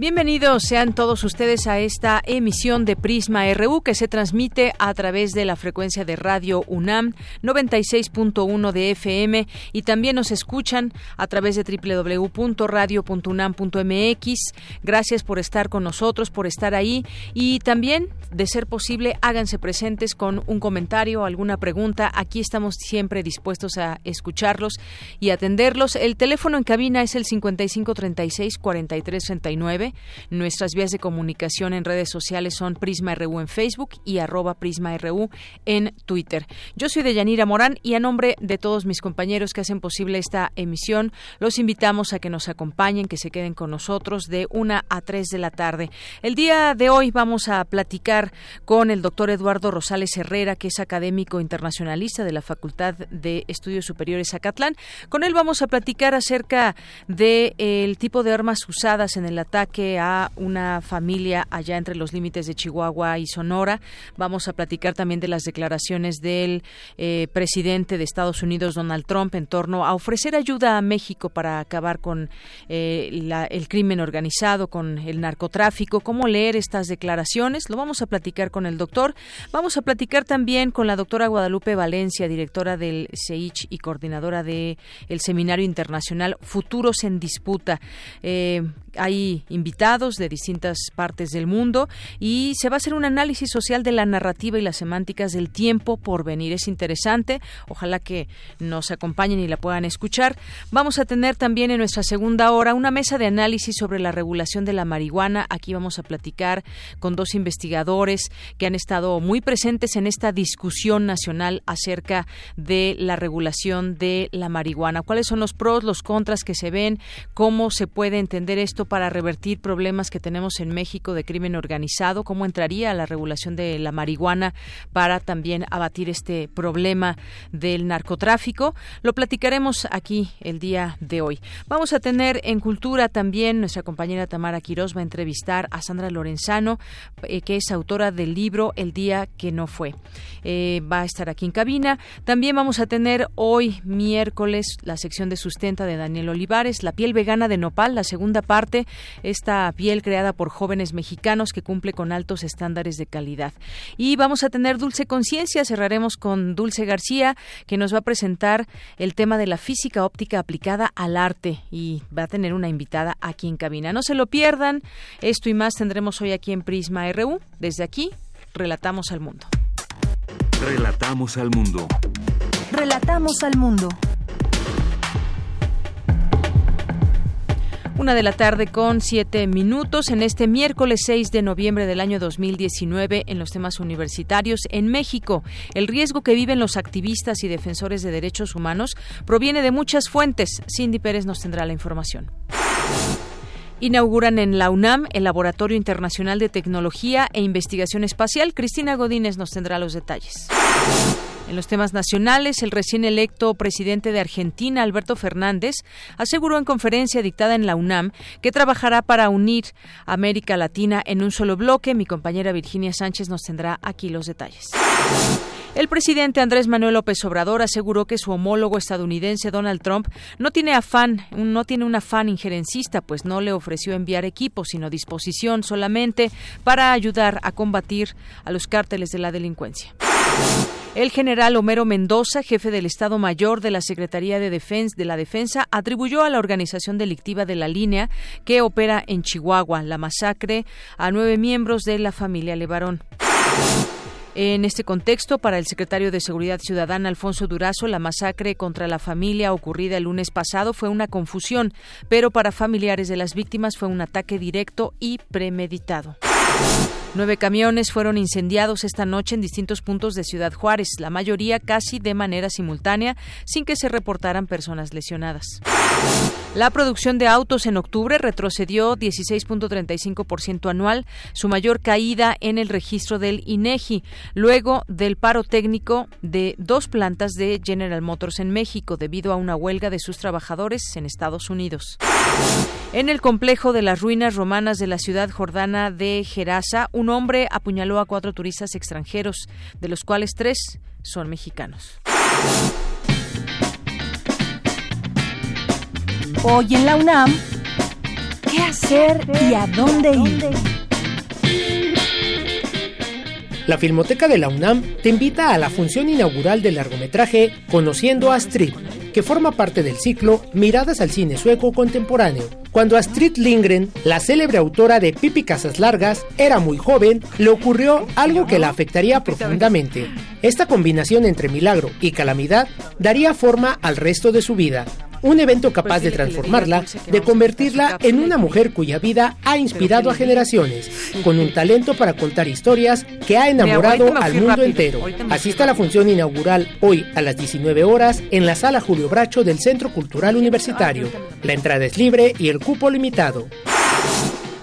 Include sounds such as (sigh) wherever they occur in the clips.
Bienvenidos sean todos ustedes a esta emisión de Prisma RU que se transmite a través de la frecuencia de Radio UNAM 96.1 de FM y también nos escuchan a través de www.radio.unam.mx. Gracias por estar con nosotros, por estar ahí y también, de ser posible, háganse presentes con un comentario, alguna pregunta. Aquí estamos siempre dispuestos a escucharlos y atenderlos. El teléfono en cabina es el 5536 4339 Nuestras vías de comunicación en redes sociales son Prisma RU en Facebook y arroba Prisma en Twitter. Yo soy Deyanira Morán y a nombre de todos mis compañeros que hacen posible esta emisión, los invitamos a que nos acompañen, que se queden con nosotros de una a tres de la tarde. El día de hoy vamos a platicar con el doctor Eduardo Rosales Herrera, que es académico internacionalista de la Facultad de Estudios Superiores Acatlán. Con él vamos a platicar acerca del tipo de armas usadas en el ataque a una familia allá entre los límites de Chihuahua y Sonora. Vamos a platicar también de las declaraciones del eh, presidente de Estados Unidos, Donald Trump, en torno a ofrecer ayuda a México para acabar con eh, el crimen organizado, con el narcotráfico. ¿Cómo leer estas declaraciones? Lo vamos a platicar con el doctor. Vamos a platicar también con la doctora Guadalupe Valencia, directora del CEICH y coordinadora del el Seminario Internacional Futuros en Disputa. Eh, hay invitados de distintas partes del mundo y se va a hacer un análisis social de la narrativa y las semánticas del tiempo por venir. Es interesante, ojalá que nos acompañen y la puedan escuchar. Vamos a tener también en nuestra segunda hora una mesa de análisis sobre la regulación de la marihuana. Aquí vamos a platicar con dos investigadores que han estado muy presentes en esta discusión nacional acerca de la regulación de la marihuana. ¿Cuáles son los pros, los contras que se ven? ¿Cómo se puede entender esto para revertir problemas que tenemos en México de crimen organizado, cómo entraría la regulación de la marihuana para también abatir este problema del narcotráfico. Lo platicaremos aquí el día de hoy. Vamos a tener en cultura también nuestra compañera Tamara Quiroz va a entrevistar a Sandra Lorenzano, eh, que es autora del libro El día que no fue. Eh, va a estar aquí en cabina. También vamos a tener hoy miércoles la sección de sustenta de Daniel Olivares, la piel vegana de nopal, la segunda parte. Esta piel creada por jóvenes mexicanos que cumple con altos estándares de calidad. Y vamos a tener Dulce Conciencia, cerraremos con Dulce García, que nos va a presentar el tema de la física óptica aplicada al arte y va a tener una invitada aquí en cabina. No se lo pierdan, esto y más tendremos hoy aquí en Prisma RU. Desde aquí, relatamos al mundo. Relatamos al mundo. Relatamos al mundo. Una de la tarde con siete minutos en este miércoles 6 de noviembre del año 2019 en los temas universitarios en México. El riesgo que viven los activistas y defensores de derechos humanos proviene de muchas fuentes. Cindy Pérez nos tendrá la información. Inauguran en la UNAM el Laboratorio Internacional de Tecnología e Investigación Espacial. Cristina Godínez nos tendrá los detalles. En los temas nacionales, el recién electo presidente de Argentina, Alberto Fernández, aseguró en conferencia dictada en la UNAM que trabajará para unir América Latina en un solo bloque. Mi compañera Virginia Sánchez nos tendrá aquí los detalles. El presidente Andrés Manuel López Obrador aseguró que su homólogo estadounidense Donald Trump no tiene afán, no tiene un afán injerencista, pues no le ofreció enviar equipos, sino disposición solamente para ayudar a combatir a los cárteles de la delincuencia. El general Homero Mendoza, jefe del Estado Mayor de la Secretaría de, Defensa, de la Defensa, atribuyó a la organización delictiva de la línea que opera en Chihuahua la masacre a nueve miembros de la familia Levarón. En este contexto, para el secretario de Seguridad Ciudadana, Alfonso Durazo, la masacre contra la familia ocurrida el lunes pasado fue una confusión, pero para familiares de las víctimas fue un ataque directo y premeditado. Nueve camiones fueron incendiados esta noche en distintos puntos de Ciudad Juárez, la mayoría casi de manera simultánea, sin que se reportaran personas lesionadas. La producción de autos en octubre retrocedió 16.35% anual, su mayor caída en el registro del INEGI, luego del paro técnico de dos plantas de General Motors en México debido a una huelga de sus trabajadores en Estados Unidos. En el complejo de las ruinas romanas de la ciudad jordana de Gerasa, un hombre apuñaló a cuatro turistas extranjeros, de los cuales tres son mexicanos. Hoy en la UNAM, ¿qué hacer y a dónde ir? La Filmoteca de la UNAM te invita a la función inaugural del largometraje Conociendo a Astrid, que forma parte del ciclo Miradas al cine sueco contemporáneo. Cuando Astrid Lindgren, la célebre autora de Pipi Casas Largas, era muy joven, le ocurrió algo que la afectaría profundamente. Esta combinación entre milagro y calamidad daría forma al resto de su vida, un evento capaz de transformarla, de convertirla en una mujer cuya vida ha inspirado a generaciones, con un talento para contar historias que ha enamorado al mundo entero. Asista a la función inaugural hoy a las 19 horas en la sala Julio Bracho del Centro Cultural Universitario. La entrada es libre y el cupo limitado.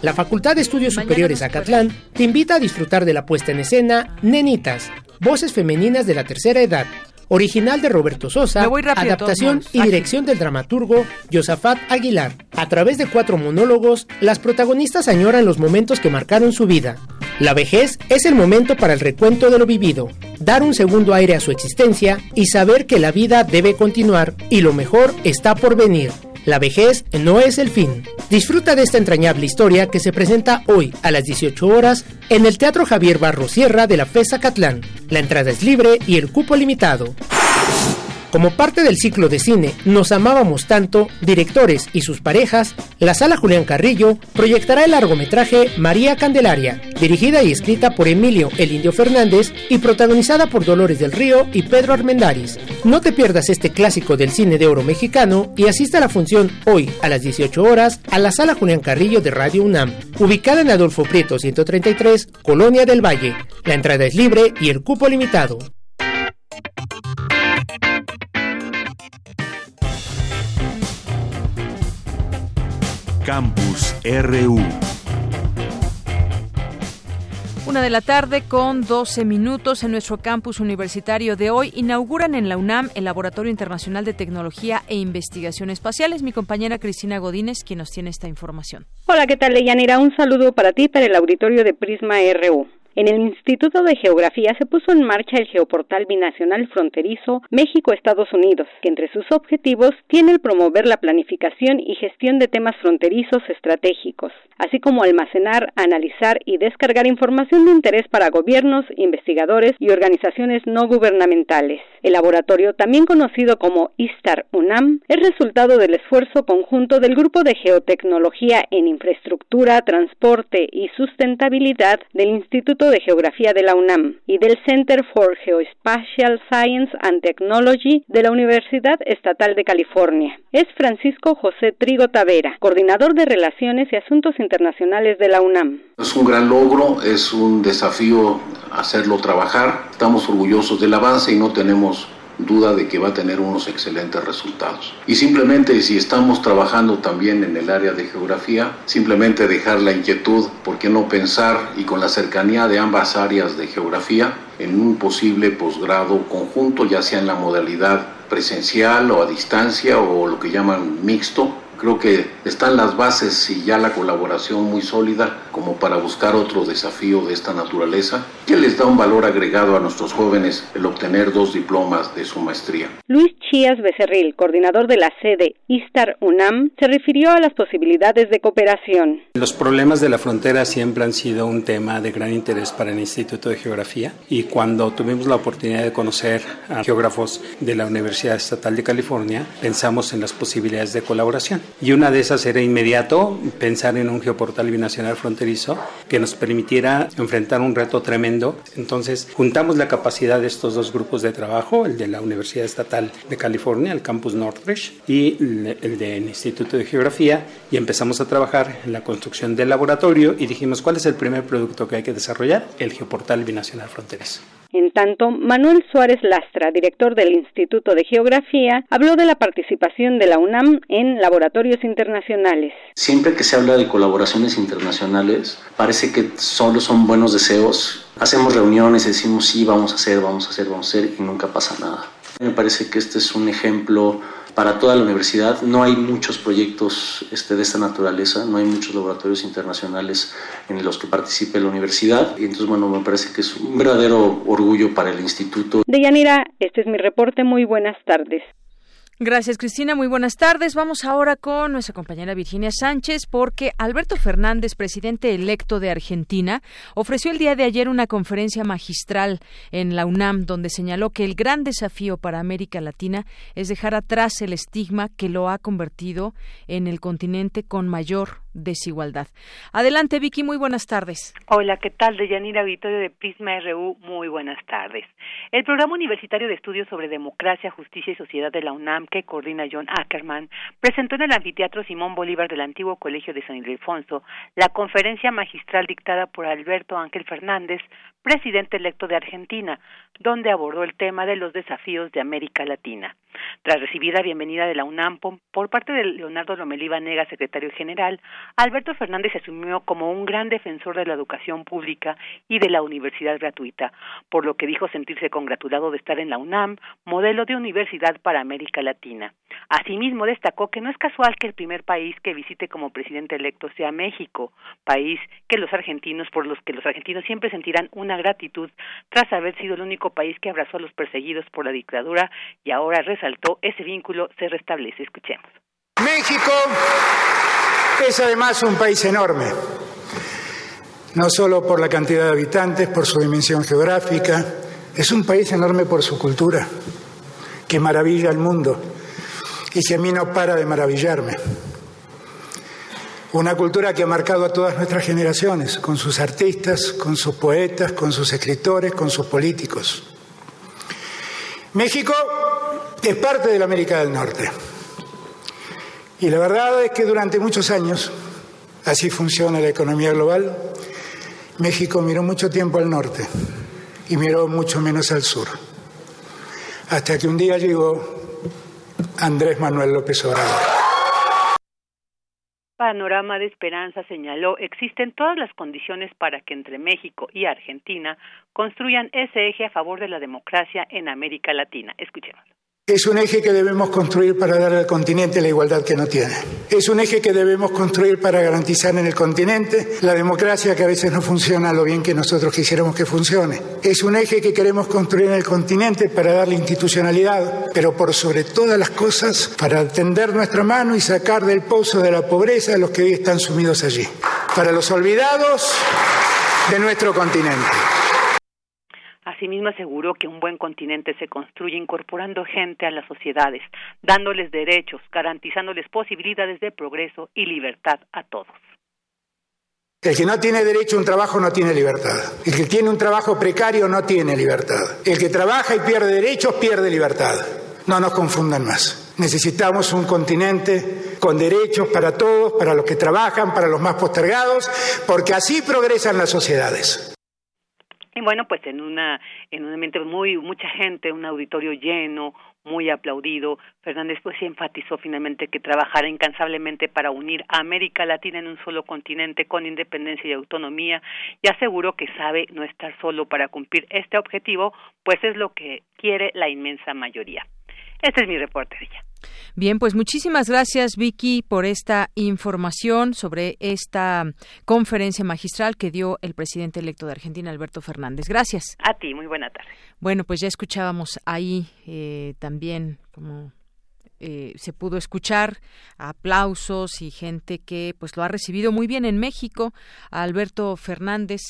La Facultad de Estudios Superiores Acatlán te invita a disfrutar de la puesta en escena Nenitas, voces femeninas de la tercera edad, original de Roberto Sosa, adaptación y dirección del dramaturgo Josafat Aguilar. A través de cuatro monólogos, las protagonistas añoran los momentos que marcaron su vida. La vejez es el momento para el recuento de lo vivido, dar un segundo aire a su existencia y saber que la vida debe continuar y lo mejor está por venir. La vejez no es el fin. Disfruta de esta entrañable historia que se presenta hoy a las 18 horas en el Teatro Javier Barro Sierra de la FESA Catlán. La entrada es libre y el cupo limitado. Como parte del ciclo de cine Nos amábamos tanto, directores y sus parejas, la sala Julián Carrillo proyectará el largometraje María Candelaria, dirigida y escrita por Emilio El Indio Fernández y protagonizada por Dolores del Río y Pedro Armendáriz. No te pierdas este clásico del cine de oro mexicano y asista a la función hoy a las 18 horas a la sala Julián Carrillo de Radio UNAM, ubicada en Adolfo Prieto 133, Colonia del Valle. La entrada es libre y el cupo limitado. Campus RU. Una de la tarde con 12 minutos en nuestro campus universitario de hoy. Inauguran en la UNAM el Laboratorio Internacional de Tecnología e Investigación Espaciales. Mi compañera Cristina Godínez, quien nos tiene esta información. Hola, ¿qué tal, Leyanira? Un saludo para ti, para el auditorio de Prisma RU. En el Instituto de Geografía se puso en marcha el geoportal binacional fronterizo México-Estados Unidos, que entre sus objetivos tiene el promover la planificación y gestión de temas fronterizos estratégicos, así como almacenar, analizar y descargar información de interés para gobiernos, investigadores y organizaciones no gubernamentales. El laboratorio, también conocido como ISTAR UNAM, es resultado del esfuerzo conjunto del Grupo de Geotecnología en Infraestructura, Transporte y Sustentabilidad del Instituto de Geografía de la UNAM y del Center for Geospatial Science and Technology de la Universidad Estatal de California. Es Francisco José Trigo Tavera, coordinador de Relaciones y Asuntos Internacionales de la UNAM. Es un gran logro, es un desafío hacerlo trabajar. Estamos orgullosos del avance y no tenemos duda de que va a tener unos excelentes resultados. Y simplemente si estamos trabajando también en el área de geografía, simplemente dejar la inquietud, ¿por qué no pensar y con la cercanía de ambas áreas de geografía en un posible posgrado conjunto, ya sea en la modalidad presencial o a distancia o lo que llaman mixto, Creo que están las bases y ya la colaboración muy sólida como para buscar otro desafío de esta naturaleza que les da un valor agregado a nuestros jóvenes el obtener dos diplomas de su maestría. Luis Chías Becerril, coordinador de la sede ISTAR UNAM, se refirió a las posibilidades de cooperación. Los problemas de la frontera siempre han sido un tema de gran interés para el Instituto de Geografía y cuando tuvimos la oportunidad de conocer a geógrafos de la Universidad Estatal de California, pensamos en las posibilidades de colaboración. Y una de esas era inmediato pensar en un geoportal binacional fronterizo que nos permitiera enfrentar un reto tremendo. Entonces, juntamos la capacidad de estos dos grupos de trabajo, el de la Universidad Estatal de California, el campus Northridge, y el del Instituto de Geografía, y empezamos a trabajar en la construcción del laboratorio y dijimos, ¿cuál es el primer producto que hay que desarrollar? El geoportal binacional fronterizo. En tanto, Manuel Suárez Lastra, director del Instituto de Geografía, habló de la participación de la UNAM en laboratorios internacionales. Siempre que se habla de colaboraciones internacionales, parece que solo son buenos deseos. Hacemos reuniones decimos sí, vamos a hacer, vamos a hacer, vamos a hacer y nunca pasa nada. Me parece que este es un ejemplo para toda la universidad. No hay muchos proyectos este, de esta naturaleza, no hay muchos laboratorios internacionales en los que participe la universidad. Y entonces, bueno, me parece que es un verdadero orgullo para el instituto. Deyanira, este es mi reporte. Muy buenas tardes. Gracias, Cristina. Muy buenas tardes. Vamos ahora con nuestra compañera Virginia Sánchez, porque Alberto Fernández, presidente electo de Argentina, ofreció el día de ayer una conferencia magistral en la UNAM, donde señaló que el gran desafío para América Latina es dejar atrás el estigma que lo ha convertido en el continente con mayor desigualdad. Adelante, Vicky, muy buenas tardes. Hola, ¿qué tal? De Yanira Auditorio de Prisma RU, muy buenas tardes. El Programa Universitario de Estudios sobre Democracia, Justicia y Sociedad de la UNAM, que coordina John Ackerman, presentó en el Anfiteatro Simón Bolívar del antiguo Colegio de San Ildefonso la conferencia magistral dictada por Alberto Ángel Fernández, presidente electo de Argentina, donde abordó el tema de los desafíos de América Latina. Tras recibir la bienvenida de la UNAM por parte de Leonardo Lomelí Vanega, secretario general, Alberto Fernández se asumió como un gran defensor de la educación pública y de la universidad gratuita, por lo que dijo sentirse congratulado de estar en la UNAM, modelo de universidad para América Latina. Asimismo, destacó que no es casual que el primer país que visite como presidente electo sea México, país que los argentinos, por los que los argentinos siempre sentirán una gratitud tras haber sido el único país que abrazó a los perseguidos por la dictadura y ahora resaltó ese vínculo se restablece. Escuchemos. México es además un país enorme, no solo por la cantidad de habitantes, por su dimensión geográfica, es un país enorme por su cultura, que maravilla al mundo y que a mí no para de maravillarme. Una cultura que ha marcado a todas nuestras generaciones, con sus artistas, con sus poetas, con sus escritores, con sus políticos. México es parte de la América del Norte. Y la verdad es que durante muchos años, así funciona la economía global, México miró mucho tiempo al norte y miró mucho menos al sur. Hasta que un día llegó Andrés Manuel López Obrador panorama de esperanza señaló existen todas las condiciones para que entre México y Argentina construyan ese eje a favor de la democracia en América Latina. Escuchemos. Es un eje que debemos construir para dar al continente la igualdad que no tiene. Es un eje que debemos construir para garantizar en el continente la democracia que a veces no funciona lo bien que nosotros quisiéramos que funcione. Es un eje que queremos construir en el continente para darle institucionalidad, pero por sobre todas las cosas para tender nuestra mano y sacar del pozo de la pobreza a los que hoy están sumidos allí. Para los olvidados de nuestro continente. Asimismo aseguró que un buen continente se construye incorporando gente a las sociedades, dándoles derechos, garantizándoles posibilidades de progreso y libertad a todos. El que no tiene derecho a un trabajo no tiene libertad. El que tiene un trabajo precario no tiene libertad. El que trabaja y pierde derechos pierde libertad. No nos confundan más. Necesitamos un continente con derechos para todos, para los que trabajan, para los más postergados, porque así progresan las sociedades. Y bueno, pues en una en un ambiente muy mucha gente, un auditorio lleno, muy aplaudido, Fernández pues enfatizó finalmente que trabajara incansablemente para unir a América Latina en un solo continente con independencia y autonomía y aseguró que sabe no estar solo para cumplir este objetivo, pues es lo que quiere la inmensa mayoría. Este es mi reporte de Bien, pues muchísimas gracias Vicky por esta información sobre esta conferencia magistral que dio el presidente electo de Argentina, Alberto Fernández. Gracias. A ti, muy buena tarde. Bueno, pues ya escuchábamos ahí eh, también como eh, se pudo escuchar aplausos y gente que pues lo ha recibido muy bien en México. Alberto Fernández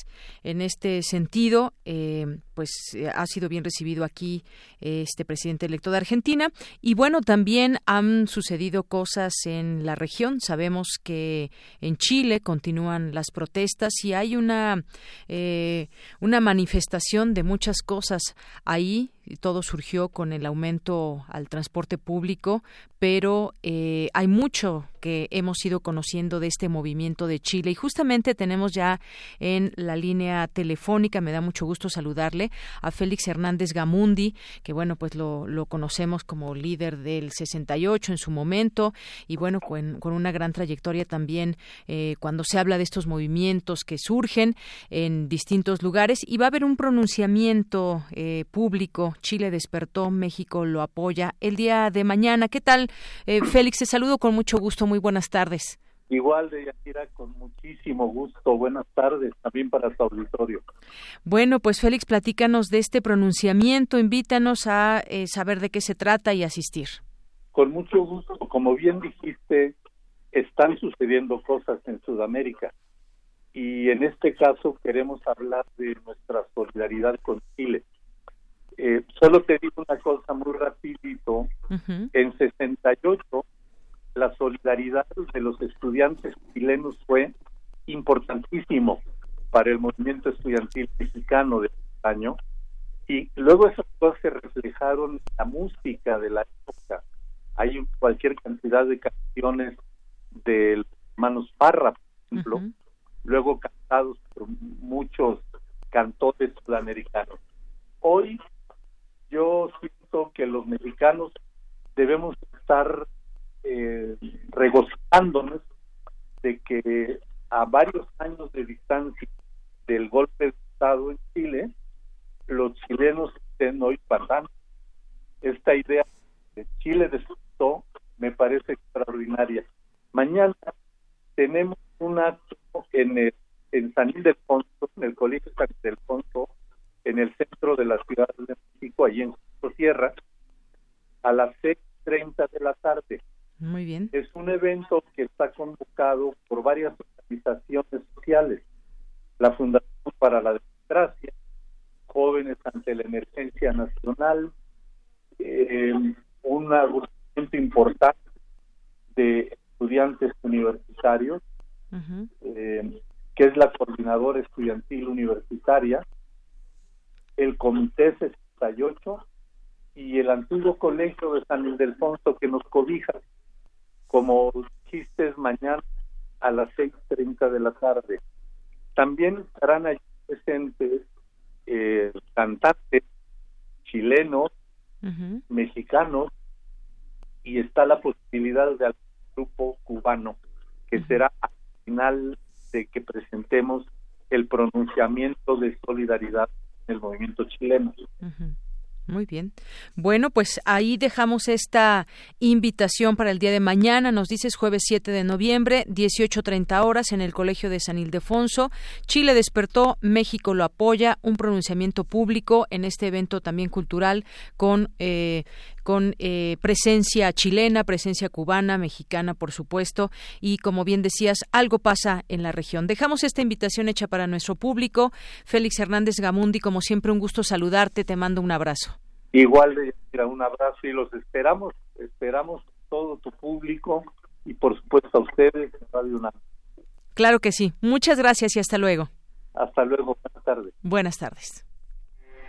en este sentido eh, pues eh, ha sido bien recibido aquí este presidente electo de Argentina. Y bueno también han sucedido cosas en la región. Sabemos que en Chile continúan las protestas y hay una una manifestación de muchas cosas ahí todo surgió con el aumento al transporte público, pero eh, hay mucho que hemos ido conociendo de este movimiento de Chile y justamente tenemos ya en la línea telefónica, me da mucho gusto saludarle a Félix Hernández Gamundi, que bueno, pues lo, conocemos como líder del 68 en su momento y bueno, con, una gran trayectoria también eh, cuando se habla de estos movimientos que surgen en distintos lugares y va a haber un pronunciamiento eh, público Chile despertó, México lo apoya el día de mañana. ¿Qué tal, eh, Félix? Te saludo con mucho gusto. Muy buenas tardes. Igual de Yakira, con muchísimo gusto. Buenas tardes también para su auditorio. Bueno, pues Félix, platícanos de este pronunciamiento. Invítanos a eh, saber de qué se trata y asistir. Con mucho gusto. Como bien dijiste, están sucediendo cosas en Sudamérica. Y en este caso queremos hablar de nuestra solidaridad con Chile. Eh, solo te digo una cosa muy rapidito. En 68 la solidaridad de los estudiantes chilenos fue importantísimo para el movimiento estudiantil mexicano de este año y luego esas cosas se reflejaron en la música de la época. Hay cualquier cantidad de canciones de Manos Parra, por ejemplo, luego cantados por muchos cantores sudamericanos. Hoy yo siento que los mexicanos debemos estar eh, regocijándonos de que a varios años de distancia del golpe de Estado en Chile, los chilenos estén hoy pasando. Esta idea de Chile despertó me parece extraordinaria. Mañana tenemos un acto en, el, en San Ildefonso, en el Colegio San Ildefonso, en el centro de la Ciudad de México, allí en Sierra, a las 6.30 de la tarde. Muy bien. Es un evento que está convocado por varias organizaciones sociales. La Fundación para la Democracia, Jóvenes ante la Emergencia Nacional, eh, un agrupamiento importante de estudiantes universitarios, eh, que es la Coordinadora Estudiantil Universitaria, el Comité 68 y el antiguo colegio de San Ildefonso que nos cobija, como chistes mañana a las 6.30 de la tarde. También estarán allí presentes eh, cantantes chilenos, mexicanos, y está la posibilidad de algún grupo cubano, que será al final de que presentemos el pronunciamiento de solidaridad el movimiento chileno. Muy bien. Bueno, pues ahí dejamos esta invitación para el día de mañana. Nos dices jueves 7 de noviembre, 18.30 horas en el Colegio de San Ildefonso. Chile despertó, México lo apoya. Un pronunciamiento público en este evento también cultural con eh, con eh, presencia chilena, presencia cubana, mexicana, por supuesto, y como bien decías, algo pasa en la región. Dejamos esta invitación hecha para nuestro público. Félix Hernández Gamundi, como siempre, un gusto saludarte, te mando un abrazo. Igual de un abrazo y los esperamos, esperamos todo tu público y por supuesto a ustedes Radio Claro que sí. Muchas gracias y hasta luego. Hasta luego. Buenas tardes. Buenas tardes.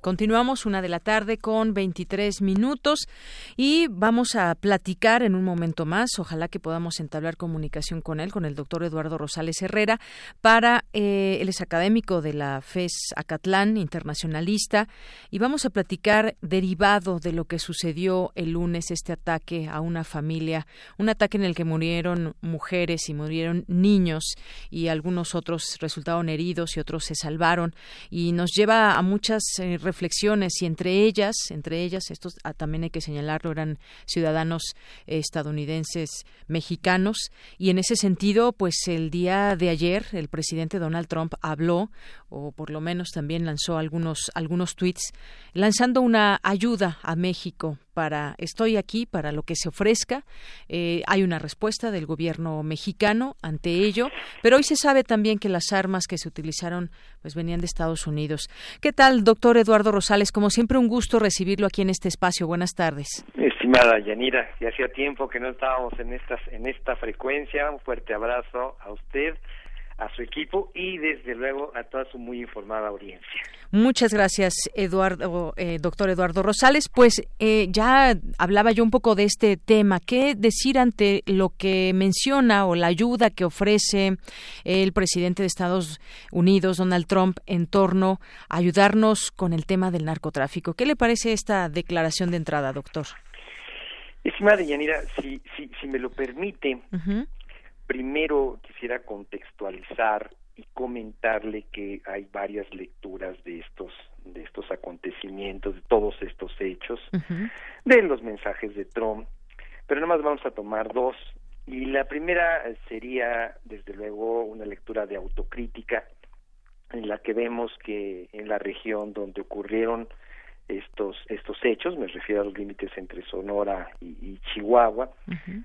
Continuamos una de la tarde con 23 minutos y vamos a platicar en un momento más. Ojalá que podamos entablar comunicación con él, con el doctor Eduardo Rosales Herrera, para eh, él es académico de la FES Acatlán, internacionalista, y vamos a platicar derivado de lo que sucedió el lunes, este ataque a una familia, un ataque en el que murieron mujeres y murieron niños y algunos otros resultaron heridos y otros se salvaron y nos lleva a muchas eh, reflexiones y entre ellas, entre ellas, estos ah, también hay que señalarlo, eran ciudadanos estadounidenses mexicanos y en ese sentido, pues el día de ayer el presidente Donald Trump habló o por lo menos también lanzó algunos algunos tweets lanzando una ayuda a México para estoy aquí para lo que se ofrezca. Eh, hay una respuesta del gobierno mexicano ante ello, pero hoy se sabe también que las armas que se utilizaron pues venían de Estados Unidos. ¿Qué tal, doctor Eduardo Rosales? Como siempre, un gusto recibirlo aquí en este espacio. Buenas tardes. Estimada Yanira, ya hacía tiempo que no estábamos en estas en esta frecuencia. Un fuerte abrazo a usted a su equipo y desde luego a toda su muy informada audiencia. Muchas gracias, Eduardo, eh, doctor Eduardo Rosales. Pues eh, ya hablaba yo un poco de este tema. ¿Qué decir ante lo que menciona o la ayuda que ofrece el presidente de Estados Unidos, Donald Trump, en torno a ayudarnos con el tema del narcotráfico? ¿Qué le parece esta declaración de entrada, doctor? Estimada Yanira, si, si, si me lo permite, primero quisiera contextualizar y comentarle que hay varias lecturas de estos de estos acontecimientos, de todos estos hechos, de los mensajes de Trump, pero nada más vamos a tomar dos. Y la primera sería, desde luego, una lectura de autocrítica, en la que vemos que en la región donde ocurrieron estos estos hechos, me refiero a los límites entre Sonora y, Chihuahua,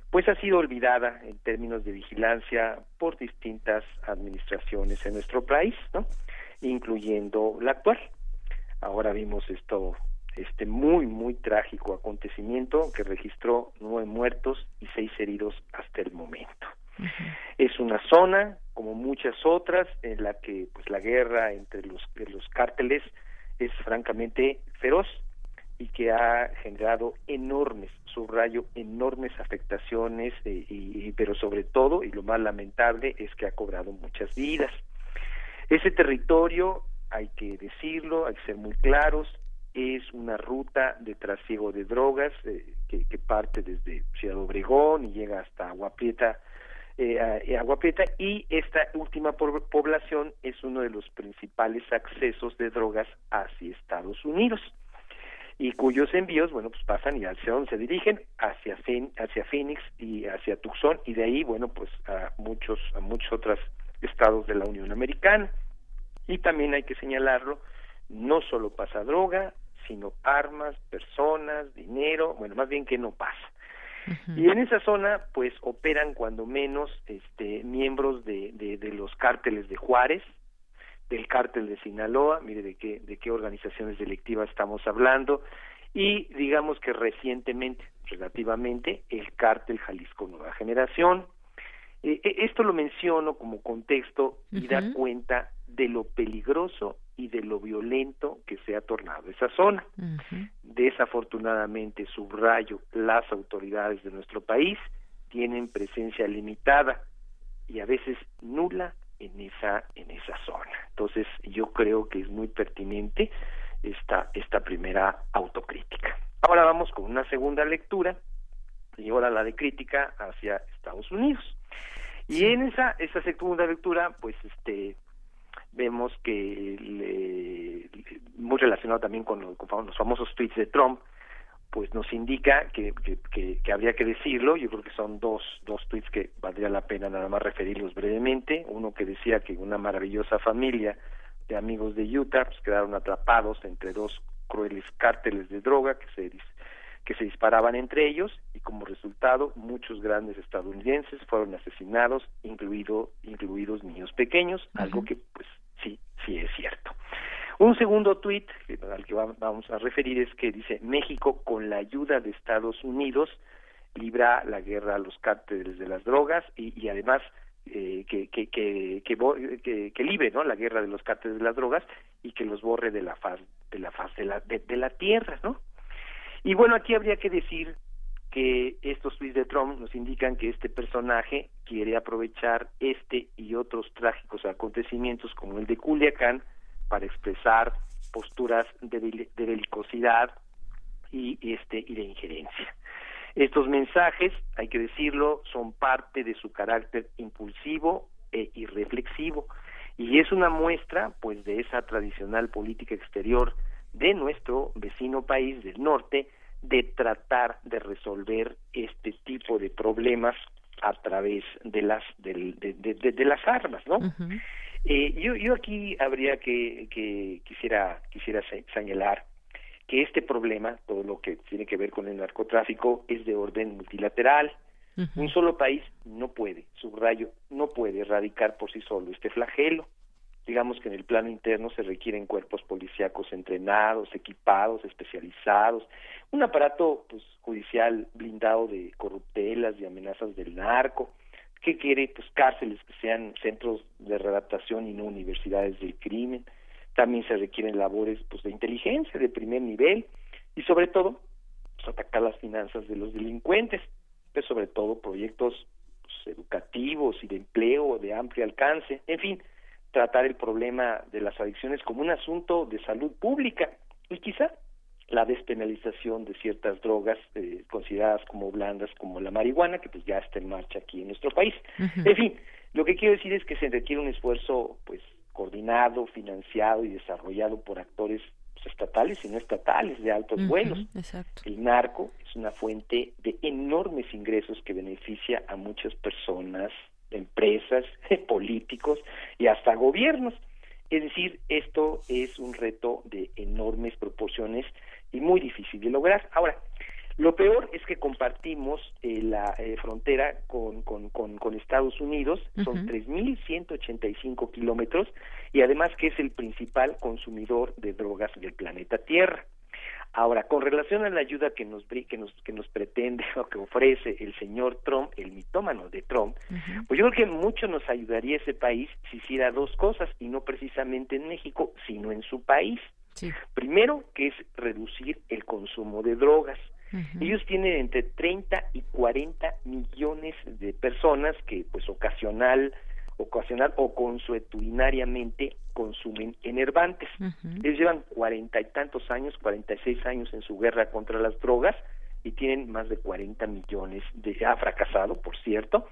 pues ha sido olvidada en términos de vigilancia por distintas administraciones en nuestro país, ¿no? incluyendo la actual. Ahora vimos esto este muy muy trágico acontecimiento que registró nueve muertos y seis heridos hasta el momento. Es una zona como muchas otras en la que pues la guerra entre los los cárteles es francamente feroz y que ha generado enormes, subrayo, enormes afectaciones, eh, y, pero sobre todo, y lo más lamentable, es que ha cobrado muchas vidas. Ese territorio, hay que decirlo, hay que ser muy claros, es una ruta de trasiego de drogas eh, que, que, parte desde Ciudad Obregón y llega hasta Agua Prieta, eh, Agua Prieta y esta última población es uno de los principales accesos de drogas hacia Estados Unidos y cuyos envíos, bueno, pues pasan y hacia dónde se dirigen, hacia, hacia Phoenix y hacia Tucson y de ahí, bueno, pues a muchos, a muchos otros estados de la Unión Americana. Y también hay que señalarlo, no solo pasa droga, sino armas, personas, dinero, bueno, más bien que no pasa. Y en esa zona, pues, operan cuando menos este, miembros de, de, de los cárteles de Juárez, del cártel de Sinaloa, mire de qué, de qué organizaciones delictivas estamos hablando, y digamos que recientemente, relativamente, el cártel Jalisco Nueva Generación. Eh, eh, esto lo menciono como contexto y da cuenta de lo peligroso y de lo violento que se ha tornado esa zona. Desafortunadamente, subrayo, las autoridades de nuestro país tienen presencia limitada y a veces nula en esa en esa zona. Entonces, yo creo que es muy pertinente esta esta primera autocrítica. Ahora vamos con una segunda lectura y ahora la de crítica hacia Estados Unidos. Y en esa esa segunda lectura, pues este vemos que muy relacionado también con, los famosos tweets de Trump, pues nos indica que, que, que, habría que decirlo. Yo creo que son dos, dos tweets que valdría la pena nada más referirlos brevemente. Uno que decía que una maravillosa familia de amigos de Utah pues, quedaron atrapados entre dos crueles cárteles de droga que se que se disparaban entre ellos y como resultado muchos grandes estadounidenses fueron asesinados, incluido, incluidos niños pequeños, algo que pues sí, sí es cierto. Un segundo tuit al que vamos a referir es que dice México con la ayuda de Estados Unidos libra la guerra a los cárteles de las drogas y, además eh, que, que, que, que, libre ¿no? la guerra de los cárteles de las drogas y que los borre de la faz de la faz de la, de la tierra, ¿no? Y bueno, aquí habría que decir que estos tweets de Trump nos indican que este personaje quiere aprovechar este y otros trágicos acontecimientos como el de Culiacán para expresar posturas de, belicosidad y este y de injerencia. Estos mensajes, hay que decirlo, son parte de su carácter impulsivo e irreflexivo y es una muestra pues de esa tradicional política exterior de nuestro vecino país del norte de tratar de resolver este tipo de problemas a través de las de, de, las armas no eh, yo yo aquí habría que, que quisiera quisiera señalar que este problema todo lo que tiene que ver con el narcotráfico es de orden multilateral. Un solo país no puede subrayo no puede erradicar por sí solo este flagelo digamos que en el plano interno se requieren cuerpos policíacos entrenados, equipados, especializados, un aparato pues, judicial blindado de corruptelas y amenazas del narco, que quiere pues cárceles que sean centros de readaptación y no universidades del crimen. También se requieren labores pues de inteligencia de primer nivel y sobre todo pues, atacar las finanzas de los delincuentes, pero sobre todo proyectos pues, educativos y de empleo de amplio alcance, en fin, tratar el problema de las adicciones como un asunto de salud pública y quizá la despenalización de ciertas drogas eh, consideradas como blandas como la marihuana que pues ya está en marcha aquí en nuestro país. En fin, lo que quiero decir es que se requiere un esfuerzo pues coordinado, financiado y desarrollado por actores pues, estatales y no estatales de altos vuelos. El narco es una fuente de enormes ingresos que beneficia a muchas personas empresas, (laughs) políticos y hasta gobiernos. Es decir, esto es un reto de enormes proporciones y muy difícil de lograr. Ahora, lo peor es que compartimos eh, la eh, frontera con, con, con, Estados Unidos, son 3.185 kilómetros, y además que es el principal consumidor de drogas del planeta Tierra. Ahora, con relación a la ayuda que nos, que nos, que nos pretende (laughs) o que ofrece el señor Trump, el mitómano de Trump, pues yo creo que mucho nos ayudaría ese país si hiciera dos cosas, y no precisamente en México, sino en su país. Primero, que es reducir el consumo de drogas. Ellos tienen entre 30 y 40 millones de personas que, pues, ocasional ocasional o consuetudinariamente consumen enervantes. Ellos llevan cuarenta y tantos años, cuarenta y seis años en su guerra contra las drogas y tienen más de cuarenta millones de, ha fracasado, por cierto,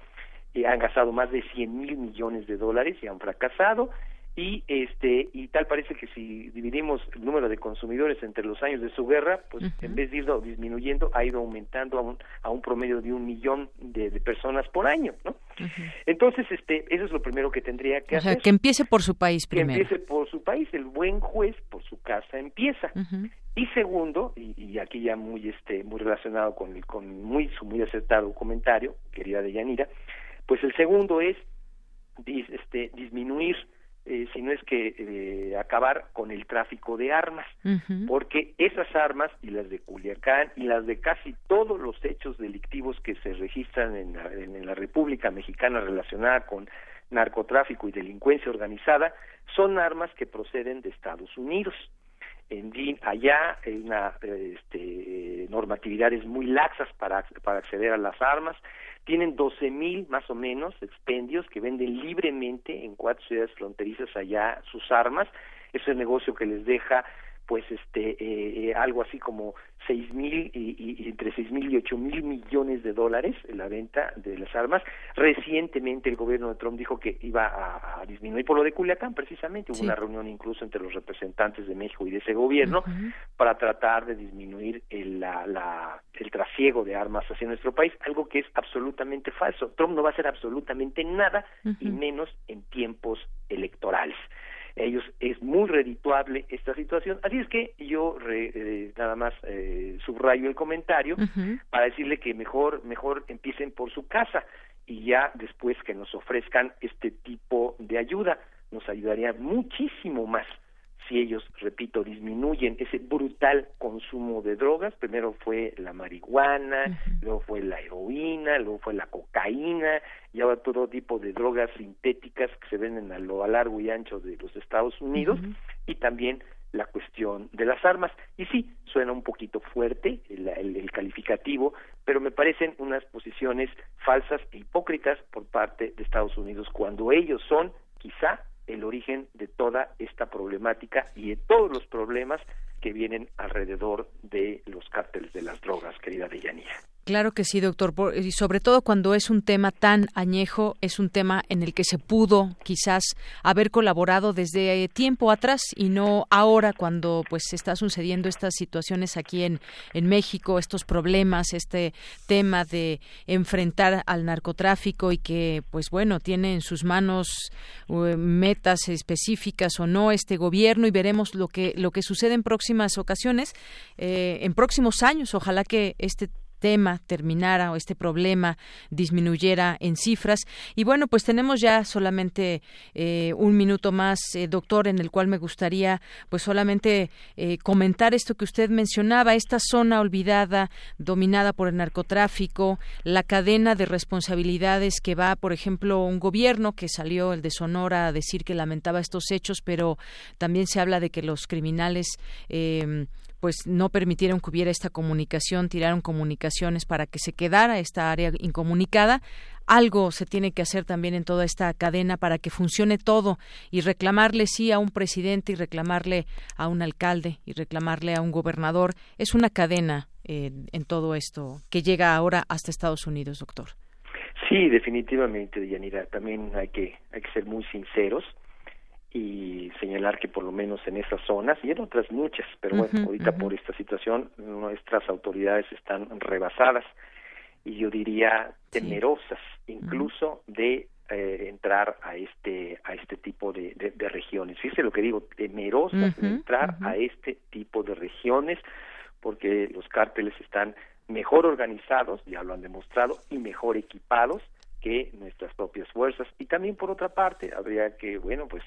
y han gastado más de cien mil millones de dólares y han fracasado y este y tal parece que si dividimos el número de consumidores entre los años de su guerra pues en vez de ir disminuyendo ha ido aumentando a un, a un promedio de un millón de, personas por año no entonces este eso es lo primero que tendría que hacer. que empiece por su país primero. que empiece por su país. El buen juez por su casa empieza. Y segundo y, aquí ya muy este muy relacionado con con muy su muy acertado comentario querida de Yanira pues el segundo es este disminuir eh, si no es que eh, acabar con el tráfico de armas, porque esas armas y las de Culiacán y las de casi todos los hechos delictivos que se registran en la, en la República Mexicana relacionada con narcotráfico y delincuencia organizada son armas que proceden de Estados Unidos en allá hay una este, normatividades muy laxas para, para acceder a las armas. Tienen doce mil más o menos expendios que venden libremente en cuatro ciudades fronterizas allá sus armas. Es el negocio que les deja pues este eh, eh, algo así como seis mil y, entre seis mil y ocho mil millones de dólares en la venta de las armas. Recientemente el gobierno de Trump dijo que iba a, disminuir por lo de Culiacán precisamente. Hubo una reunión incluso entre los representantes de México y de ese gobierno para tratar de disminuir el, la, la, el trasiego de armas hacia nuestro país algo que es absolutamente falso. Trump no va a hacer absolutamente nada y menos en tiempos electorales ellos es muy redituable esta situación. Así es que yo eh, nada más eh, subrayo el comentario para decirle que mejor, mejor empiecen por su casa y ya después que nos ofrezcan este tipo de ayuda. Nos ayudaría muchísimo más si ellos, repito, disminuyen ese brutal consumo de drogas, primero fue la marihuana, luego fue la heroína, luego fue la cocaína, y ahora todo tipo de drogas sintéticas que se venden a lo largo y ancho de los Estados Unidos, y también la cuestión de las armas. Y sí, suena un poquito fuerte el, calificativo, pero me parecen unas posiciones falsas e hipócritas por parte de Estados Unidos cuando ellos son quizá el origen de toda esta problemática y de todos los problemas que vienen alrededor de los cárteles de las drogas, querida Deyanira. Claro que sí, doctor. Y sobre todo cuando es un tema tan añejo, es un tema en el que se pudo quizás haber colaborado desde tiempo atrás y no ahora cuando pues está sucediendo estas situaciones aquí en, en México, estos problemas, este tema de enfrentar al narcotráfico y que pues bueno, tiene en sus manos eh, metas específicas o no este gobierno y veremos lo que lo que sucede en próximas ocasiones, eh, en próximos años. Ojalá que este tema terminara o este problema disminuyera en cifras. Y bueno, pues tenemos ya solamente eh, un minuto más, eh, doctor, en el cual me gustaría pues solamente eh, comentar esto que usted mencionaba, esta zona olvidada, dominada por el narcotráfico, la cadena de responsabilidades que va, por ejemplo, un gobierno que salió, el de Sonora, a decir que lamentaba estos hechos, pero también se habla de que los criminales pues no permitieron que hubiera esta comunicación, tiraron comunicaciones para que se quedara esta área incomunicada. Algo se tiene que hacer también en toda esta cadena para que funcione todo y reclamarle sí a un presidente y reclamarle a un alcalde y reclamarle a un gobernador. Es una cadena eh, en todo esto que llega ahora hasta Estados Unidos, doctor. Sí, definitivamente, Yanira. También hay que, hay que ser muy sinceros y señalar que por lo menos en esas zonas y en otras muchas, pero bueno, ahorita por esta situación nuestras autoridades están rebasadas y yo diría temerosas incluso de eh, entrar a este a este tipo de, de, regiones. Fíjese lo que digo, temerosas de entrar a este tipo de regiones porque los cárteles están mejor organizados, ya lo han demostrado, y mejor equipados que nuestras propias fuerzas. Y también por otra parte, habría que, bueno, pues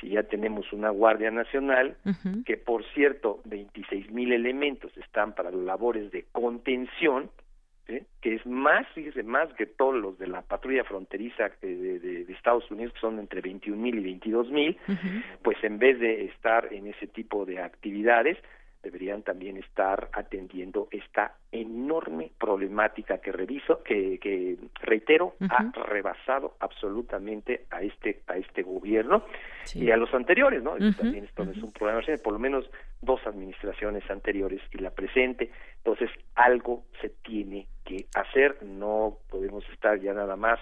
si ya tenemos una Guardia Nacional, que por cierto, 26 mil elementos están para labores de contención, que es más, fíjese, más que todos los de la patrulla fronteriza de, de, Estados Unidos, que son entre 21 mil y 22 mil, pues en vez de estar en ese tipo de actividades, deberían también estar atendiendo esta enorme problemática que reviso, que, que reitero, ha rebasado absolutamente a este a este gobierno y a los anteriores, ¿no? También esto es un problema, por lo menos dos administraciones anteriores y la presente. Entonces, algo se tiene que hacer, no podemos estar ya nada más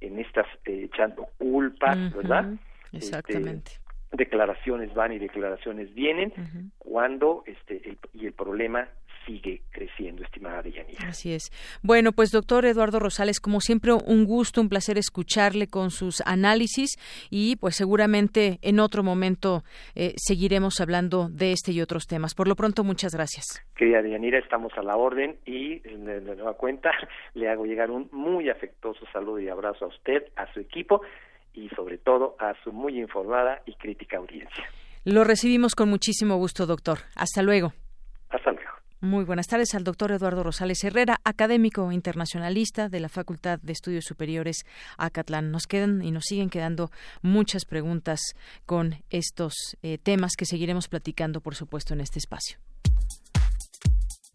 en estas eh, echando culpas, ¿verdad? Este, Exactamente declaraciones van y declaraciones vienen cuando este y el problema sigue creciendo, estimada Deyanira. Así es. Bueno, pues doctor Eduardo Rosales, como siempre, un gusto, un placer escucharle con sus análisis y pues seguramente en otro momento eh, seguiremos hablando de este y otros temas. Por lo pronto, muchas gracias. Querida Deyanira, estamos a la orden y de nueva cuenta (laughs) le hago llegar un muy afectuoso saludo y abrazo a usted, a su equipo y sobre todo a su muy informada y crítica audiencia. Lo recibimos con muchísimo gusto, doctor. Hasta luego. Hasta luego. Muy buenas tardes al doctor Eduardo Rosales Herrera, académico internacionalista de la Facultad de Estudios Superiores Acatlán. Nos quedan y nos siguen quedando muchas preguntas con estos eh, temas que seguiremos platicando, por supuesto, en este espacio.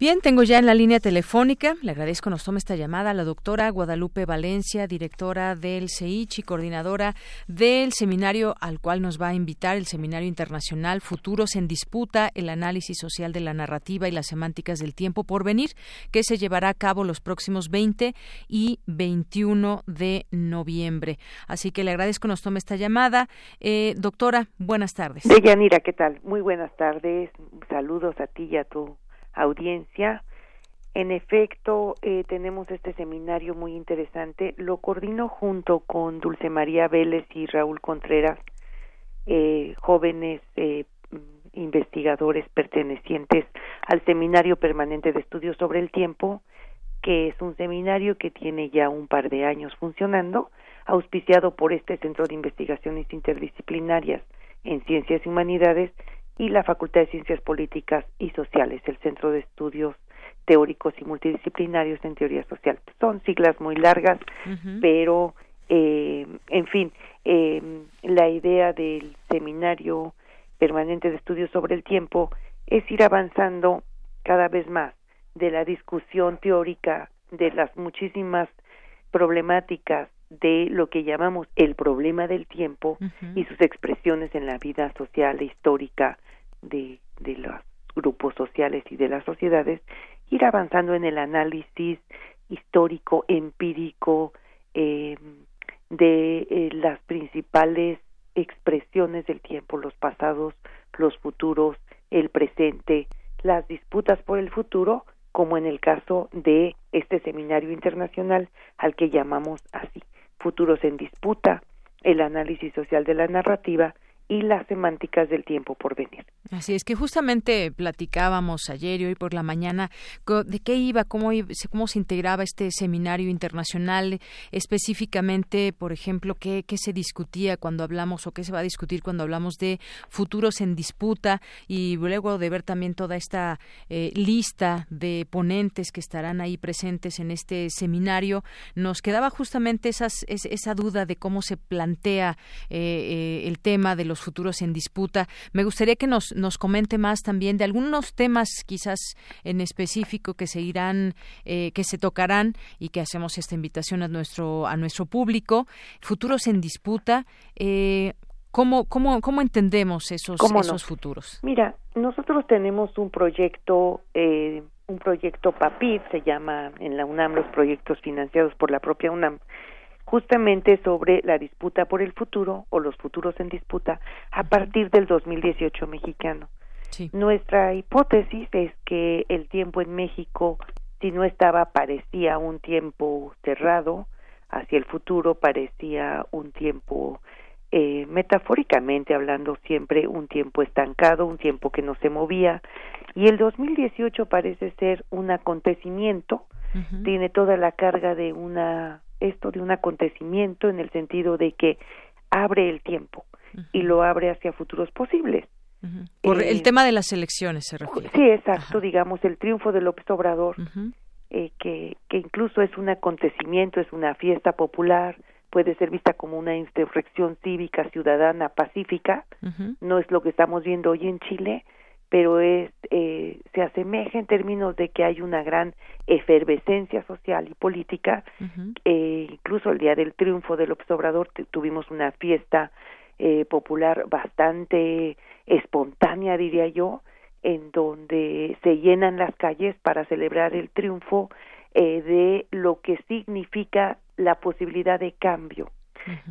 Bien, tengo ya en la línea telefónica, le agradezco nos tome esta llamada, la doctora Guadalupe Valencia, directora del CEICH y coordinadora del seminario al cual nos va a invitar, el Seminario Internacional Futuros en Disputa, el análisis social de la narrativa y las semánticas del tiempo por venir, que se llevará a cabo los próximos 20 y 21 de noviembre. Así que le agradezco nos tome esta llamada. Eh, doctora, buenas tardes. Deyanira, ¿qué tal? Muy buenas tardes. Saludos a ti y a tu audiencia. En efecto, eh, tenemos este seminario muy interesante. Lo coordino junto con Dulce María Vélez y Raúl Contreras, eh, jóvenes eh, investigadores pertenecientes al Seminario Permanente de Estudios sobre el Tiempo, que es un seminario que tiene ya un par de años funcionando, auspiciado por este Centro de Investigaciones Interdisciplinarias en Ciencias y Humanidades y la Facultad de Ciencias Políticas y Sociales, el Centro de Estudios Teóricos y Multidisciplinarios en Teoría Social. Son siglas muy largas, pero, eh, en fin, eh, la idea del seminario permanente de estudios sobre el tiempo es ir avanzando cada vez más de la discusión teórica de las muchísimas problemáticas de lo que llamamos el problema del tiempo y sus expresiones en la vida social e histórica de, de los grupos sociales y de las sociedades, ir avanzando en el análisis histórico, empírico, eh, de eh, las principales expresiones del tiempo, los pasados, los futuros, el presente, las disputas por el futuro, como en el caso de este seminario internacional al que llamamos así, futuros en disputa, el análisis social de la narrativa y las semánticas del tiempo por venir. Así es que justamente platicábamos ayer y hoy por la mañana de qué iba, cómo, cómo se integraba este seminario internacional, específicamente, por ejemplo, qué, qué se discutía cuando hablamos o qué se va a discutir cuando hablamos de futuros en disputa y luego de ver también toda esta eh, lista de ponentes que estarán ahí presentes en este seminario, nos quedaba justamente esas, esa duda de cómo se plantea eh, eh, el tema de los futuros en disputa. Me gustaría que nos, nos comente más también de algunos temas quizás en específico que se irán, eh, que se tocarán y que hacemos esta invitación a nuestro, a nuestro público. Futuros en disputa. Eh, ¿Cómo, cómo, cómo entendemos esos, esos futuros? Mira, nosotros tenemos un proyecto, eh, un proyecto PAPID, se llama en la UNAM los proyectos financiados por la propia UNAM, justamente sobre la disputa por el futuro o los futuros en disputa a partir del 2018 mexicano. Nuestra hipótesis es que el tiempo en México, si no estaba, parecía un tiempo cerrado, hacia el futuro parecía un tiempo, eh, metafóricamente hablando siempre, un tiempo estancado, un tiempo que no se movía, y el 2018 parece ser un acontecimiento, tiene toda la carga de una esto de un acontecimiento en el sentido de que abre el tiempo y lo abre hacia futuros posibles. Por el eh, tema de las elecciones se refiere. Sí, exacto, digamos, el triunfo de López Obrador, eh, que, que incluso es un acontecimiento, es una fiesta popular, puede ser vista como una insurrección cívica, ciudadana, pacífica, no es lo que estamos viendo hoy en Chile, pero es, eh, se asemeja en términos de que hay una gran efervescencia social y política. eh, incluso el día del triunfo del Obrador tuvimos una fiesta eh, popular bastante espontánea, diría yo, en donde se llenan las calles para celebrar el triunfo eh, de lo que significa la posibilidad de cambio.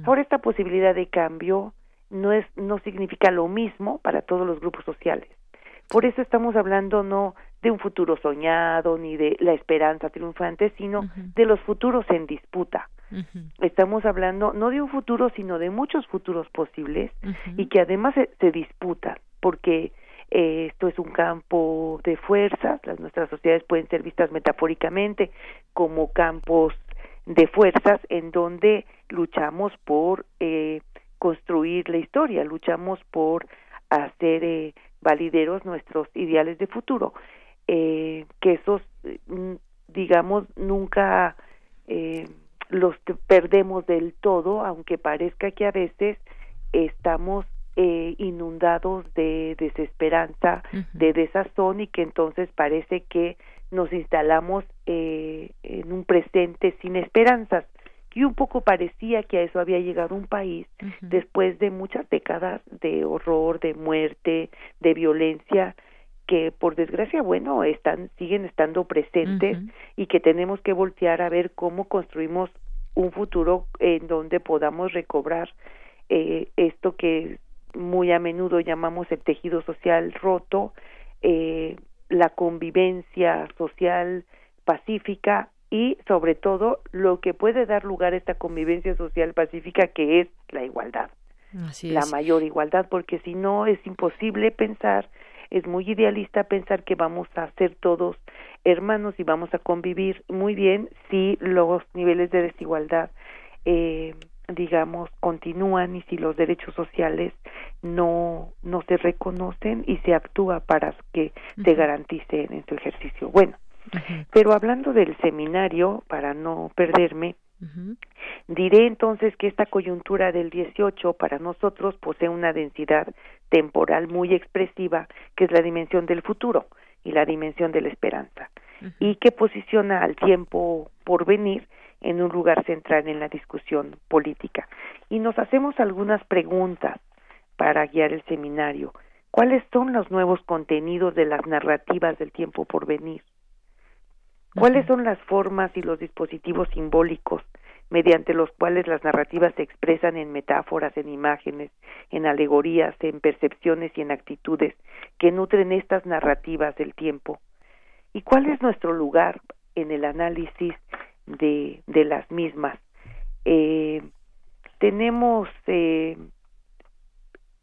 Ahora esta posibilidad de cambio no es no significa lo mismo para todos los grupos sociales. Por eso estamos hablando no de un futuro soñado ni de la esperanza triunfante, sino de los futuros en disputa. Estamos hablando no de un futuro, sino de muchos futuros posibles y que además se, se disputan, porque eh, esto es un campo de fuerzas, las, nuestras sociedades pueden ser vistas metafóricamente como campos de fuerzas en donde luchamos por eh, construir la historia, luchamos por hacer eh, valideros nuestros ideales de futuro, eh, que esos, mm, digamos, nunca eh, los perdemos del todo, aunque parezca que a veces estamos eh, inundados de desesperanza, de desazón y que entonces parece que nos instalamos eh, en un presente sin esperanzas y un poco parecía que a eso había llegado un país después de muchas décadas de horror, de muerte, de violencia que por desgracia bueno están siguen estando presentes y que tenemos que voltear a ver cómo construimos un futuro en donde podamos recobrar eh, esto que muy a menudo llamamos el tejido social roto, eh, la convivencia social pacífica y sobre todo lo que puede dar lugar a esta convivencia social pacífica que es la igualdad. la mayor igualdad, porque si no es imposible pensar, es muy idealista pensar que vamos a ser todos hermanos y vamos a convivir muy bien si los niveles de desigualdad eh, digamos, continúan y si los derechos sociales no, no se reconocen y se actúa para que se garanticen en su ejercicio. Bueno, pero hablando del seminario, para no perderme, diré entonces que esta coyuntura del 18 para nosotros posee una densidad temporal muy expresiva, que es la dimensión del futuro y la dimensión de la esperanza, y que posiciona al tiempo por venir en un lugar central en la discusión política. Y nos hacemos algunas preguntas para guiar el seminario. ¿Cuáles son los nuevos contenidos de las narrativas del tiempo por venir? ¿Cuáles son las formas y los dispositivos simbólicos mediante los cuales las narrativas se expresan en metáforas, en imágenes, en alegorías, en percepciones y en actitudes que nutren estas narrativas del tiempo? ¿Y cuál es nuestro lugar en el análisis de, de las mismas. Eh, tenemos, eh,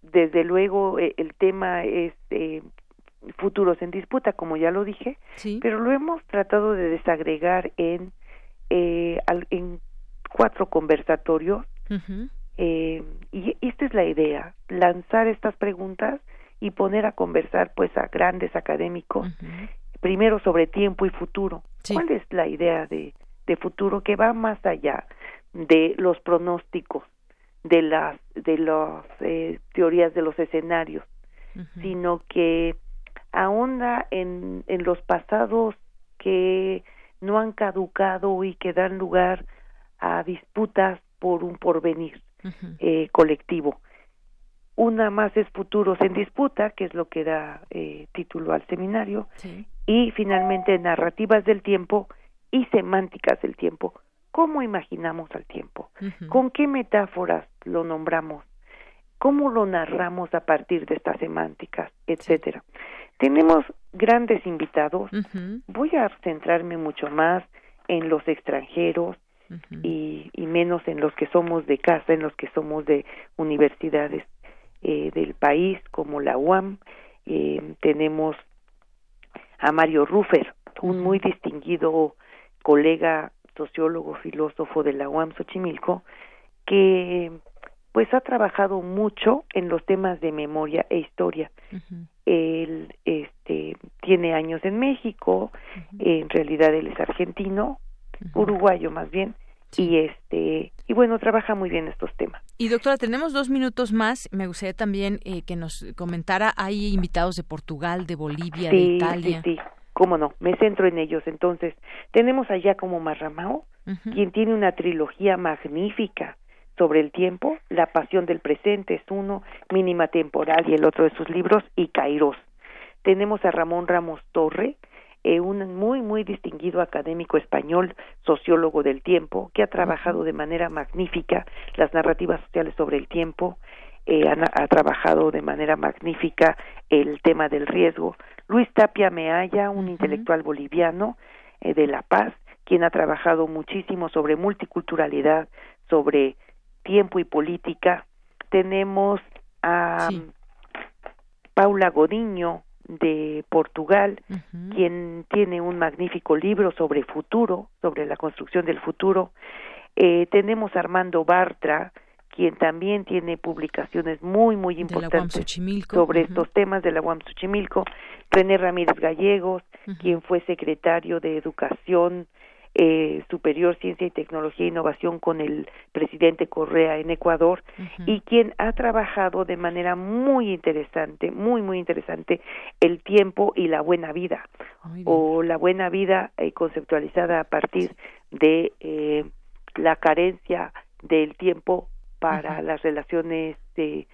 desde luego, eh, el tema es futuros en disputa, como ya lo dije, pero lo hemos tratado de desagregar en, en cuatro conversatorios. y esta es la idea, lanzar estas preguntas y poner a conversar pues a grandes académicos, primero sobre tiempo y futuro. ¿Cuál es la idea de, de futuro que va más allá de los pronósticos, de las de las eh, teorías de los escenarios, sino que ahonda en, en los pasados que no han caducado y que dan lugar a disputas por un porvenir eh, colectivo. Una más es Futuros en Disputa, que es lo que da eh, título al seminario, y finalmente Narrativas del Tiempo, y semánticas del tiempo. ¿Cómo imaginamos al tiempo? ¿Con qué metáforas lo nombramos? ¿Cómo lo narramos a partir de estas semánticas, etcétera? Tenemos grandes invitados. Voy a centrarme mucho más en los extranjeros y, menos en los que somos de casa, en los que somos de universidades eh, del país, como la UAM. Eh, tenemos a Mario Ruffer, un muy distinguido colega sociólogo, filósofo de la UAM Xochimilco, que pues ha trabajado mucho en los temas de memoria e historia. Él este, tiene años en México, en realidad él es argentino, uruguayo más bien, y este y bueno trabaja muy bien estos temas. Y doctora tenemos dos minutos más. Me gustaría también eh, que nos comentara hay invitados de Portugal, de Bolivia, de Italia. Sí, sí cómo no, me centro en ellos. Entonces, tenemos allá como Marramao, quien tiene una trilogía magnífica sobre el tiempo, La pasión del presente es uno, Mínima temporal y el otro de sus libros, y Kairos. Tenemos a Ramón Ramos Torre, eh, un muy, muy distinguido académico español, sociólogo del tiempo, que ha trabajado de manera magnífica las narrativas sociales sobre el tiempo, eh, ha, trabajado de manera magnífica el tema del riesgo. Luis Tapia Meaya, un intelectual boliviano eh, de La Paz, quien ha trabajado muchísimo sobre multiculturalidad, sobre tiempo y política. Tenemos a Paula Godiño de Portugal, quien tiene un magnífico libro sobre futuro, sobre la construcción del futuro. Eh, tenemos a Armando Bartra, quien también tiene publicaciones muy, muy importantes sobre estos temas de la UAM Xochimilco, René Ramírez Gallegos, quien fue secretario de Educación eh, Superior, Ciencia y Tecnología e Innovación con el presidente Correa en Ecuador y quien ha trabajado de manera muy interesante, muy, muy interesante, el tiempo y la buena vida, o la buena vida eh, conceptualizada a partir de eh, la carencia del tiempo para las relaciones eh,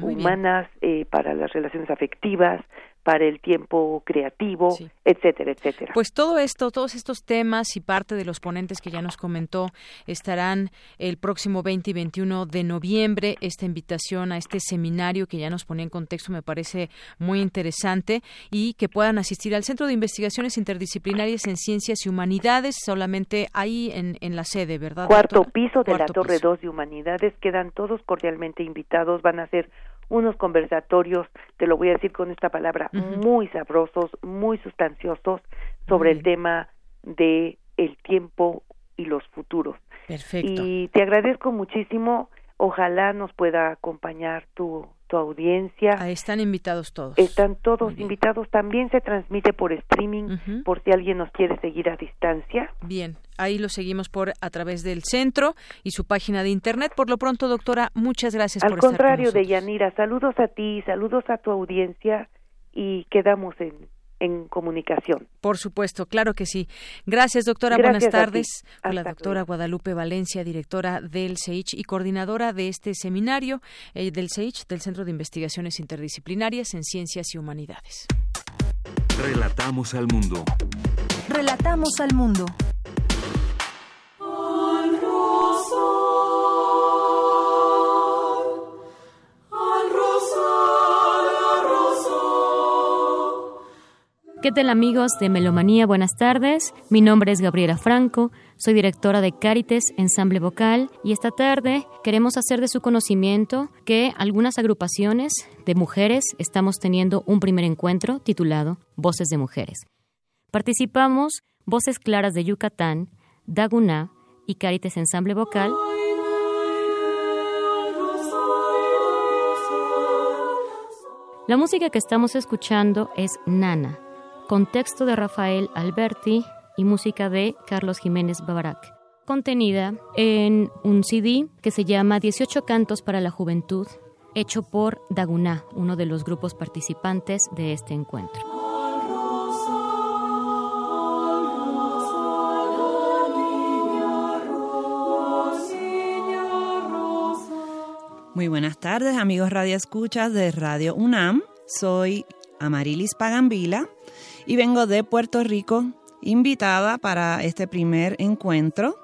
humanas, eh, para las relaciones afectivas, para el tiempo creativo, etcétera, etcétera. Pues todo esto, todos estos temas y parte de los ponentes que ya nos comentó estarán el próximo 20 y 21 de noviembre. Esta invitación a este seminario que ya nos ponía en contexto me parece muy interesante y que puedan asistir al Centro de Investigaciones Interdisciplinarias en Ciencias y Humanidades, solamente ahí en, en la sede, ¿verdad? Cuarto piso de la Torre 2 de Humanidades, quedan todos cordialmente invitados, van a ser unos conversatorios, te lo voy a decir con esta palabra, muy sabrosos, muy sustanciosos sobre el tema de el tiempo y los futuros. Perfecto. Y te agradezco muchísimo. Ojalá nos pueda acompañar tu, tu audiencia. Ahí están invitados todos. Están todos invitados. También se transmite por streaming, por si alguien nos quiere seguir a distancia. Bien, ahí lo seguimos por a través del centro y su página de internet. Por lo pronto, doctora, muchas gracias Al por estar con contrario de Yanira, saludos a ti, saludos a tu audiencia y quedamos en en comunicación. Por supuesto, claro que sí. Gracias, doctora. Buenas tardes. la doctora Guadalupe Valencia, directora del CEICH y coordinadora de este seminario eh, del CEICH, del Centro de Investigaciones Interdisciplinarias en Ciencias y Humanidades. Relatamos al mundo. Relatamos al mundo. ¿Qué tal amigos de Melomanía? Buenas tardes. Mi nombre es Gabriela Franco, soy directora de Carites Ensamble Vocal y esta tarde queremos hacer de su conocimiento que algunas agrupaciones de mujeres estamos teniendo un primer encuentro titulado Voces de Mujeres. Participamos Voces Claras de Yucatán, Daguná y Carites Ensamble Vocal. La música que estamos escuchando es Nana, con texto de Rafael Alberti y música de Carlos Jiménez Babarak, contenida en un CD que se llama 18 Cantos para la Juventud, hecho por Daguná, uno de los grupos participantes de este encuentro. Muy buenas tardes, amigos Radio Escuchas de Radio UNAM. Soy Amarilis Pagambila y vengo de Puerto Rico invitada para este primer encuentro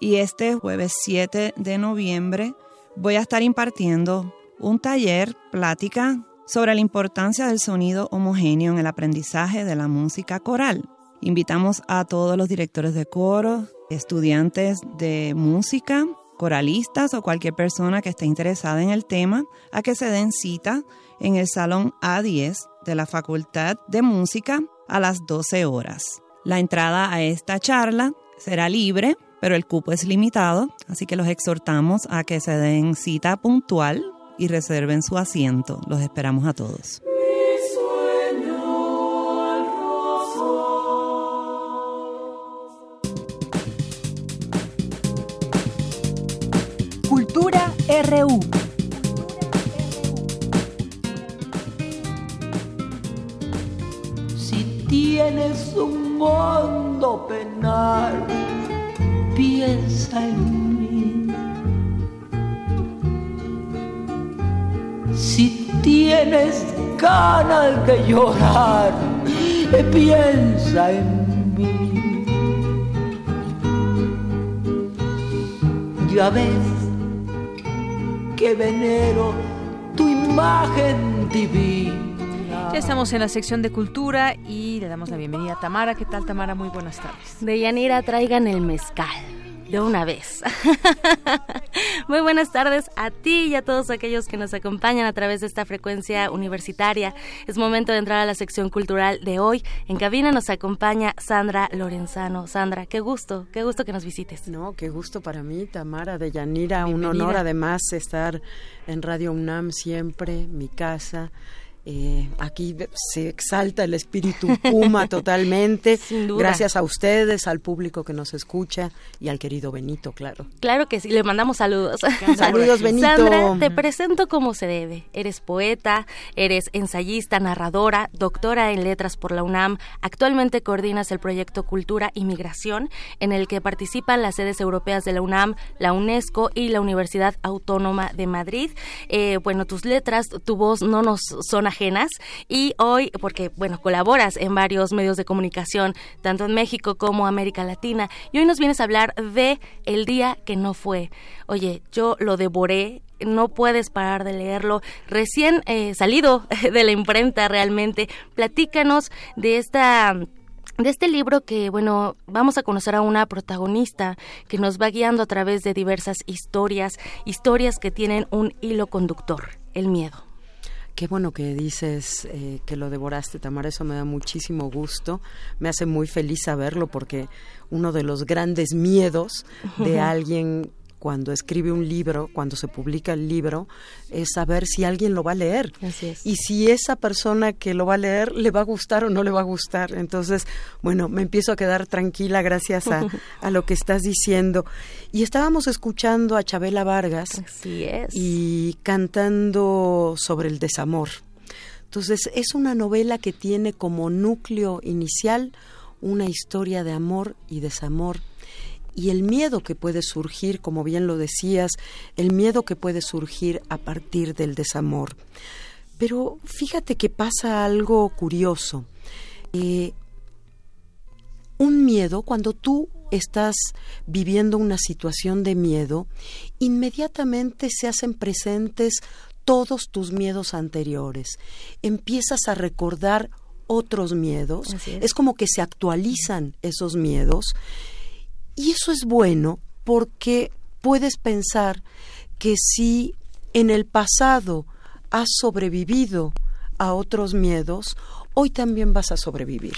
y este jueves 7 de noviembre voy a estar impartiendo un taller, plática sobre la importancia del sonido homogéneo en el aprendizaje de la música coral. Invitamos a todos los directores de coro, estudiantes de música, coralistas o cualquier persona que esté interesada en el tema a que se den cita en el Salón A10 de la Facultad de Música a las 12 horas. La entrada a esta charla será libre, pero el cupo es limitado, así que los exhortamos a que se den cita puntual y reserven su asiento. Los esperamos a todos. Cultura RU. Tienes un hondo penal, piensa en mí. Si tienes ganas de llorar, piensa en mí. Ya ves que venero tu imagen divina ya estamos en la sección de cultura y le damos la bienvenida a Tamara. ¿Qué tal, Tamara? Muy buenas tardes. De Yanira, traigan el mezcal. De una vez. (laughs) Muy buenas tardes a ti y a todos aquellos que nos acompañan a través de esta frecuencia universitaria. Es momento de entrar a la sección cultural de hoy. En cabina nos acompaña Sandra Lorenzano. Sandra, qué gusto, qué gusto que nos visites. No, qué gusto para mí, Tamara de Yanira. Un honor además estar en Radio UNAM siempre, mi casa. Eh, aquí se exalta el espíritu Puma (laughs) totalmente. Gracias a ustedes, al público que nos escucha y al querido Benito, claro. Claro que sí, le mandamos saludos. (laughs) saludos, Benito. Sandra, te presento como se debe. Eres poeta, eres ensayista, narradora, doctora en letras por la UNAM. Actualmente coordinas el proyecto Cultura y Migración, en el que participan las sedes europeas de la UNAM, la UNESCO y la Universidad Autónoma de Madrid. Eh, bueno, tus letras, tu voz no nos son y hoy, porque bueno, colaboras en varios medios de comunicación, tanto en México como América Latina, y hoy nos vienes a hablar de El día que no fue. Oye, yo lo devoré no puedes parar de leerlo. Recién eh, salido (laughs) de la imprenta realmente. Platícanos de esta de este libro que, bueno, vamos a conocer a una protagonista que nos va guiando a través de diversas historias, historias que tienen un hilo conductor, el miedo. Qué bueno que dices eh, que lo devoraste, Tamara, eso me da muchísimo gusto, me hace muy feliz saberlo porque uno de los grandes miedos de alguien cuando escribe un libro, cuando se publica el libro, es saber si alguien lo va a leer. Y si esa persona que lo va a leer le va a gustar o no le va a gustar. Entonces, bueno, me empiezo a quedar tranquila gracias a, (laughs) a lo que estás diciendo. Y estábamos escuchando a Chabela Vargas y cantando sobre el desamor. Entonces, es una novela que tiene como núcleo inicial una historia de amor y desamor y el miedo que puede surgir, como bien lo decías, el miedo que puede surgir a partir del desamor. Pero fíjate que pasa algo curioso. Eh, un miedo, cuando tú estás viviendo una situación de miedo, inmediatamente se hacen presentes todos tus miedos anteriores. Empiezas a recordar otros miedos. es como que se actualizan esos miedos y eso es bueno porque puedes pensar que si en el pasado has sobrevivido a otros miedos, hoy también vas a sobrevivir.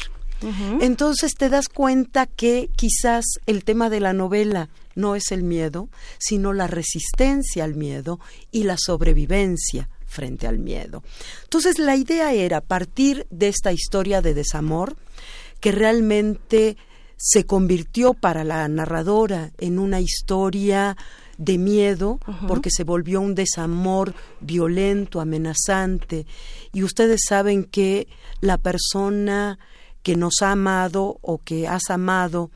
Entonces te das cuenta que quizás el tema de la novela no es el miedo, sino la resistencia al miedo y la sobrevivencia frente al miedo. Entonces la idea era partir de esta historia de desamor que realmente se convirtió para la narradora en una historia de miedo porque se volvió un desamor violento, amenazante. Y ustedes saben que la persona que nos ha amado o que has amado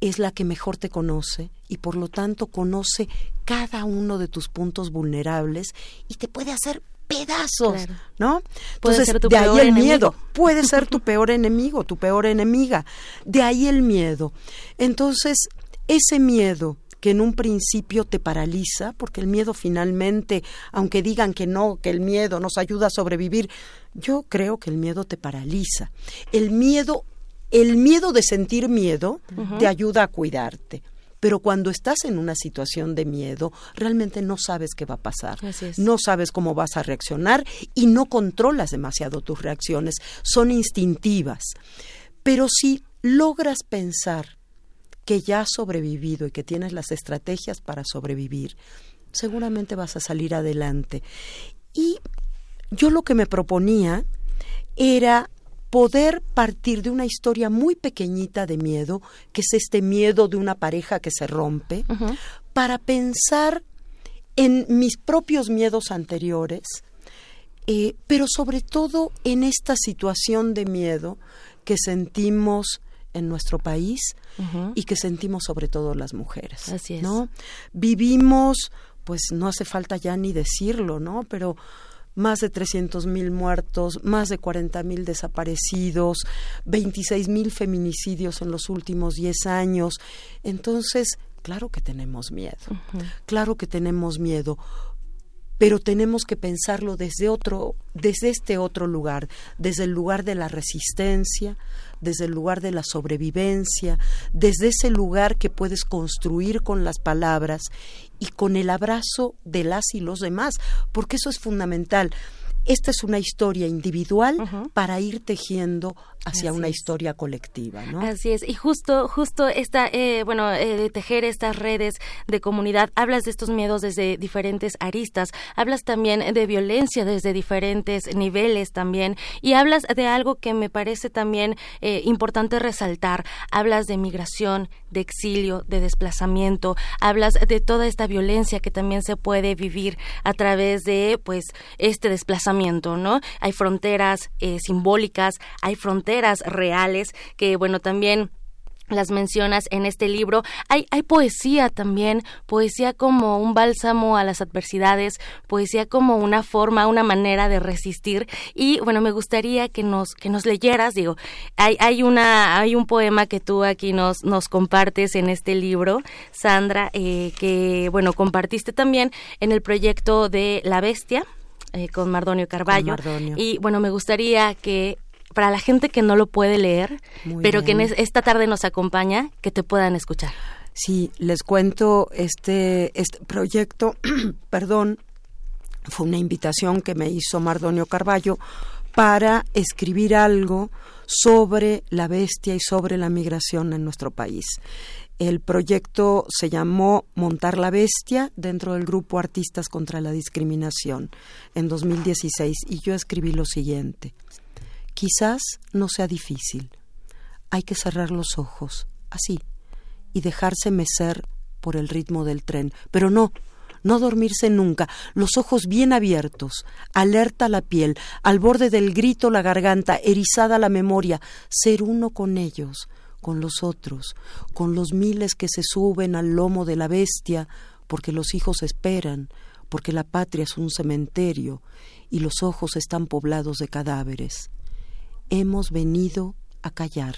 es la que mejor te conoce y por lo tanto conoce cada uno de tus puntos vulnerables y te puede hacer pedazos, ¿no? Entonces, de ahí el miedo. Puede (laughs) ser tu peor enemigo, tu peor enemiga. De ahí el miedo. Entonces, ese miedo que en un principio te paraliza, porque el miedo finalmente, aunque digan que no, que el miedo nos ayuda a sobrevivir, yo creo que el miedo te paraliza. El miedo, el miedo de sentir miedo te ayuda a cuidarte pero cuando estás en una situación de miedo, realmente no sabes qué va a pasar, no sabes cómo vas a reaccionar y no controlas demasiado tus reacciones, son instintivas. Pero si logras pensar que ya has sobrevivido y que tienes las estrategias para sobrevivir, seguramente vas a salir adelante. Y yo lo que me proponía era poder partir de una historia muy pequeñita de miedo, que es este miedo de una pareja que se rompe, para pensar en mis propios miedos anteriores, eh, pero sobre todo en esta situación de miedo que sentimos en nuestro país y que sentimos sobre todo las mujeres. Así es. ¿no? Vivimos, pues no hace falta ya ni decirlo, ¿no? Pero más de 300 mil muertos, más de 40 mil desaparecidos, 26 mil feminicidios en los últimos 10 años. Entonces, claro que tenemos miedo, claro que tenemos miedo, pero tenemos que pensarlo desde otro, desde este otro lugar, desde el lugar de la resistencia, desde el lugar de la sobrevivencia, desde ese lugar que puedes construir con las palabras y con el abrazo de las y los demás, porque eso es fundamental. Esta es una historia individual para ir tejiendo hacia una historia colectiva, ¿no? Así es, y justo, justo esta, eh, bueno, eh, de tejer estas redes de comunidad, hablas de estos miedos desde diferentes aristas, hablas también de violencia desde diferentes niveles también, y hablas de algo que me parece también eh, importante resaltar, hablas de migración, de exilio, de desplazamiento, hablas de toda esta violencia que también se puede vivir a través de, pues, este desplazamiento, ¿no? Hay fronteras simbólicas, hay fronteras reales que, bueno, también las mencionas en este libro. Hay, hay poesía también, poesía como un bálsamo a las adversidades, poesía como una forma, una manera de resistir. Y bueno, me gustaría que nos, que nos leyeras, digo, hay, hay una, hay un poema que tú aquí nos, nos compartes en este libro, Sandra, eh, que bueno, compartiste también en el proyecto de La Bestia. Eh, con Mardonio Carballo. Y bueno, me gustaría que para la gente que no lo puede leer, pero que esta tarde nos acompaña, que te puedan escuchar. Sí, les cuento este, este proyecto, (clears throat) perdón, fue una invitación que me hizo Mardonio Carballo para escribir algo sobre la bestia y sobre la migración en nuestro país. El proyecto se llamó Montar la Bestia dentro del grupo Artistas contra la Discriminación en 2016 y yo escribí lo siguiente. Quizás no sea difícil. Hay que cerrar los ojos, así, y dejarse mecer por el ritmo del tren, pero no, no dormirse nunca, los ojos bien abiertos, alerta la piel, al borde del grito la garganta, erizada la memoria, ser uno con ellos, con los otros, con los miles que se suben al lomo de la bestia, porque los hijos esperan, porque la patria es un cementerio y los ojos están poblados de cadáveres. Hemos venido a callar.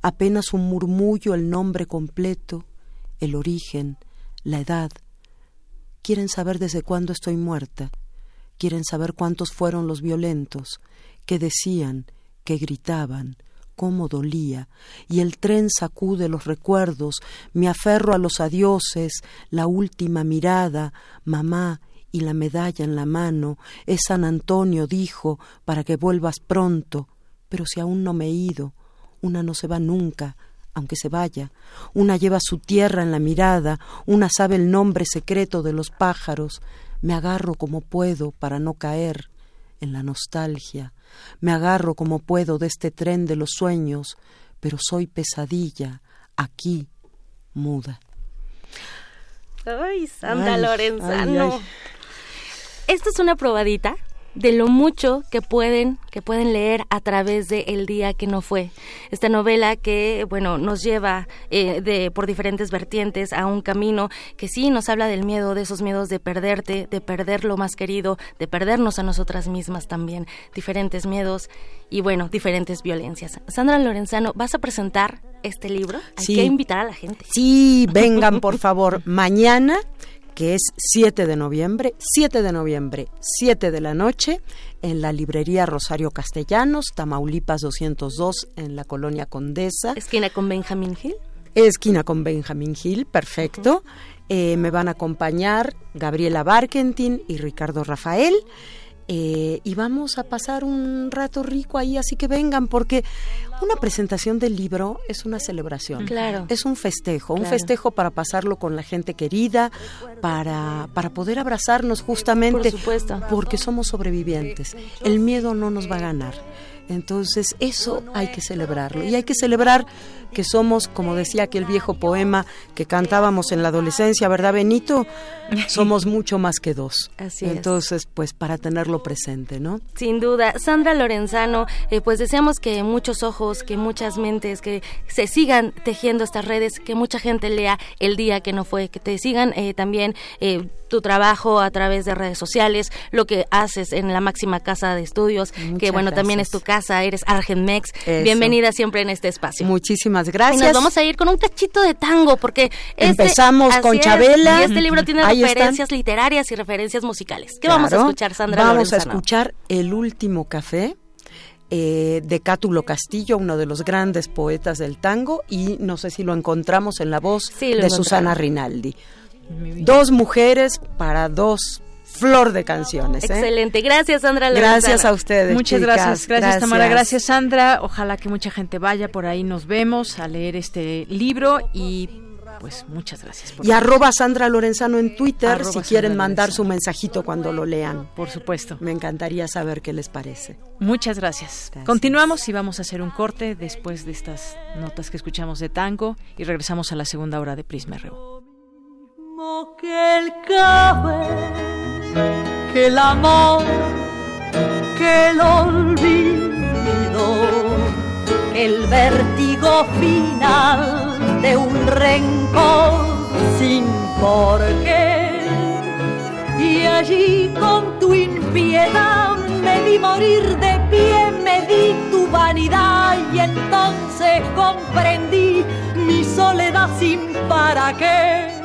Apenas un murmullo el nombre completo, el origen, la edad, Quieren saber desde cuándo estoy muerta. Quieren saber cuántos fueron los violentos, qué decían, qué gritaban, cómo dolía, y el tren sacude los recuerdos, me aferro a los adioses, la última mirada, mamá y la medalla en la mano, es San Antonio dijo, para que vuelvas pronto, pero si aún no me he ido, una no se va nunca, aunque se vaya. Una lleva su tierra en la mirada, una sabe el nombre secreto de los pájaros. Me agarro como puedo para no caer en la nostalgia. Me agarro como puedo de este tren de los sueños, pero soy pesadilla, aquí, muda. Ay, Sandra Lorenzano. Esta es una probadita de lo mucho que pueden que pueden leer a través de El día que no fue. Esta novela que bueno nos lleva eh, de por diferentes vertientes a un camino que sí nos habla del miedo, de esos miedos de perderte, de perder lo más querido, de perdernos a nosotras mismas también, diferentes miedos y bueno diferentes violencias. Sandra Lorenzano, vas a presentar este libro. Hay que invitar a la gente. Sí, vengan por favor (laughs) mañana que es 7 de noviembre, 7 de noviembre, 7 de la noche, en la librería Rosario Castellanos, Tamaulipas 202, en la colonia Condesa. ¿Esquina con Benjamín Gil? Esquina con Benjamín Gil, perfecto. Eh, me van a acompañar Gabriela Barkentin y Ricardo Rafael. Eh, y vamos a pasar un rato rico ahí, así que vengan, porque una presentación del libro es una celebración, claro. es un festejo, un festejo para pasarlo con la gente querida, para, para poder abrazarnos justamente, Por supuesto. porque somos sobrevivientes. El miedo no nos va a ganar. Entonces eso hay que celebrarlo y hay que celebrar que somos, como decía aquel viejo poema que cantábamos en la adolescencia, ¿verdad, Benito? (laughs) Somos mucho más que dos. Así es. Entonces, pues para tenerlo presente, ¿no? Sin duda. Sandra Lorenzano, eh, pues deseamos que muchos ojos, que muchas mentes, que se sigan tejiendo estas redes, que mucha gente lea el día que no fue, que te sigan eh, también eh, tu trabajo a través de redes sociales, lo que haces en la máxima casa de estudios, que bueno, también es tu casa, eres Argenmex. Eso. Bienvenida siempre en este espacio. Muchísimas Y gracias. nos vamos a ir con un cachito de tango, porque este- Empezamos con es, Chabela. Y este libro tiene Ahí están. referencias literarias y referencias musicales. ¿Qué vamos a escuchar, Sandra Vamos a escuchar El último café eh, de Cátulo Castillo, uno de los grandes poetas del tango, y no sé si lo encontramos en la voz Sí, de. Susana Rinaldi. Dos mujeres para dos flor de canciones. ¿eh? Excelente. Gracias, Sandra Lorenzano. Gracias a ustedes. Muchas chicas. gracias, gracias, Tamara, gracias Sandra. Ojalá que mucha gente vaya por ahí, nos vemos a leer este libro y pues muchas gracias. por Y arroba Sandra Lorenzano en Twitter Arroba si quieren Sandra mandar su mensajito cuando lo lean. Por supuesto. Me encantaría saber qué les parece. Muchas gracias. Continuamos y vamos a hacer un corte después de estas notas que escuchamos de tango y regresamos a la segunda hora de Prisma RU. Que el amor, que el olvido, que el vértigo final de un rencor sin por qué. Y allí con tu impiedad me vi morir de pie, me di tu vanidad y entonces comprendí mi soledad sin para qué.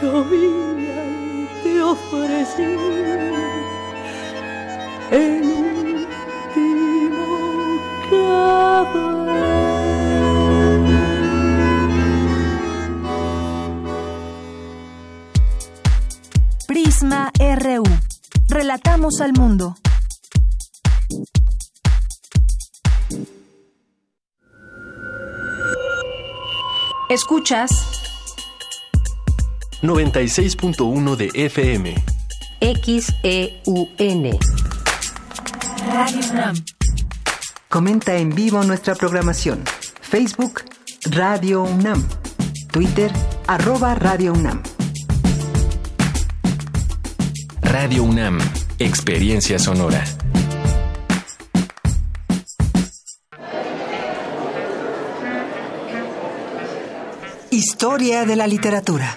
Llovía y te ofrecí el último café. Relatamos al mundo. Escuchas 96.1 de FM. XEUN. Radio UNAM. Comenta en vivo nuestra programación. Facebook Radio UNAM. Twitter arroba Radio UNAM. Radio UNAM. Experiencia sonora. Historia de la literatura.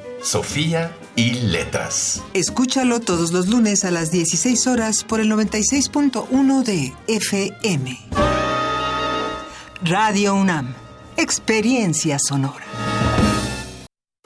Sofía y Letras. Escúchalo todos los lunes a las 16 horas por el 96.1 de FM. Radio UNAM. Experiencia sonora.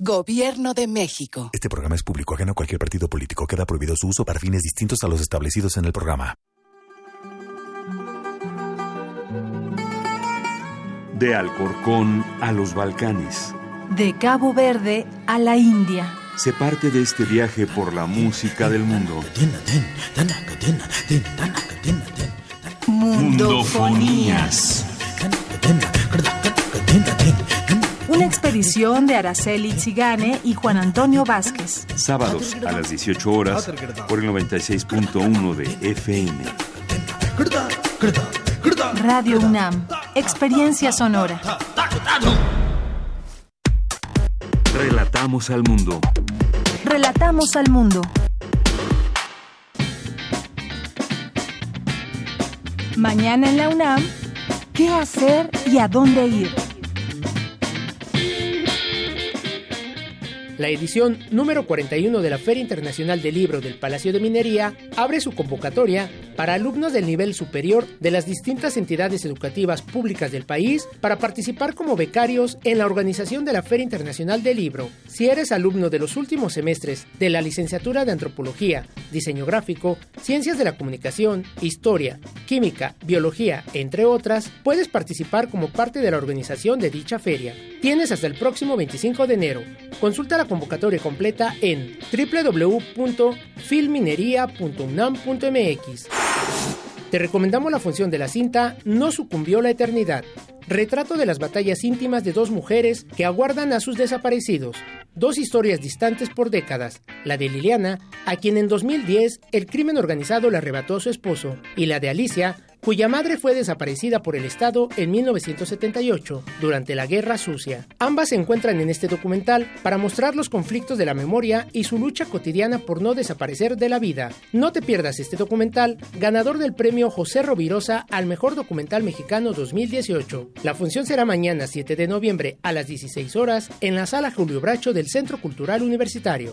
Gobierno de México. Este programa es público, ajeno a cualquier partido político. Queda prohibido su uso para fines distintos a los establecidos en el programa. De Alcorcón a los Balcanes. De Cabo Verde a la India. Se parte de este viaje por la música del mundo. Mundofonías. Una expedición de Araceli Zigane y Juan Antonio Vázquez. Sábados a las 18 horas por el 96.1 de FM. Radio UNAM. Experiencia sonora. Relatamos al mundo. Relatamos al mundo. Mañana en la UNAM, ¿qué hacer y a dónde ir? La edición número 41 de la Feria Internacional del Libro del Palacio de Minería abre su convocatoria para alumnos del nivel superior de las distintas entidades educativas públicas del país para participar como becarios en la organización de la Feria Internacional del Libro. Si eres alumno de los últimos semestres de la licenciatura de Antropología, Diseño Gráfico, Ciencias de la Comunicación, Historia, Química, Biología, entre otras, puedes participar como parte de la organización de dicha feria. Tienes hasta el próximo 25 de enero. Consulta la convocatoria completa en www.filminería.unam.mx. Te recomendamos la función de la cinta No sucumbió la eternidad, retrato de las batallas íntimas de dos mujeres que aguardan a sus desaparecidos, dos historias distantes por décadas, la de Liliana, a quien en 2010 el crimen organizado le arrebató a su esposo, y la de Alicia, cuya madre fue desaparecida por el Estado en 1978 durante la Guerra Sucia. Ambas se encuentran en este documental para mostrar los conflictos de la memoria y su lucha cotidiana por no desaparecer de la vida. No te pierdas este documental, ganador del premio José Rovirosa al mejor documental mexicano 2018. La función será mañana 7 de noviembre a las 16 horas en la sala Julio Bracho del Centro Cultural Universitario.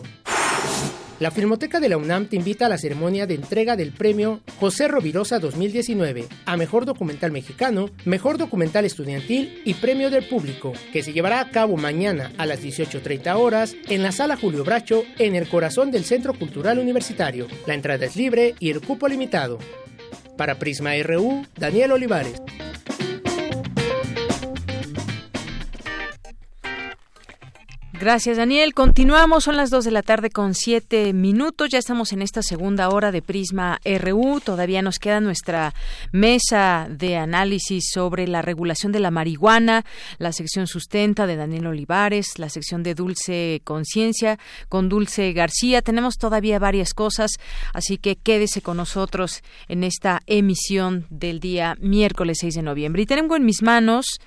La Filmoteca de la UNAM te invita a la ceremonia de entrega del premio José Rovirosa 2019 a Mejor Documental Mexicano, Mejor Documental Estudiantil y Premio del Público, que se llevará a cabo mañana a las 18.30 horas en la Sala Julio Bracho, en el corazón del Centro Cultural Universitario. La entrada es libre y el cupo limitado. Para Prisma RU, Daniel Olivares. Gracias, Daniel. Continuamos, son las 2 de la tarde con 7 minutos. Ya estamos en esta segunda hora de Prisma RU. Todavía nos queda nuestra mesa de análisis sobre la regulación de la marihuana, la sección sustenta de Daniel Olivares, la sección de Dulce Conciencia con Dulce García. Tenemos todavía varias cosas, así que quédese con nosotros en esta emisión del día miércoles 6 de noviembre. Y tengo en mis manos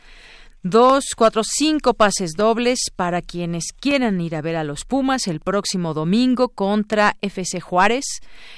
Dos, cuatro, cinco pases dobles para quienes quieran ir a ver a los Pumas el próximo domingo contra FC Juárez.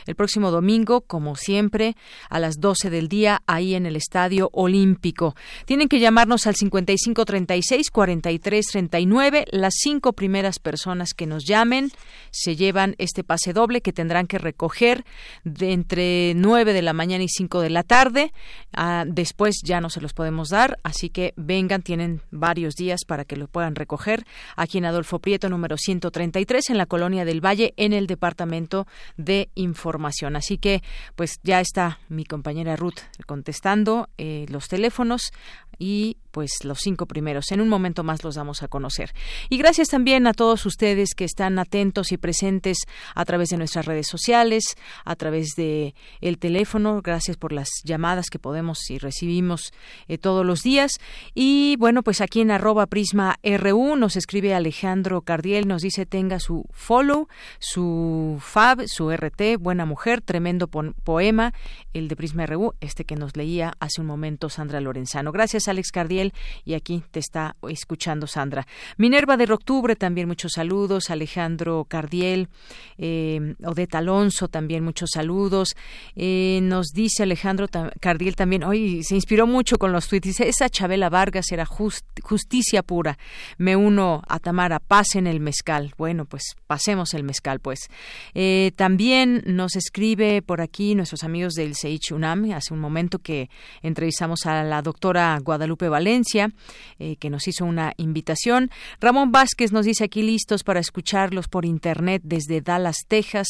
El próximo domingo, como siempre, a las 12 del día, ahí en el Estadio Olímpico. Tienen que llamarnos al 5536-4339. Las cinco primeras personas que nos llamen se llevan este pase doble que tendrán que recoger de entre 9 de la mañana y 5 de la tarde. Ah, después ya no se los podemos dar, así que vengan, tienen varios días para que lo puedan recoger aquí en Adolfo Prieto número 133 en la colonia del Valle en el departamento de información. Así que pues ya está mi compañera Ruth contestando eh, los teléfonos y pues los cinco primeros. En un momento más los damos a conocer. Y gracias también a todos ustedes que están atentos y presentes a través de nuestras redes sociales, a través de el teléfono. Gracias por las llamadas que podemos y recibimos eh, todos los días. Y bueno, pues aquí en arroba prisma RU nos escribe Alejandro Cardiel, nos dice tenga su follow, su fab, su RT, buena mujer, tremendo poema, el de Prisma RU, este que nos leía hace un momento Sandra Lorenzano. Gracias Alex Cardiel y aquí te está escuchando Sandra. Minerva de Octubre también muchos saludos, Alejandro Cardiel, eh, Odette Alonso también muchos saludos. Eh, nos dice Alejandro Cardiel también, hoy se inspiró mucho con los tweets, dice, esa Chabela Vargas era justicia pura. Me uno a Tamara, pasen el mezcal. Bueno, pues pasemos el mezcal, pues. Eh, también nos escribe por aquí nuestros amigos del Seich UNAM, hace un momento que entrevistamos a la doctora Guadalupe Valencia, eh, que nos hizo una invitación. Ramón Vázquez nos dice aquí listos para escucharlos por internet desde Dallas, Texas.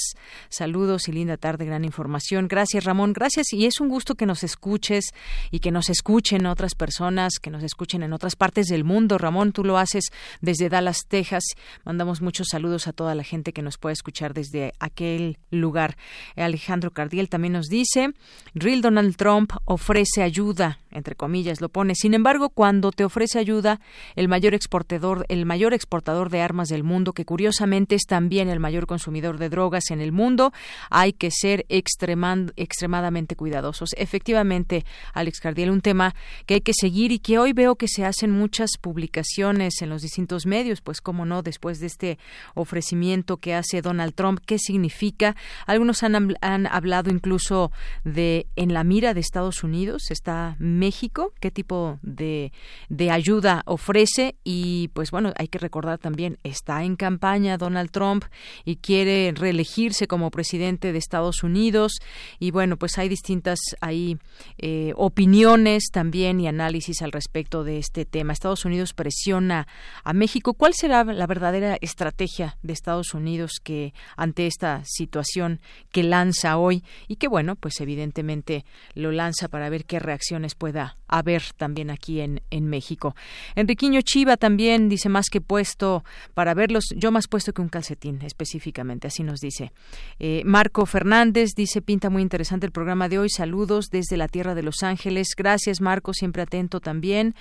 Saludos y linda tarde, gran información. Gracias, Ramón. Gracias y es un gusto que nos escuches y que nos escuchen otras personas, que nos escuchen en otras partes del mundo. Ramón, tú lo haces desde Dallas, Texas. Mandamos muchos saludos a toda la gente que nos puede escuchar desde aquel lugar. Alejandro Cardiel también nos dice, Real Donald Trump ofrece ayuda, entre comillas, lo pone. Sin embargo, cuando te ofrece ayuda, el mayor exportador, el mayor exportador de armas del mundo, que curiosamente es también el mayor consumidor de drogas en el mundo, hay que ser extremadamente cuidadosos. Efectivamente, Alex Cardiel, un tema que hay que seguir y que hoy veo que se hacen muchas publicaciones en los distintos medios, pues cómo no, después de este ofrecimiento que hace Donald Trump, qué significa. Algunos han, han hablado incluso de en la mira de Estados Unidos está México, qué tipo de, de ayuda ofrece y pues bueno, hay que recordar también, está en campaña Donald Trump y quiere reelegirse como presidente de Estados Unidos y bueno, pues hay distintas ahí eh, opiniones también y análisis al respecto de este tema. Estados Unidos presiona a México. ¿Cuál será la verdadera estrategia de Estados Unidos que ante esta situación que lanza hoy y que bueno, pues evidentemente lo lanza para ver qué reacciones pueda haber también aquí en, en México. Enriquiño Chiva también dice más que puesto para verlos, yo más puesto que un calcetín específicamente, así nos dice. Eh, Marco Fernández dice, pinta muy interesante el programa de hoy, saludos desde la tierra de Los Ángeles. Gracias Marco, siempre atento también.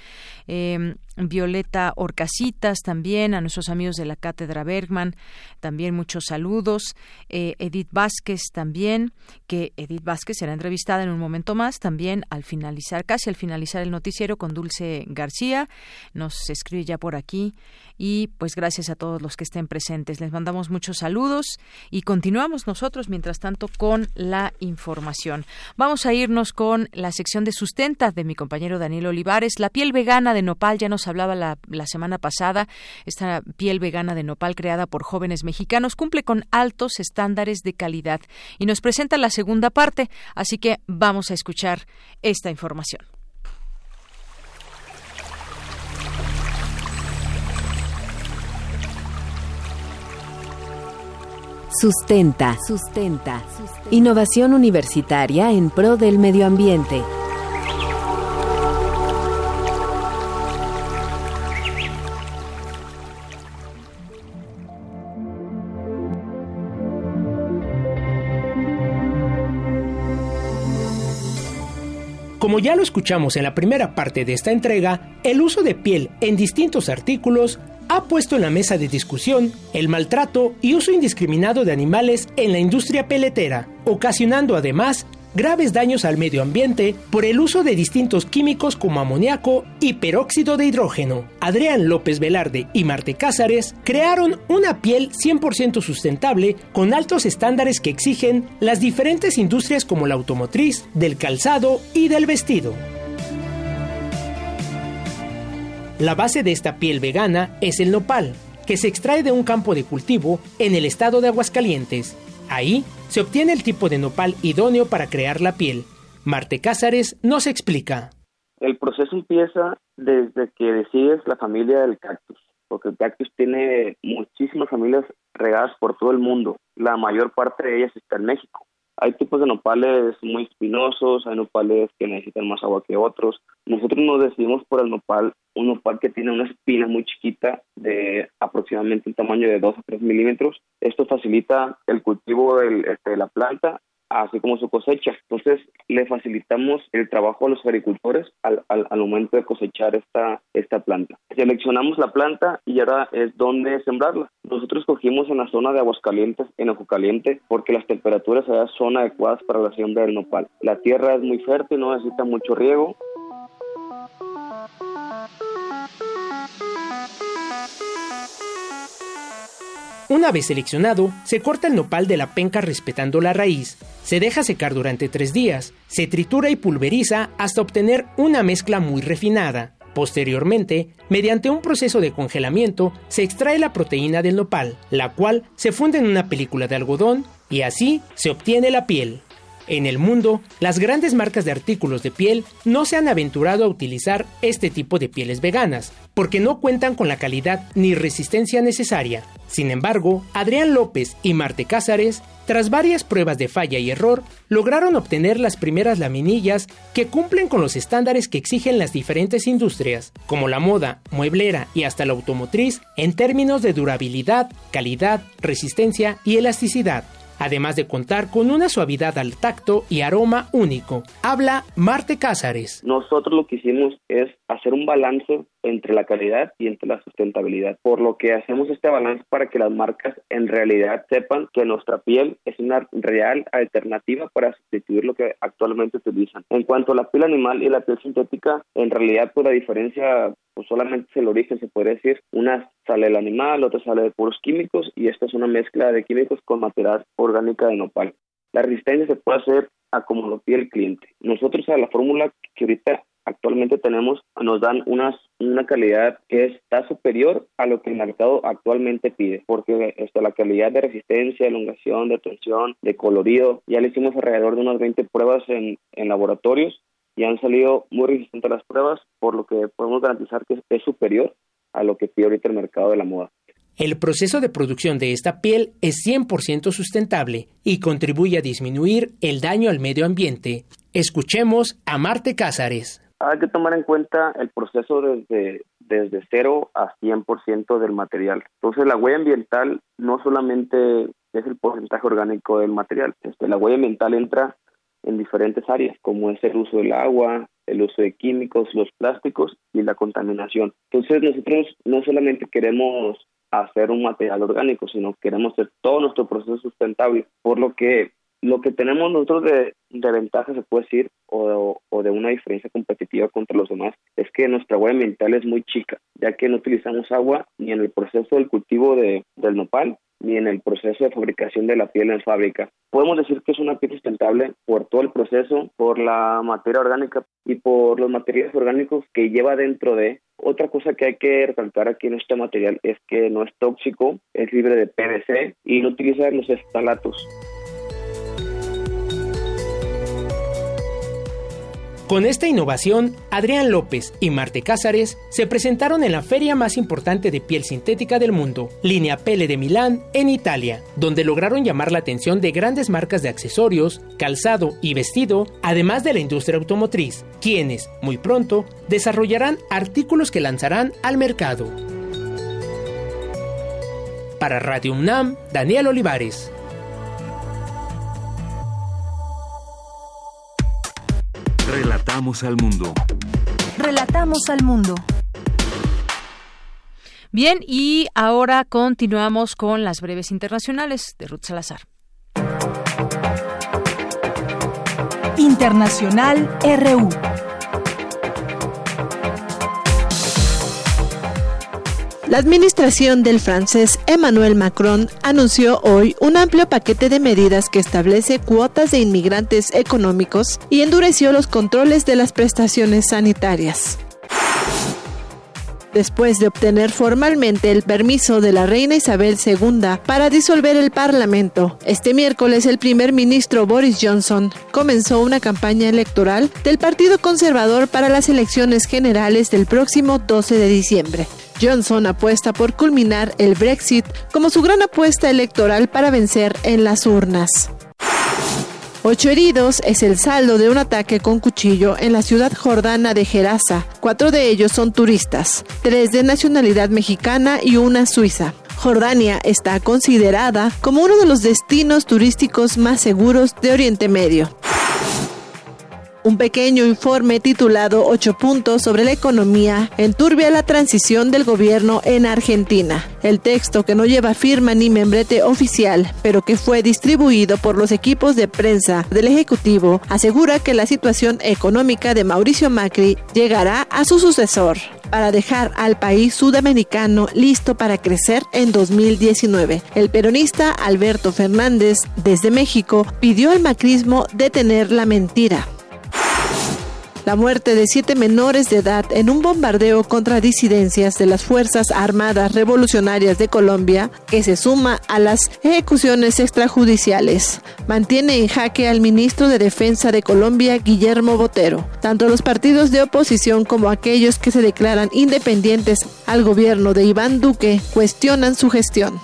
Eh, Violeta Orcasitas también, a nuestros amigos de la Cátedra Bergman, también muchos saludos. Eh, Edith Vázquez también, que Edith Vázquez será entrevistada en un momento más, también al finalizar, casi al finalizar el noticiero con Dulce García, nos escribe ya por aquí y pues gracias a todos los que estén presentes. Les mandamos muchos saludos y continuamos nosotros mientras tanto con la información. Vamos a irnos con la sección de sustenta de mi compañero Daniel Olivares. La piel vegana de nopal ya nos hablaba la, la semana pasada. Esta piel vegana de nopal creada por jóvenes mexicanos cumple con altos estándares de calidad y nos presenta la segunda parte, así que vamos a escuchar esta información. Sustenta. Sustenta. Innovación universitaria en pro del medio ambiente. Como ya lo escuchamos en la primera parte de esta entrega, el uso de piel en distintos artículos ha puesto en la mesa de discusión el maltrato y uso indiscriminado de animales en la industria peletera, ocasionando además graves daños al medio ambiente por el uso de distintos químicos como amoníaco y peróxido de hidrógeno. Adrián López Velarde y Marte Cázares crearon una piel 100% sustentable con altos estándares que exigen las diferentes industrias como la automotriz, del calzado y del vestido. La base de esta piel vegana es el nopal, que se extrae de un campo de cultivo en el estado de Aguascalientes. Ahí se obtiene el tipo de nopal idóneo para crear la piel. Marte Cázares nos explica. El proceso empieza desde que decides la familia del cactus, porque el cactus tiene muchísimas familias regadas por todo el mundo. La mayor parte de ellas está en México. Hay tipos de nopales muy espinosos, hay nopales que necesitan más agua que otros. Nosotros nos decidimos por el nopal, un nopal que tiene una espina muy chiquita de aproximadamente un tamaño de 2 a 3 milímetros. Esto facilita el cultivo del, este, de la planta así como su cosecha. Entonces, le facilitamos el trabajo a los agricultores al, al, al, momento de cosechar esta, esta planta. Seleccionamos la planta y ahora es donde sembrarla. Nosotros cogimos en la zona de Aguascalientes, en Ojo Caliente, porque las temperaturas allá son adecuadas para la siembra del nopal. La tierra es muy fértil, no necesita mucho riego. Una vez seleccionado, se corta el nopal de la penca respetando la raíz, se deja secar durante tres días, se tritura y pulveriza hasta obtener una mezcla muy refinada. Posteriormente, mediante un proceso de congelamiento, se extrae la proteína del nopal, la cual se funde en una película de algodón y así se obtiene la piel. En el mundo, las grandes marcas de artículos de piel no se han aventurado a utilizar este tipo de pieles veganas, porque no cuentan con la calidad ni resistencia necesaria. Sin embargo, Adrián López y Marte Cázares, tras varias pruebas de falla y error, lograron obtener las primeras laminillas que cumplen con los estándares que exigen las diferentes industrias, como la moda, mueblera y hasta la automotriz, en términos de durabilidad, calidad, resistencia y elasticidad además de contar con una suavidad al tacto y aroma único. Habla Marte Cázares. Nosotros lo que hicimos es hacer un balance entre la calidad y entre la sustentabilidad, por lo que hacemos este balance para que las marcas en realidad sepan que nuestra piel es una real alternativa para sustituir lo que actualmente utilizan. En cuanto a la piel animal y la piel sintética, en realidad por la diferencia pues solamente es el origen, se puede decir. Una sale del animal, otra sale de puros químicos y esta es una mezcla de químicos con material orgánica de nopal. La resistencia se puede hacer a como lo pide el cliente. Nosotros a la fórmula que ahorita actualmente tenemos nos dan unas, una calidad que está superior a lo que el mercado actualmente pide, porque esto, la calidad de resistencia, elongación, de tensión, de colorido, ya le hicimos alrededor de unas 20 pruebas en, en laboratorios y han salido muy resistentes las pruebas, por lo que podemos garantizar que es superior a lo que pide ahorita el mercado de la moda. El proceso de producción de esta piel es 100% sustentable y contribuye a disminuir el daño al medio ambiente. Escuchemos a Marte Cázares. Hay que tomar en cuenta el proceso desde, desde 0 a 100% del material. Entonces, la huella ambiental no solamente es el porcentaje orgánico del material, este, la huella ambiental entra en diferentes áreas, como es el uso del agua, el uso de químicos, los plásticos y la contaminación. Entonces nosotros no solamente queremos hacer un material orgánico, sino queremos hacer todo nuestro proceso sustentable, por lo que lo que tenemos nosotros de, ventaja, se puede decir, o, o, de una diferencia competitiva contra los demás, es que nuestra huella ambiental es muy chica, ya que no utilizamos agua ni en el proceso del cultivo de, del nopal, ni en el proceso de fabricación de la piel en fábrica. Podemos decir que es una piel sustentable por todo el proceso, por la materia orgánica y por los materiales orgánicos que lleva dentro de. Otra cosa que hay que recalcar aquí en este material es que no es tóxico, es libre de PVC y no utiliza los estalatos. Con esta innovación, Adrián López y Marte Cázares se presentaron en la feria más importante de piel sintética del mundo, Línea Pele de Milán, en Italia, donde lograron llamar la atención de grandes marcas de accesorios, calzado y vestido, además de la industria automotriz, quienes, muy pronto, desarrollarán artículos que lanzarán al mercado. Para Radio UNAM, Daniel Olivares. Relatamos al mundo. Relatamos al mundo. Bien, y ahora continuamos con las breves internacionales de Ruth Salazar. Internacional RU. La administración del francés Emmanuel Macron anunció hoy un amplio paquete de medidas que establece cuotas de inmigrantes económicos y endureció los controles de las prestaciones sanitarias. Después de obtener formalmente el permiso de la reina Isabel II para disolver el Parlamento, este miércoles el primer ministro Boris Johnson comenzó una campaña electoral del Partido Conservador para las elecciones generales del próximo 12 de diciembre. Johnson apuesta por culminar el Brexit como su gran apuesta electoral para vencer en las urnas. Ocho heridos es el saldo de un ataque con cuchillo en la ciudad jordana de Gerasa. Cuatro de ellos son turistas, tres de nacionalidad mexicana y una suiza. Jordania está considerada como uno de los destinos turísticos más seguros de Oriente Medio. Un pequeño informe titulado Ocho puntos sobre la economía enturbia la transición del gobierno en Argentina. El texto, que no lleva firma ni membrete oficial, pero que fue distribuido por los equipos de prensa del Ejecutivo, asegura que la situación económica de Mauricio Macri llegará a su sucesor para dejar al país sudamericano listo para crecer en 2019. El peronista Alberto Fernández, desde México, pidió al macrismo detener la mentira la muerte de siete menores de edad en un bombardeo contra disidencias de las Fuerzas Armadas Revolucionarias de Colombia, que se suma a las ejecuciones extrajudiciales. Mantiene en jaque al ministro de Defensa de Colombia, Guillermo Botero. Tanto los partidos de oposición como aquellos que se declaran independientes al gobierno de Iván Duque cuestionan su gestión.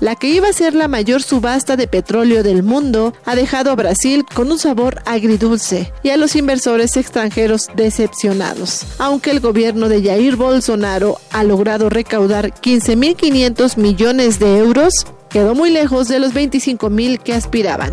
La que iba a ser la mayor subasta de petróleo del mundo ha dejado a Brasil con un sabor agridulce y a los inversores extranjeros decepcionados. Aunque el gobierno de Jair Bolsonaro ha logrado recaudar 15.500 millones de euros, quedó muy lejos de los 25.000 que aspiraban.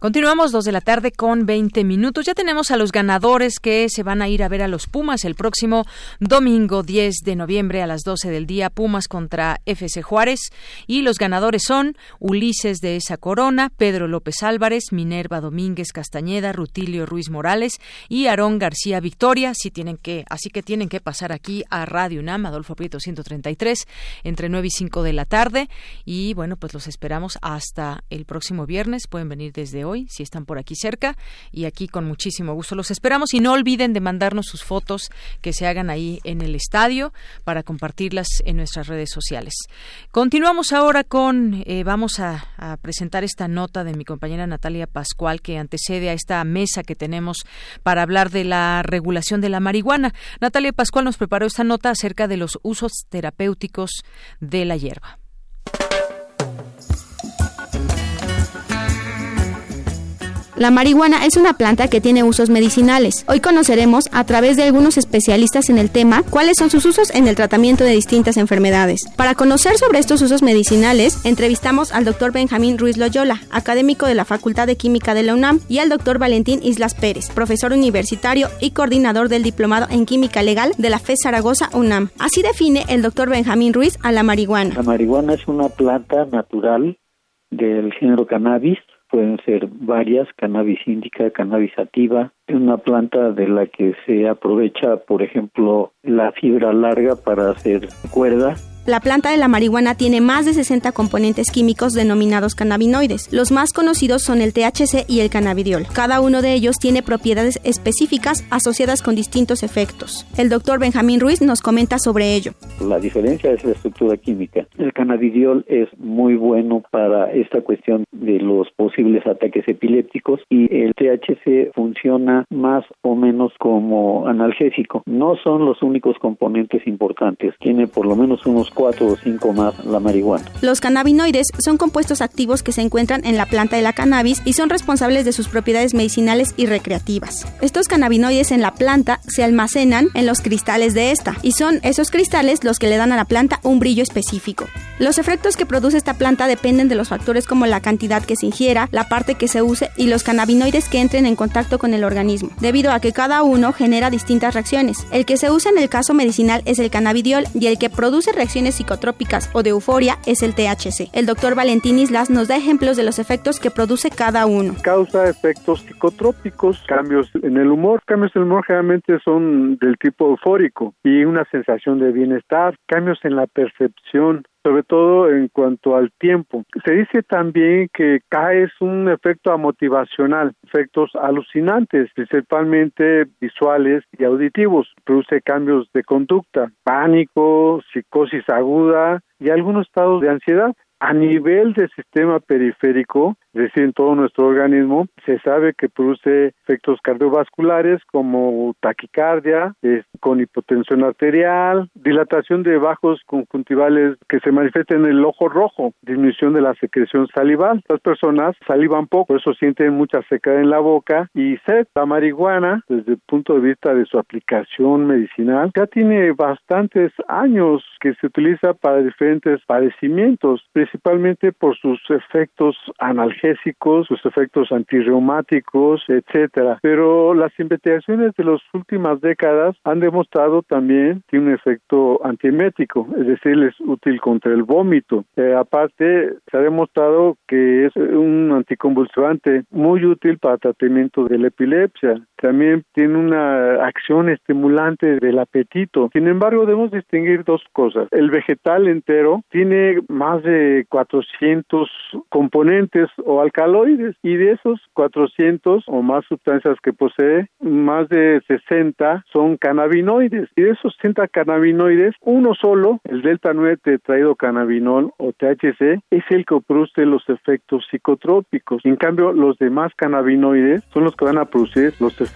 Continuamos dos de la tarde con 20 minutos. Ya tenemos a los ganadores que se van a ir a ver a los Pumas el próximo domingo 10 de noviembre a las 12 del día. Pumas contra FC Juárez. Y los ganadores son Ulises de esa Corona, Pedro López Álvarez, Minerva Domínguez Castañeda, Rutilio Ruiz Morales y Aarón García Victoria. Sí tienen que, así que tienen que pasar aquí a Radio UNAM, Adolfo Prieto 133, entre 9 y 5 de la tarde. Y bueno, pues los esperamos hasta el próximo viernes. Pueden venir desde hoy, si están por aquí cerca, y aquí con muchísimo gusto los esperamos. Y no olviden de mandarnos sus fotos que se hagan ahí en el estadio para compartirlas en nuestras redes sociales. Continuamos ahora con, eh, vamos a, a presentar esta nota de mi compañera Natalia Pascual que antecede a esta mesa que tenemos para hablar de la regulación de la marihuana. Natalia Pascual nos preparó esta nota acerca de los usos terapéuticos de la hierba. La marihuana es una planta que tiene usos medicinales. Hoy conoceremos, a través de algunos especialistas en el tema, cuáles son sus usos en el tratamiento de distintas enfermedades. Para conocer sobre estos usos medicinales, entrevistamos al doctor Benjamín Ruiz Loyola, académico de la Facultad de Química de la UNAM, y al doctor Valentín Islas Pérez, profesor universitario y coordinador del Diplomado en Química Legal de la FES Zaragoza UNAM. Así define el doctor Benjamín Ruiz a la marihuana. La marihuana es una planta natural del género cannabis pueden ser varias, cannabis índica, cannabis sativa, una planta de la que se aprovecha, por ejemplo, la fibra larga para hacer cuerda la planta de la marihuana tiene más de 60 componentes químicos denominados cannabinoides. Los más conocidos son el THC y el cannabidiol. Cada uno de ellos tiene propiedades específicas asociadas con distintos efectos. El doctor Benjamín Ruiz nos comenta sobre ello. La diferencia es la estructura química. El cannabidiol es muy bueno para esta cuestión de los posibles ataques epilépticos y el THC funciona más o menos como analgésico. No son los únicos componentes importantes. Tiene por lo menos unos cuatro o cinco más la marihuana. Los cannabinoides son compuestos activos que se encuentran en la planta de la cannabis y son responsables de sus propiedades medicinales y recreativas. Estos cannabinoides en la planta se almacenan en los cristales de esta y son esos cristales los que le dan a la planta un brillo específico. Los efectos que produce esta planta dependen de los factores como la cantidad que se ingiera, la parte que se use y los cannabinoides que entren en contacto con el organismo, debido a que cada uno genera distintas reacciones. El que se usa en el caso medicinal es el cannabidiol y el que produce reacciones psicotrópicas o de euforia es el THC. El doctor Valentín Islas nos da ejemplos de los efectos que produce cada uno. Causa efectos psicotrópicos, cambios en el humor. Cambios en el humor generalmente son del tipo eufórico y una sensación de bienestar. Cambios en la percepción, sobre todo en cuanto al tiempo. Se dice también que CAE es un efecto amotivacional, efectos alucinantes, principalmente visuales y auditivos. Produce cambios de conducta, pánico, psicosis aguda y algunos estados de ansiedad. A nivel del sistema periférico, es decir, en todo nuestro organismo, se sabe que produce efectos cardiovasculares como taquicardia, con hipotensión arterial, dilatación de bajos conjuntivales que se manifiestan en el ojo rojo, disminución de la secreción salival. Las personas salivan poco, por eso sienten mucha sequedad en la boca y sed. La marihuana, desde el punto de vista de su aplicación medicinal, ya tiene bastantes años que se utiliza para diferentes padecimientos, principalmente por sus efectos analgésicos, sus efectos antirreumáticos, etcétera. Pero las investigaciones de las últimas décadas han demostrado también que un efecto antiemético, es decir, es útil contra el vómito. Eh, aparte, se ha demostrado que es un anticonvulsivante muy útil para tratamiento de la epilepsia. También tiene una acción estimulante del apetito. Sin embargo, debemos distinguir dos cosas. El vegetal entero tiene más de 400 componentes o alcaloides y de esos 400 o más sustancias que posee, más de 60 son cannabinoides y de esos 60 cannabinoides, uno solo, el delta 9 tetraidrocannabinol o THC, es el que produce los efectos psicotrópicos. En cambio, los demás cannabinoides son los que van a producir los efectos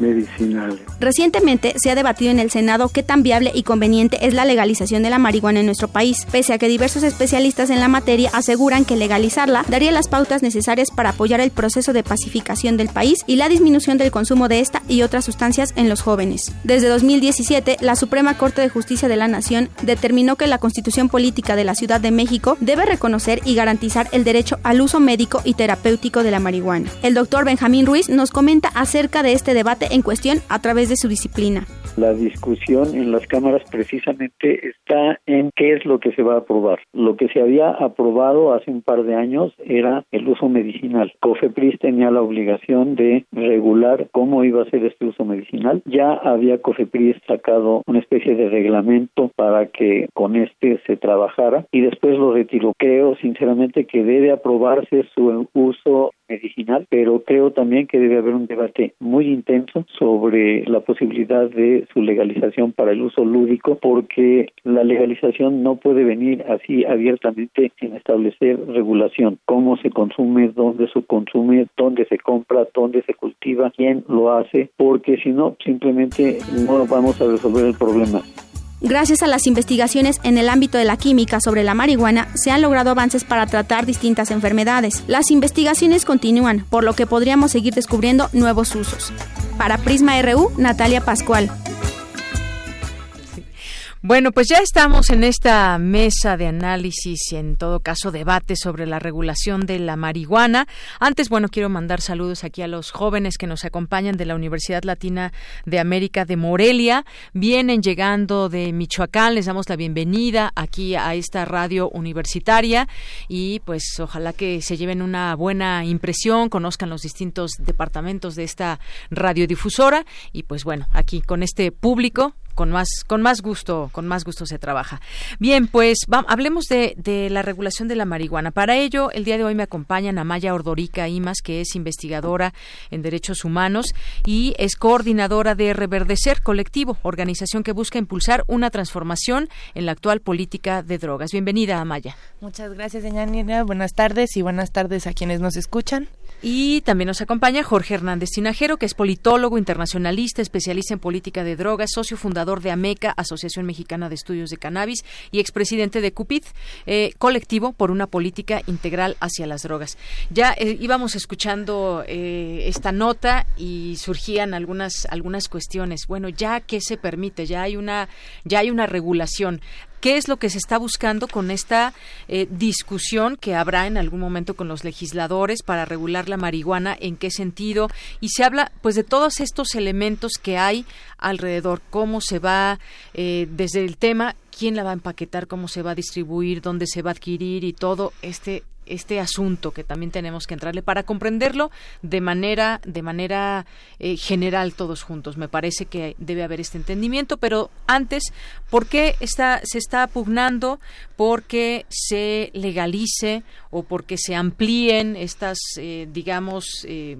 medicinales. Recientemente se ha debatido en el Senado qué tan viable y conveniente es la legalización de la marihuana en nuestro país, pese a que diversos especialistas en la materia aseguran que legalizarla daría las pautas necesarias para apoyar el proceso de pacificación del país y la disminución del consumo de esta y otras sustancias en los jóvenes. Desde 2017, la Suprema Corte de Justicia de la Nación determinó que la Constitución Política de la Ciudad de México debe reconocer y garantizar el derecho al uso médico y terapéutico de la marihuana. El doctor Benjamín Ruiz nos comenta acerca de este debate en cuestión a través de su disciplina. La discusión en las cámaras precisamente está en qué es lo que se va a aprobar. Lo que se había aprobado hace un par de años era el uso medicinal. COFEPRIS tenía la obligación de regular cómo iba a ser este uso medicinal. Ya había COFEPRIS sacado una especie de reglamento para que con este se trabajara y después lo retiró. Creo sinceramente que debe aprobarse su uso medicinal, pero creo también que debe haber un debate muy intenso sobre la posibilidad de su legalización para el uso lúdico, porque la legalización no puede venir así abiertamente sin establecer regulación, cómo se consume, dónde se consume, dónde se compra, dónde se cultiva, quién lo hace, porque si no, simplemente no vamos a resolver el problema. Gracias a las investigaciones en el ámbito de la química sobre la marihuana, se han logrado avances para tratar distintas enfermedades. Las investigaciones continúan, por lo que podríamos seguir descubriendo nuevos usos. Para Prisma RU, Natalia Pascual. Bueno, pues ya estamos en esta mesa de análisis y en todo caso debate sobre la regulación de la marihuana. Antes, bueno, quiero mandar saludos aquí a los jóvenes que nos acompañan de la Universidad Latina de América de Morelia. Vienen llegando de Michoacán, les damos la bienvenida aquí a esta radio universitaria y pues ojalá que se lleven una buena impresión, conozcan los distintos departamentos de esta radiodifusora y pues bueno, aquí con este público con más con más gusto con más gusto se trabaja. Bien pues hablemos de, de, la regulación de la marihuana. Para ello el día de hoy me acompañan Amaya Ordorica Imas que es investigadora en derechos humanos y es coordinadora de Reverdecer Colectivo organización que busca impulsar una transformación en la actual política de drogas. Bienvenida Amaya. Muchas gracias señora Nina. Buenas tardes y buenas tardes a quienes nos escuchan Y también nos acompaña Jorge Hernández Tinajero, que es politólogo, internacionalista, especialista en política de drogas, socio fundador de AMECA, Asociación Mexicana de Estudios de Cannabis, y expresidente de CUPID, eh, colectivo por una política integral hacia las drogas. Ya eh, íbamos escuchando eh, esta nota y surgían algunas algunas cuestiones. Bueno, ya que se permite, ya hay una ya hay una regulación qué es lo que se está buscando con esta eh, discusión que habrá en algún momento con los legisladores para regular la marihuana, en qué sentido, y se habla pues de todos estos elementos que hay alrededor, cómo se va eh, desde el tema quién la va a empaquetar, cómo se va a distribuir, dónde se va a adquirir y todo este este asunto que también tenemos que entrarle para comprenderlo de manera de manera eh, general todos juntos. Me parece que debe haber este entendimiento pero antes por qué está se está pugnando porque se legalice o porque se amplíen estas eh, digamos eh,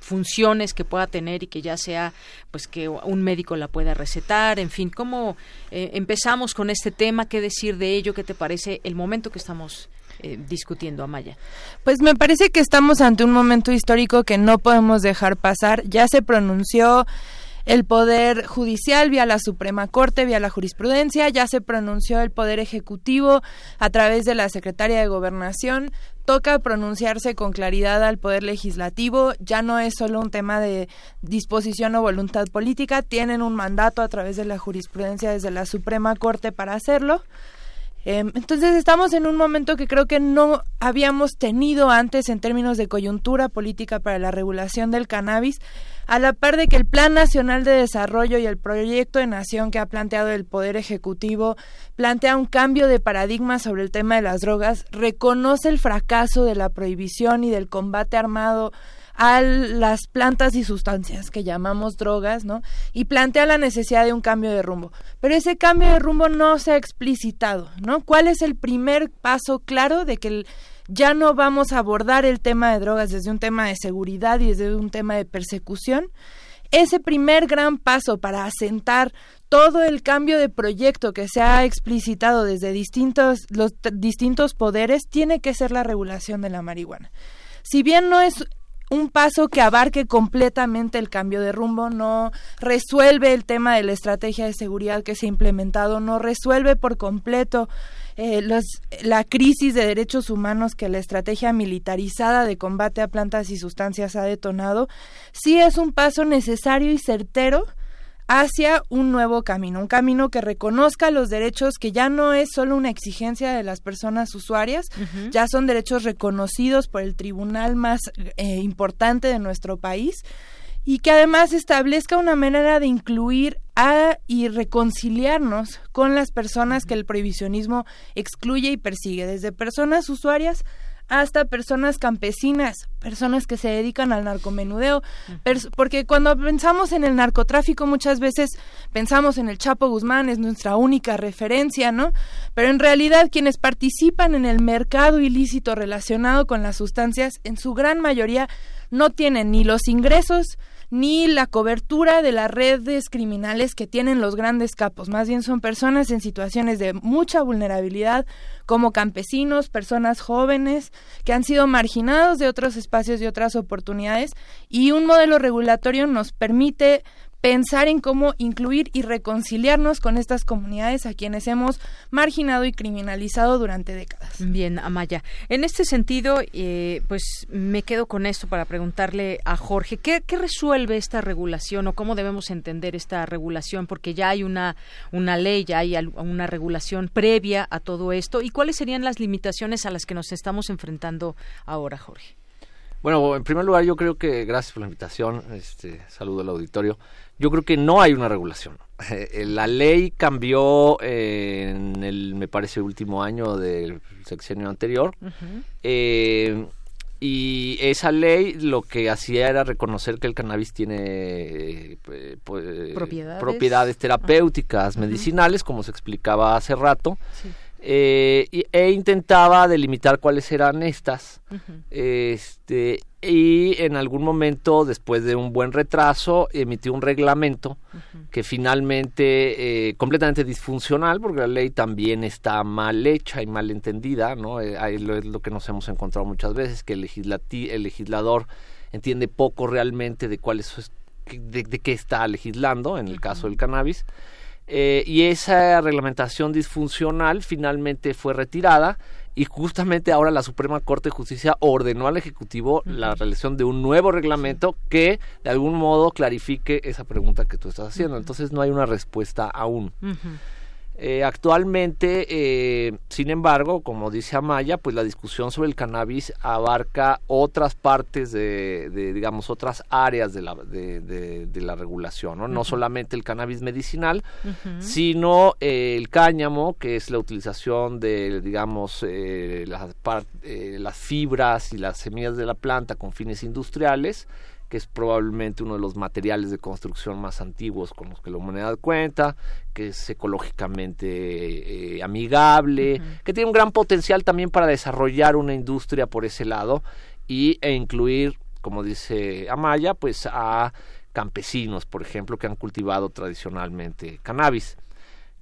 funciones que pueda tener y que ya sea pues que un médico la pueda recetar en fin cómo empezamos con este tema qué decir de ello qué te parece el momento que estamos eh, discutiendo, Amaya? Pues me parece que estamos ante un momento histórico que no podemos dejar pasar. Ya se pronunció el Poder Judicial vía la Suprema Corte, vía la jurisprudencia, ya se pronunció el Poder Ejecutivo a través de la Secretaria de Gobernación. Toca pronunciarse con claridad al Poder Legislativo. Ya no es solo un tema de disposición o voluntad política, tienen un mandato a través de la jurisprudencia desde la Suprema Corte para hacerlo. Em, entonces estamos en un momento que creo que no habíamos tenido antes en términos de coyuntura política para la regulación del cannabis, a la par de que el Plan Nacional de Desarrollo y el proyecto de nación que ha planteado el Poder Ejecutivo plantea un cambio de paradigma sobre el tema de las drogas, reconoce el fracaso de la prohibición y del combate armado a las plantas y sustancias que llamamos drogas, ¿no? Y plantea la necesidad de un cambio de rumbo. Pero ese cambio de rumbo no se ha explicitado, ¿no? ¿Cuál es el primer paso claro de que ya no vamos a abordar el tema de drogas desde un tema de seguridad y desde un tema de persecución? Ese primer gran paso para asentar todo el cambio de proyecto que se ha explicitado desde distintos los distintos poderes tiene que ser la regulación de la marihuana. Si bien no es un paso que abarque completamente el cambio de rumbo, no resuelve el tema de la estrategia de seguridad que se ha implementado, no resuelve por completo eh, la crisis de derechos humanos que la estrategia militarizada de combate a plantas y sustancias ha detonado, sí es un paso necesario y certero hacia un nuevo camino, un camino que reconozca los derechos que ya no es solo una exigencia de las personas usuarias, ya son derechos reconocidos por el tribunal más eh, importante de nuestro país y que además establezca una manera de incluir a y reconciliarnos con las personas que el prohibicionismo excluye y persigue, desde personas usuarias hasta personas campesinas, personas que se dedican al narcomenudeo, porque cuando pensamos en el narcotráfico muchas veces pensamos en el Chapo Guzmán, es nuestra única referencia, ¿no? Pero en realidad quienes participan en el mercado ilícito relacionado con las sustancias, en su gran mayoría no tienen ni los ingresos, ni la cobertura de las redes criminales que tienen los grandes capos. Más bien son personas en situaciones de mucha vulnerabilidad, como campesinos, personas jóvenes que han sido marginados de otros espacios y otras oportunidades y un modelo regulatorio nos permite pensar en cómo incluir y reconciliarnos con estas comunidades a quienes hemos marginado y criminalizado durante décadas. Bien, Amaya. En este sentido, eh, pues me quedo con esto para preguntarle a Jorge, ¿qué, resuelve esta regulación o cómo debemos entender esta regulación? Porque ya hay una, una ley, ya hay una regulación previa a todo esto. ¿Y cuáles serían las limitaciones a las que nos estamos enfrentando ahora, Jorge? Bueno, en primer lugar, yo creo que, gracias por la invitación, este, saludo al auditorio yo creo que no hay una regulación. (laughs) Eh, la ley cambió en el, me parece, último año del sexenio anterior. Eh, y esa ley lo que hacía era reconocer que el cannabis tiene eh, propiedades. terapéuticas, medicinales, como se explicaba hace rato. E intentaba delimitar cuáles eran estas. este, y en algún momento, después de un buen retraso, emitió un reglamento que finalmente eh, completamente disfuncional, porque la ley también está mal hecha y mal entendida, ¿no? Eh, ahí lo, es lo que nos hemos encontrado muchas veces, que el, legislati el legislador entiende poco realmente de cuál es, de, de qué está legislando, en el caso del cannabis. Eh, y esa reglamentación disfuncional finalmente fue retirada y justamente ahora la Suprema Corte de Justicia ordenó al Ejecutivo la realización de un nuevo reglamento que de algún modo clarifique esa pregunta que tú estás haciendo. Entonces no hay una respuesta aún. Eh, actualmente, eh, sin embargo, como dice Amaya, pues la discusión sobre el cannabis abarca otras partes de, digamos, otras áreas de la, de, la regulación, ¿no? No solamente el cannabis medicinal, sino eh, el cáñamo, que es la utilización de, digamos, las, las fibras y las semillas de la planta con fines industriales, que es probablemente uno de los materiales de construcción más antiguos con los que la humanidad cuenta, que es ecológicamente eh, amigable, que tiene un gran potencial también para desarrollar una industria por ese lado y, e incluir, como dice Amaya, pues a campesinos, por ejemplo, que han cultivado tradicionalmente cannabis.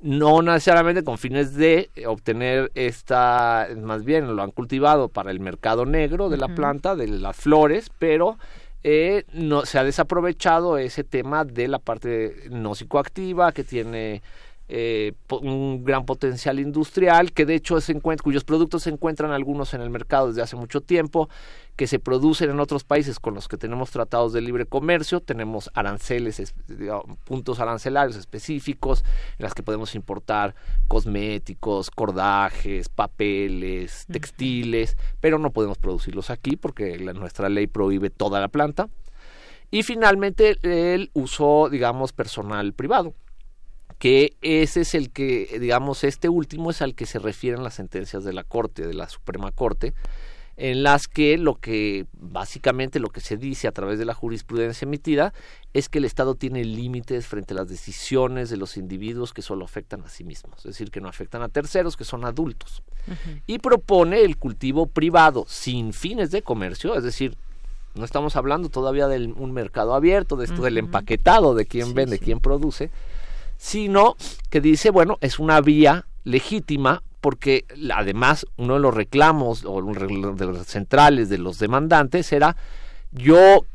No necesariamente con fines de obtener esta, más bien lo han cultivado para el mercado negro de la planta, de las flores, pero eh, no se ha desaprovechado ese tema de la parte no psicoactiva que tiene eh, un gran potencial industrial que de hecho se encuentra, cuyos productos se encuentran algunos en el mercado desde hace mucho tiempo que se producen en otros países con los que tenemos tratados de libre comercio, tenemos aranceles, puntos arancelarios específicos en las que podemos importar cosméticos, cordajes, papeles, textiles, pero no podemos producirlos aquí porque nuestra ley prohíbe toda la planta. Y finalmente el uso, digamos, personal privado que ese es el que, digamos, este último es al que se refieren las sentencias de la Corte, de la Suprema Corte, en las que lo que básicamente lo que se dice a través de la jurisprudencia emitida es que el Estado tiene límites frente a las decisiones de los individuos que solo afectan a sí mismos, es decir, que no afectan a terceros, que son adultos. Y propone el cultivo privado sin fines de comercio, es decir, no estamos hablando todavía de un mercado abierto, de esto del empaquetado, de quién vende, quién produce, sino que dice, bueno, es una vía legítima porque además uno de los reclamos o de los centrales de los demandantes era yo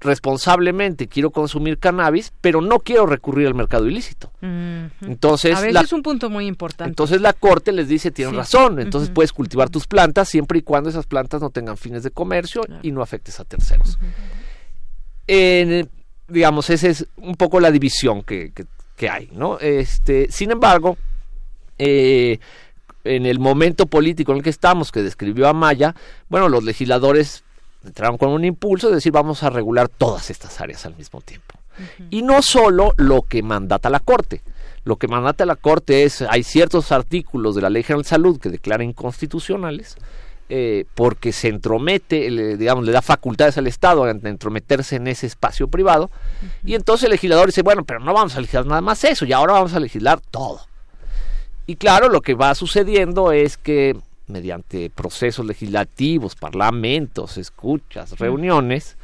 responsablemente quiero consumir cannabis, pero no quiero recurrir al mercado ilícito. Entonces, a es un punto muy importante. Entonces la corte les dice, tienen razón, entonces puedes cultivar tus plantas siempre y cuando esas plantas no tengan fines de comercio y no afectes a terceros. Digamos, esa es un poco la división que, que hay, ¿no? Este, sin embargo, eh, en el momento político en el que estamos, que describió Amaya, bueno, los legisladores entraron con un impulso de decir vamos a regular todas estas áreas al mismo tiempo. Y no solo lo que mandata la Corte. Lo que mandata la Corte es, hay ciertos artículos de la Ley General de Salud que declaran inconstitucionales, eh, porque se entromete, le, digamos, le da facultades al Estado de entrometerse en ese espacio privado, y entonces el legislador dice, bueno, pero no vamos a legislar nada más eso, y ahora vamos a legislar todo. Y claro, lo que va sucediendo es que mediante procesos legislativos, parlamentos, escuchas, reuniones,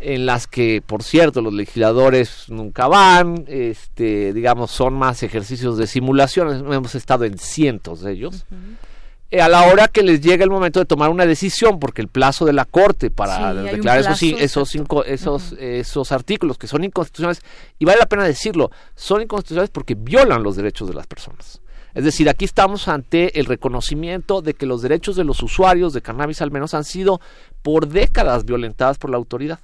en las que, por cierto, los legisladores nunca van, este, digamos, son más ejercicios de simulación, hemos estado en cientos de ellos. A la hora que les llega el momento de tomar una decisión, porque el plazo de la Corte para declarar esos, esos, cinco, esos, esos artículos que son inconstitucionales, y vale la pena decirlo, son inconstitucionales porque violan los derechos de las personas. Es decir, aquí estamos ante el reconocimiento de que los derechos de los usuarios de cannabis al menos han sido por décadas violentadas por la autoridad.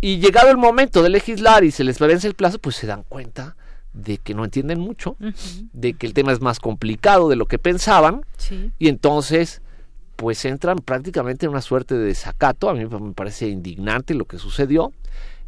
Y llegado el momento de legislar y se les vence el plazo, pues se dan cuenta de que no entienden mucho, de que el tema es más complicado de lo que pensaban, y entonces pues entran prácticamente en una suerte de desacato, a mí me parece indignante lo que sucedió,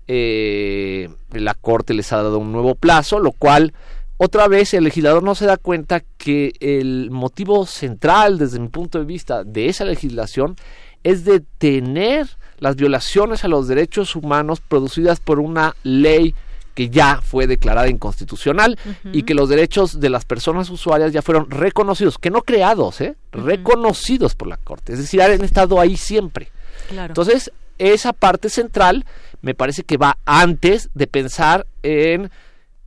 eh, la Corte les ha dado un nuevo plazo, lo cual otra vez el legislador no se da cuenta que el motivo central, desde mi punto de vista, de esa legislación es detener las violaciones a los derechos humanos producidas por una ley que ya fue declarada inconstitucional y que los derechos de las personas usuarias ya fueron reconocidos, que no creados, ¿eh? reconocidos por la Corte, es decir, han estado ahí siempre. Entonces, esa parte central me parece que va antes de pensar en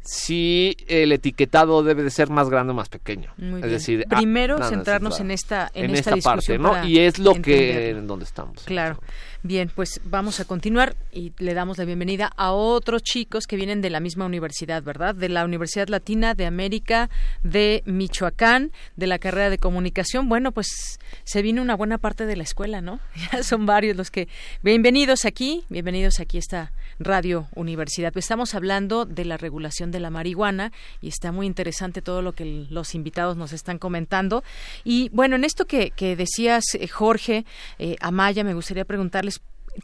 si el etiquetado debe de ser más grande o más pequeño. es decir, ah, primero centrarnos en esta en, esta, parte, ¿no? Y es lo que en donde estamos. Claro. Bien, pues vamos a continuar y le damos la bienvenida a otros chicos que vienen de la misma universidad, ¿verdad? De la Universidad Latina de América de Michoacán, de la carrera de comunicación. Bueno, pues se viene una buena parte de la escuela, ¿no? (laughs) Ya son varios los que bienvenidos aquí, bienvenidos aquí a esta Radio Universidad. Estamos hablando de la regulación de la marihuana y está muy interesante todo lo que los invitados nos están comentando. Y bueno, en esto que, decías, eh, Jorge, eh, Amaya, me gustaría preguntarle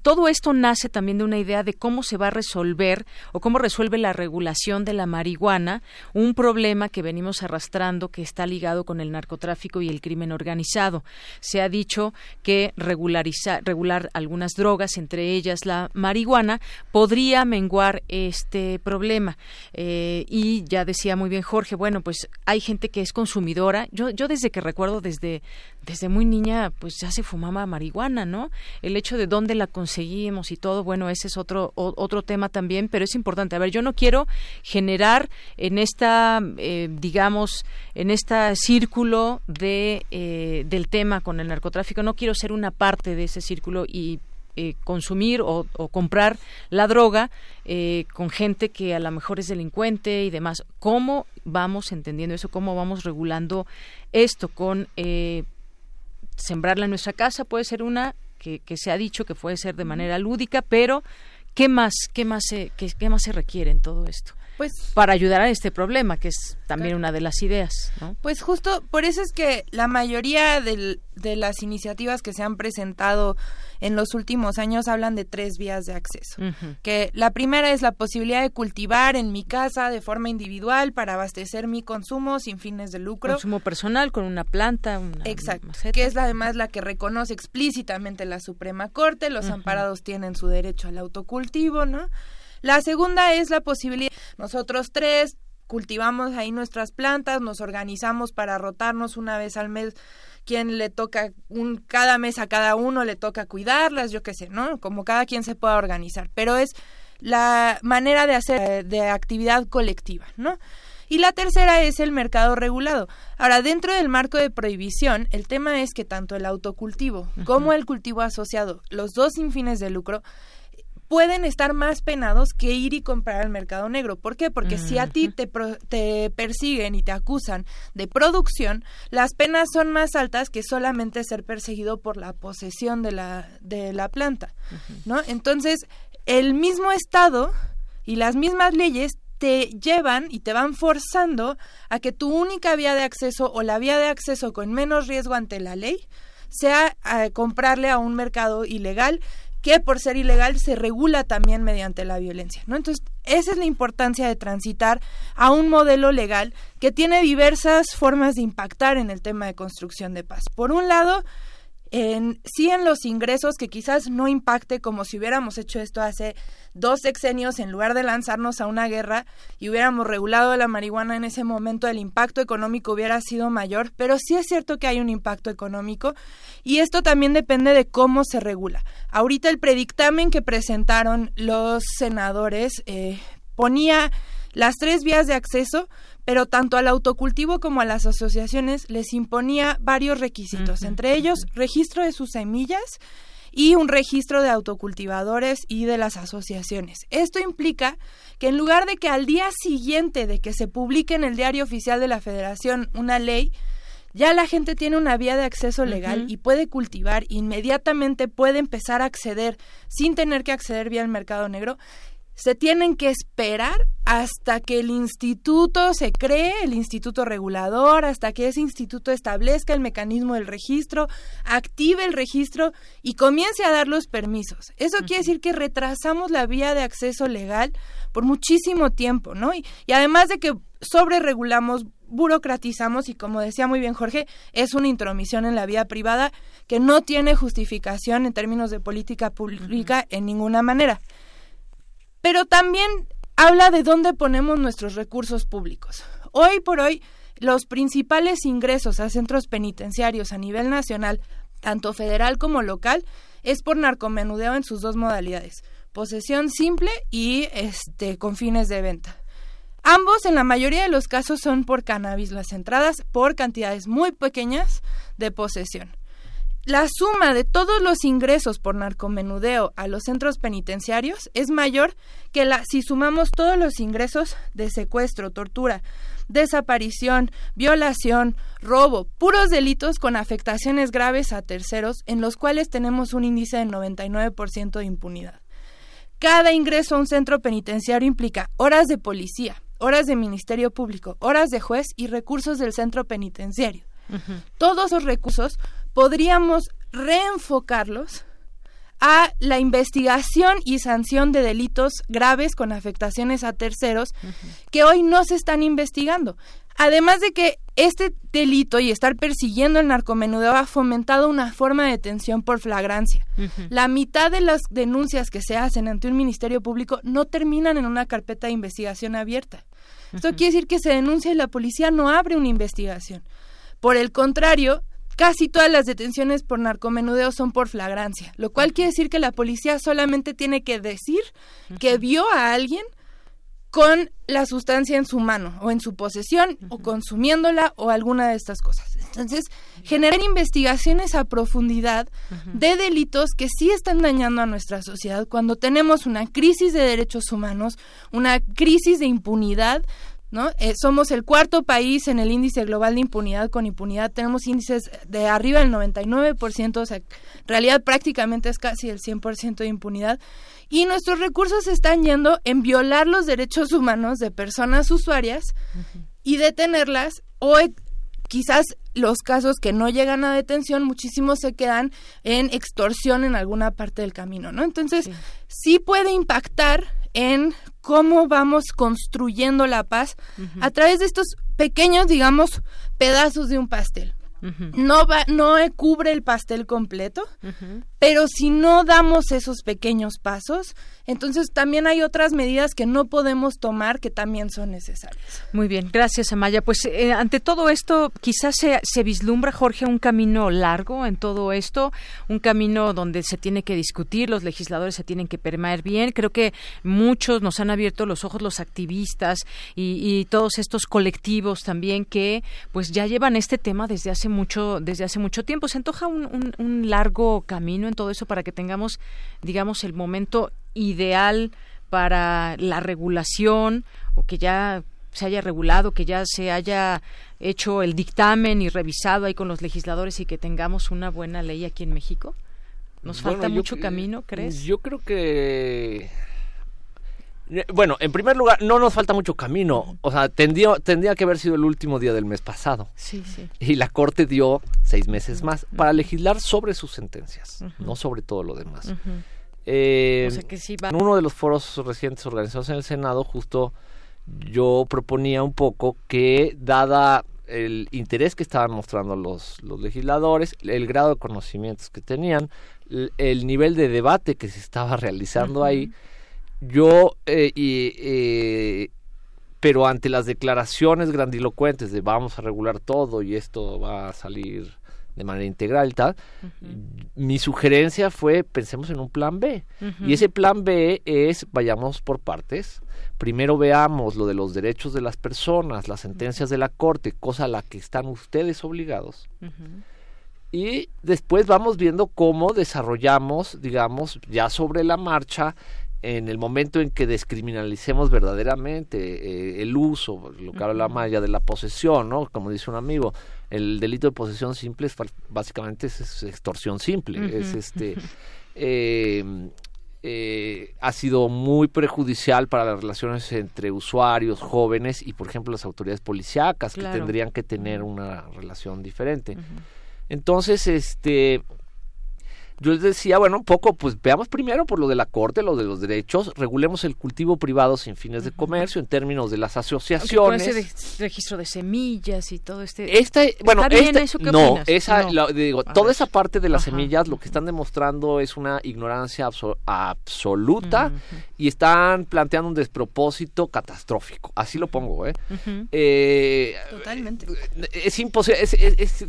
todo esto nace también de una idea de cómo se va a resolver o cómo resuelve la regulación de la marihuana, un problema que venimos arrastrando que está ligado con el narcotráfico y el crimen organizado. Se ha dicho que regularizar, regular algunas drogas, entre ellas la marihuana, podría menguar este problema. Eh, y ya decía muy bien Jorge, bueno, pues hay gente que es consumidora. Yo, yo desde que recuerdo, desde, desde muy niña, pues ya se fumaba marihuana, ¿no? El hecho de dónde la conseguimos y todo, bueno, ese es otro otro tema también, pero es importante. A ver, yo no quiero generar en esta, eh, digamos, en este círculo de eh, del tema con el narcotráfico, no quiero ser una parte de ese círculo y eh, consumir o, comprar la droga con gente que a lo mejor es delincuente y demás. ¿Cómo vamos entendiendo eso? ¿Cómo vamos regulando esto con sembrarla en nuestra casa? Puede ser una que, se ha dicho que puede ser de manera lúdica, pero ¿qué más, qué más, se, qué, más se requiere en todo esto? Pues, para ayudar a este problema, que es también una de las ideas. ¿no? Pues justo por eso es que la mayoría de las iniciativas que se han presentado en los últimos años hablan de tres vías de acceso. Que la primera es la posibilidad de cultivar en mi casa de forma individual para abastecer mi consumo sin fines de lucro. Consumo personal con una planta, una Exacto. Que es además la que reconoce explícitamente la Suprema Corte. Los amparados tienen su derecho al autocultivo, ¿no? La segunda es la posibilidad, nosotros tres cultivamos ahí nuestras plantas, nos organizamos para rotarnos una vez al mes quien le toca un cada mes a cada uno le toca cuidarlas, yo qué sé, ¿no? Como cada quien se pueda organizar, pero es la manera de hacer eh, de actividad colectiva, ¿no? Y la tercera es el mercado regulado. Ahora, dentro del marco de prohibición, el tema es que tanto el autocultivo como el cultivo asociado, los dos sin fines de lucro, pueden estar más penados que ir y comprar al mercado negro. ¿Por qué? Porque si a ti te, te persiguen y te acusan de producción, las penas son más altas que solamente ser perseguido por la posesión de la, de la planta, ¿no? Entonces, el mismo Estado y las mismas leyes te llevan y te van forzando a que tu única vía de acceso o la vía de acceso con menos riesgo ante la ley sea a eh, comprarle a un mercado ilegal que por ser ilegal se regula también mediante la violencia, ¿no? Entonces, esa es la importancia de transitar a un modelo legal que tiene diversas formas de impactar en el tema de construcción de paz. Por un lado, en, sí en los ingresos que quizás no impacte como si hubiéramos hecho esto hace dos sexenios en lugar de lanzarnos a una guerra y hubiéramos regulado la marihuana en ese momento el impacto económico hubiera sido mayor, pero sí es cierto que hay un impacto económico y esto también depende de cómo se regula. Ahorita el predictamen que presentaron los senadores eh, ponía las tres vías de acceso, pero tanto al autocultivo como a las asociaciones les imponía varios requisitos, entre ellos registro de sus semillas y un registro de autocultivadores y de las asociaciones. Esto implica que en lugar de que al día siguiente de que se publique en el diario oficial de la Federación una ley, ya la gente tiene una vía de acceso legal y puede cultivar, inmediatamente puede empezar a acceder sin tener que acceder vía el mercado negro se tienen que esperar hasta que el instituto se cree, el instituto regulador, hasta que ese instituto establezca el mecanismo del registro, active el registro y comience a dar los permisos. Eso quiere decir que retrasamos la vía de acceso legal por muchísimo tiempo, ¿no? Y, y además de que sobreregulamos, burocratizamos y como decía muy bien Jorge, es una intromisión en la vía privada que no tiene justificación en términos de política pública en ninguna manera. Pero también habla de dónde ponemos nuestros recursos públicos. Hoy por hoy, los principales ingresos a centros penitenciarios a nivel nacional, tanto federal como local, es por narcomenudeo en sus dos modalidades, posesión simple y este con fines de venta. Ambos, en la mayoría de los casos, son por cannabis, las entradas por cantidades muy pequeñas de posesión. La suma de todos los ingresos por narcomenudeo a los centros penitenciarios es mayor que la si sumamos todos los ingresos de secuestro, tortura, desaparición, violación, robo, puros delitos con afectaciones graves a terceros en los cuales tenemos un índice del 99% de impunidad. Cada ingreso a un centro penitenciario implica horas de policía, horas de Ministerio Público, horas de juez y recursos del centro penitenciario. Todos esos recursos podríamos reenfocarlos a la investigación y sanción de delitos graves con afectaciones a terceros que hoy no se están investigando. Además de que este delito y estar persiguiendo el narcomenudeo ha fomentado una forma de detención por flagrancia. La mitad de las denuncias que se hacen ante un ministerio público no terminan en una carpeta de investigación abierta. Esto quiere decir que se denuncia y la policía no abre una investigación. Por el contrario, casi todas las detenciones por narcomenudeo son por flagrancia, lo cual quiere decir que la policía solamente tiene que decir que vio a alguien con la sustancia en su mano o en su posesión o consumiéndola o alguna de estas cosas. Entonces, generar investigaciones a profundidad de delitos que sí están dañando a nuestra sociedad cuando tenemos una crisis de derechos humanos, una crisis de impunidad, ¿no? Eh, somos el cuarto país en el índice global de impunidad con impunidad. Tenemos índices de arriba del 99%, o sea, en realidad prácticamente es casi el 100% de impunidad y nuestros recursos están yendo en violar los derechos humanos de personas usuarias y detenerlas o e, quizás los casos que no llegan a detención, muchísimos se quedan en extorsión en alguna parte del camino, ¿no? Entonces, sí, puede impactar en cómo vamos construyendo la paz a través de estos pequeños, digamos, pedazos de un pastel. No va, no cubre el pastel completo, pero si no damos esos pequeños pasos, entonces también hay otras medidas que no podemos tomar que también son necesarias. Muy bien, gracias Amaya. Pues eh, ante todo esto, quizás se, vislumbra, Jorge, un camino largo en todo esto, un camino donde se tiene que discutir, los legisladores se tienen que permear bien. Creo que muchos nos han abierto los ojos, los activistas y, todos estos colectivos también que pues ya llevan este tema desde hace mucho, desde hace mucho tiempo. Se antoja un, un largo camino en todo eso para que tengamos, digamos, el momento ideal para la regulación o que ya se haya regulado, que ya se haya hecho el dictamen y revisado ahí con los legisladores y que tengamos una buena ley aquí en México? ¿Nos falta mucho camino, crees? Yo creo que bueno, en primer lugar, no nos falta mucho camino. O sea, tendría, tendría que haber sido el último día del mes pasado. Sí, sí. Y la Corte dio seis meses más para legislar sobre sus sentencias, no sobre todo lo demás. Eh, en uno de los foros recientes organizados en el Senado, justo yo proponía un poco que, dada el interés que estaban mostrando los, los legisladores, el grado de conocimientos que tenían, el, nivel de debate que se estaba realizando ahí, yo, eh, eh, pero ante las declaraciones grandilocuentes de vamos a regular todo y esto va a salir de manera integral y tal, mi sugerencia fue pensemos en un plan B. Y ese plan B es vayamos por partes. Primero veamos lo de los derechos de las personas, las sentencias de la Corte, cosa a la que están ustedes obligados. Y después vamos viendo cómo desarrollamos, digamos, ya sobre la marcha, en el momento en que descriminalicemos verdaderamente eh, el uso, lo que habla Maya de la posesión, ¿no? Como dice un amigo, el delito de posesión simple es básicamente es, extorsión simple, es este (laughs) em, eh, ha sido muy perjudicial para las relaciones entre usuarios, jóvenes y, por ejemplo, las autoridades policíacas que tendrían que tener una relación diferente. Entonces, este yo les decía, bueno, un poco, pues veamos primero por lo de la Corte, lo de los derechos, regulemos el cultivo privado sin fines de comercio en términos de las asociaciones. ese registro de semillas y todo este... Esta, bueno, ¿Está bien esta- eso? ¿Qué no, opinas? esa, No. la- digo, A toda ver. esa parte de las semillas lo que están demostrando es una ignorancia abso- absoluta y están planteando un despropósito catastrófico. Así lo pongo, ¿eh? Eh, Totalmente. es imposible, es, es- es-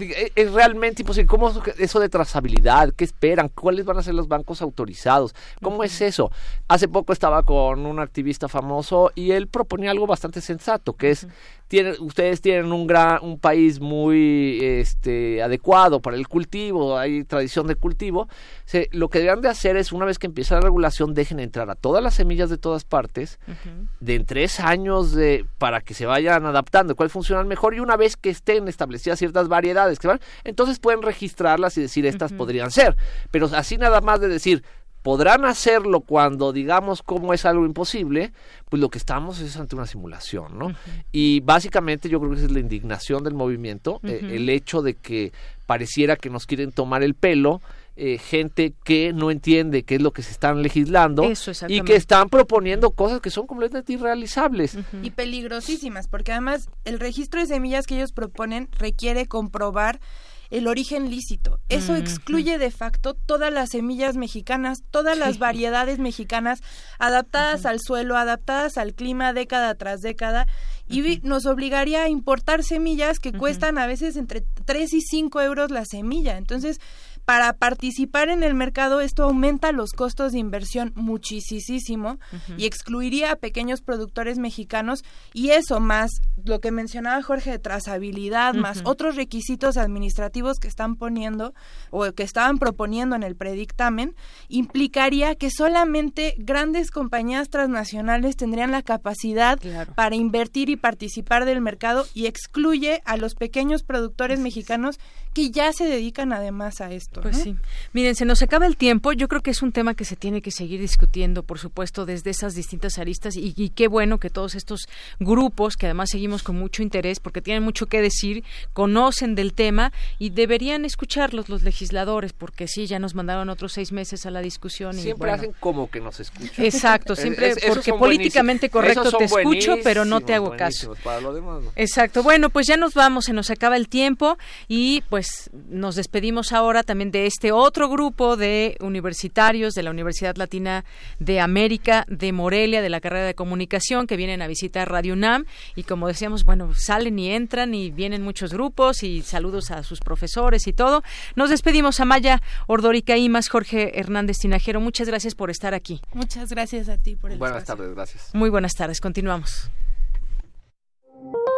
es- es realmente imposible. ¿Cómo es eso de trazabilidad? ¿Qué esperan? ¿Cuáles van a ser los bancos autorizados? ¿Cómo es eso? Hace poco estaba con un activista famoso y él proponía algo bastante sensato, que es, tienen, ustedes tienen un gran, un país muy este, adecuado para el cultivo, hay tradición de cultivo. Se- lo que deberían de hacer es, una vez que empiece la regulación, dejen entrar a todas las semillas de todas partes, de en tres años de, para que se vayan adaptando, cuál funcionan mejor y una vez que estén establecidas ciertas variedades que van, entonces pueden registrarlas y decir estas podrían ser, pero así nada más de decir podrán hacerlo cuando digamos cómo es algo imposible, pues lo que estamos es ante una simulación, ¿no? Y básicamente yo creo que esa es la indignación del movimiento, eh, el hecho de que pareciera que nos quieren tomar el pelo, eh, gente que no entiende qué es lo que se están legislando Eso, y que están proponiendo cosas que son completamente irrealizables. y peligrosísimas, porque además el registro de semillas que ellos proponen requiere comprobar el origen lícito. Eso excluye de facto todas las semillas mexicanas, todas las Sí. variedades mexicanas adaptadas al suelo, adaptadas al clima década tras década y nos obligaría a importar semillas que cuestan a veces entre 3 y 5 euros la semilla. Entonces, para participar en el mercado esto aumenta los costos de inversión muchísimo y excluiría a pequeños productores mexicanos. Y eso más lo que mencionaba Jorge de trazabilidad más otros requisitos administrativos que están poniendo o que estaban proponiendo en el predictamen implicaría que solamente grandes compañías transnacionales tendrían la capacidad para invertir y participar del mercado y excluye a los pequeños productores mexicanos que ya se dedican además a esto. Pues ¿no? sí. Miren, se nos acaba el tiempo. Yo creo que es un tema que se tiene que seguir discutiendo, por supuesto, desde esas distintas aristas. Y, y qué bueno que todos estos grupos, que además seguimos con mucho interés, porque tienen mucho que decir, conocen del tema y deberían escucharlos los legisladores, porque sí, ya nos mandaron otros seis meses a la discusión. Y, Siempre bueno, hacen como que nos escuchan. Exacto, siempre es- porque políticamente correcto te escucho, pero no te hago caso. Para lo demás, no. Exacto. Bueno, pues ya nos vamos, se nos acaba el tiempo y pues nos despedimos ahora también de este otro grupo de universitarios de la Universidad Latina de América de Morelia, de la carrera de comunicación, que vienen a visitar Radio UNAM y como decíamos, bueno, salen y entran y vienen muchos grupos y saludos a sus profesores y todo. Nos despedimos a Maya Ordórica Imas, Jorge Hernández Tinajero. Muchas gracias por estar aquí. Muchas gracias a ti por el Buenas espacio. tardes, gracias. Muy buenas tardes. Continuamos.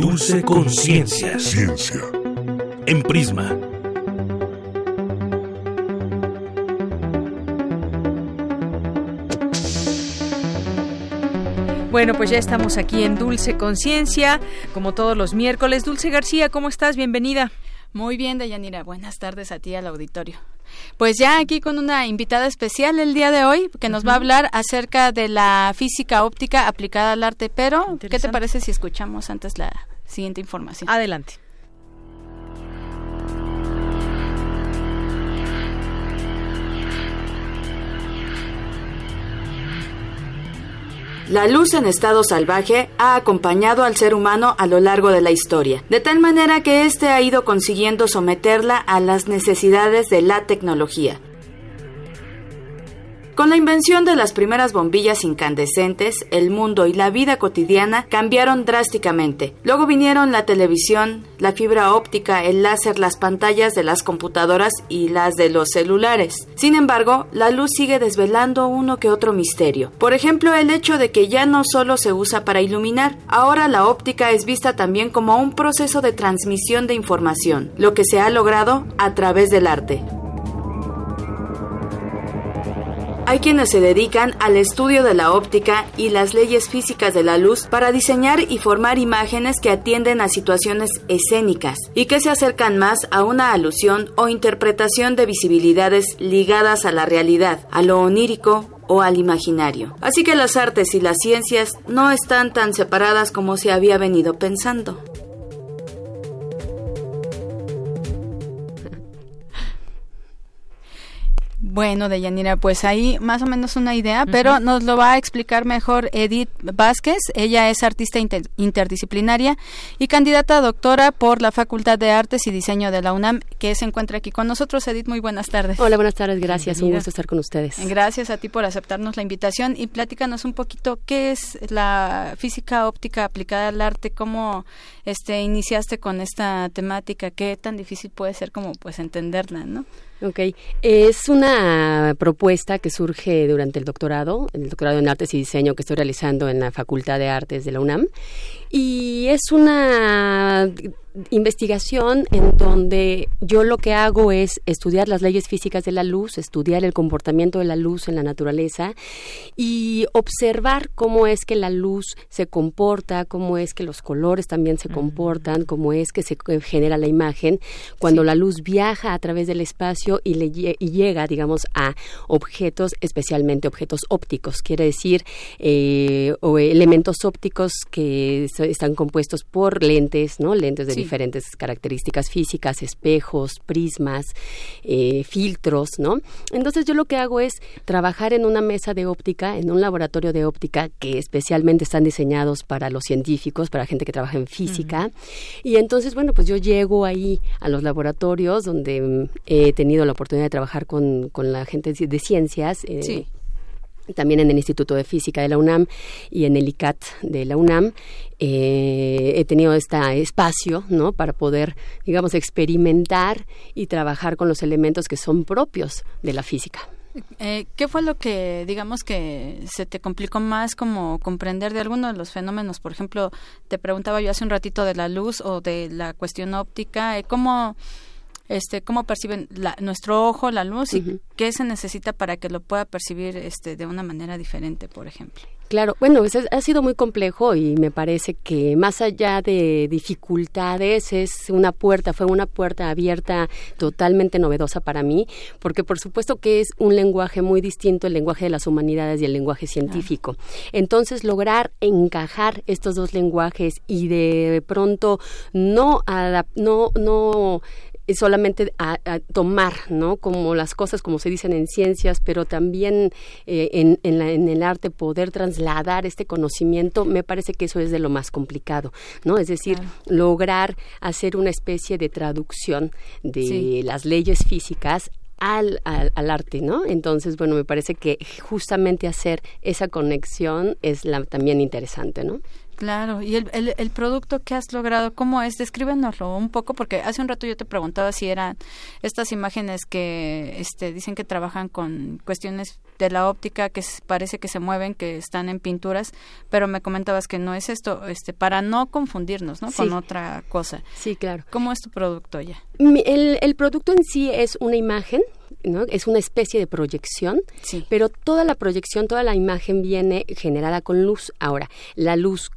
Dulce Conciencia. Ciencia. En Prisma. Bueno, pues ya estamos aquí en Dulce Conciencia, como todos los miércoles. Dulce García, ¿cómo estás? Bienvenida. Muy bien, Dayanira. Buenas tardes a ti al auditorio. Pues ya aquí con una invitada especial el día de hoy que nos va a hablar acerca de la física óptica aplicada al arte, pero ¿qué te parece si escuchamos antes la siguiente información? Adelante. La luz en estado salvaje ha acompañado al ser humano a lo largo de la historia, de tal manera que éste ha ido consiguiendo someterla a las necesidades de la tecnología. Con la invención de las primeras bombillas incandescentes, el mundo y la vida cotidiana cambiaron drásticamente. Luego vinieron la televisión, la fibra óptica, el láser, las pantallas de las computadoras y las de los celulares. Sin embargo, la luz sigue desvelando uno que otro misterio. Por ejemplo, el hecho de que ya no solo se usa para iluminar, ahora la óptica es vista también como un proceso de transmisión de información, lo que se ha logrado a través del arte. Hay quienes se dedican al estudio de la óptica y las leyes físicas de la luz para diseñar y formar imágenes que atienden a situaciones escénicas y que se acercan más a una alusión o interpretación de visibilidades ligadas a la realidad, a lo onírico o al imaginario. Así que las artes y las ciencias no están tan separadas como se había venido pensando. Bueno, Deyanira, pues ahí más o menos una idea, pero nos lo va a explicar mejor Edith Vázquez. Ella es artista interdisciplinaria y candidata a doctora por la Facultad de Artes y Diseño de la UNAM, que se encuentra aquí con nosotros. Edith, muy buenas tardes. Hola, buenas tardes, gracias. Un gusto estar con ustedes. Gracias a ti por aceptarnos la invitación y platícanos un poquito qué es la física óptica aplicada al arte, cómo este iniciaste con esta temática, qué tan difícil puede ser como pues entenderla, ¿no? Ok, es una propuesta que surge durante el doctorado, el doctorado en Artes y Diseño que estoy realizando en la Facultad de Artes de la UNAM. Y es una investigación en donde yo lo que hago es estudiar las leyes físicas de la luz, estudiar el comportamiento de la luz en la naturaleza y observar cómo es que la luz se comporta, cómo es que los colores también se comportan, cómo es que se genera la imagen cuando la luz viaja a través del espacio y, le, llega, digamos, a objetos, especialmente objetos ópticos, quiere decir eh, o elementos ópticos que están compuestos por lentes, ¿no? Lentes de diferentes características físicas, espejos, prismas, eh, filtros, ¿no? Entonces yo lo que hago es trabajar en una mesa de óptica, en un laboratorio de óptica que especialmente están diseñados para los científicos, para gente que trabaja en física. Y entonces, bueno, pues yo llego ahí a los laboratorios donde mm, he tenido la oportunidad de trabajar con, con la gente de ciencias. Eh, también en el Instituto de Física de la UNAM y en el ICAT de la UNAM. Eh, he tenido este espacio, ¿no? Para poder, digamos, experimentar y trabajar con los elementos que son propios de la física. Eh, ¿Qué fue lo que, digamos, que se te complicó más como comprender de alguno de los fenómenos? Por ejemplo, te preguntaba yo hace un ratito de la luz o de la cuestión óptica. Eh, ¿Cómo este, cómo perciben nuestro ojo la luz y qué se necesita para que lo pueda percibir este, de una manera diferente, por ejemplo. Claro, bueno, ha sido muy complejo y me parece que más allá de dificultades es una puerta, fue una puerta abierta totalmente novedosa para mí, porque por supuesto que es un lenguaje muy distinto el lenguaje de las humanidades y el lenguaje científico. Entonces, lograr encajar estos dos lenguajes y de pronto no no no solamente a, tomar, ¿no? Como las cosas, como se dicen en ciencias, pero también eh, en, en, el arte poder trasladar este conocimiento, me parece que eso es de lo más complicado, ¿no? Es decir, lograr hacer una especie de traducción de las leyes físicas al, al, al, arte, ¿no? Entonces, bueno, me parece que justamente hacer esa conexión es la, también interesante, ¿no? Claro, y el, el, el, producto que has logrado, ¿cómo es? Descríbenoslo un poco, porque hace un rato yo te preguntaba si eran estas imágenes que este, dicen que trabajan con cuestiones de la óptica, que parece que se mueven, que están en pinturas, pero me comentabas que no es esto, este, para no confundirnos, ¿no? Con otra cosa. Sí, claro. ¿Cómo es tu producto ya? El, el producto en sí es una imagen ¿no? Es una especie de proyección, sí. pero toda la proyección, toda la imagen viene generada con luz. Ahora, la luz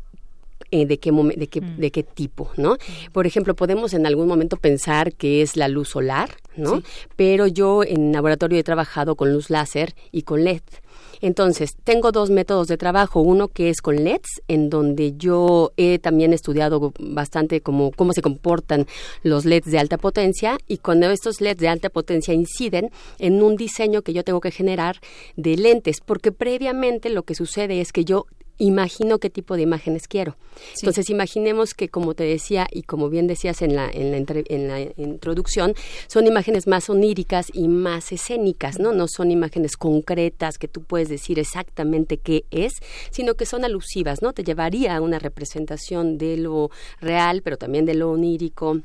eh, de, qué de, qué, mm. de qué tipo, ¿no? Por ejemplo, podemos en algún momento pensar que es la luz solar, ¿no? Pero yo en laboratorio he trabajado con luz láser y con LED. Entonces, tengo dos métodos de trabajo. Uno que es con LEDs, en donde yo he también estudiado bastante cómo, cómo se comportan los LEDs de alta potencia y cuando estos LEDs de alta potencia inciden en un diseño que yo tengo que generar de lentes, porque previamente lo que sucede es que yo imagino qué tipo de imágenes quiero. Entonces, imaginemos que, como te decía y como bien decías en la, en la, introducción, son imágenes más oníricas y más escénicas, ¿no? No son imágenes concretas que tú puedes decir exactamente qué es, sino que son alusivas, ¿no? Te llevaría a una representación de lo real, pero también de lo onírico,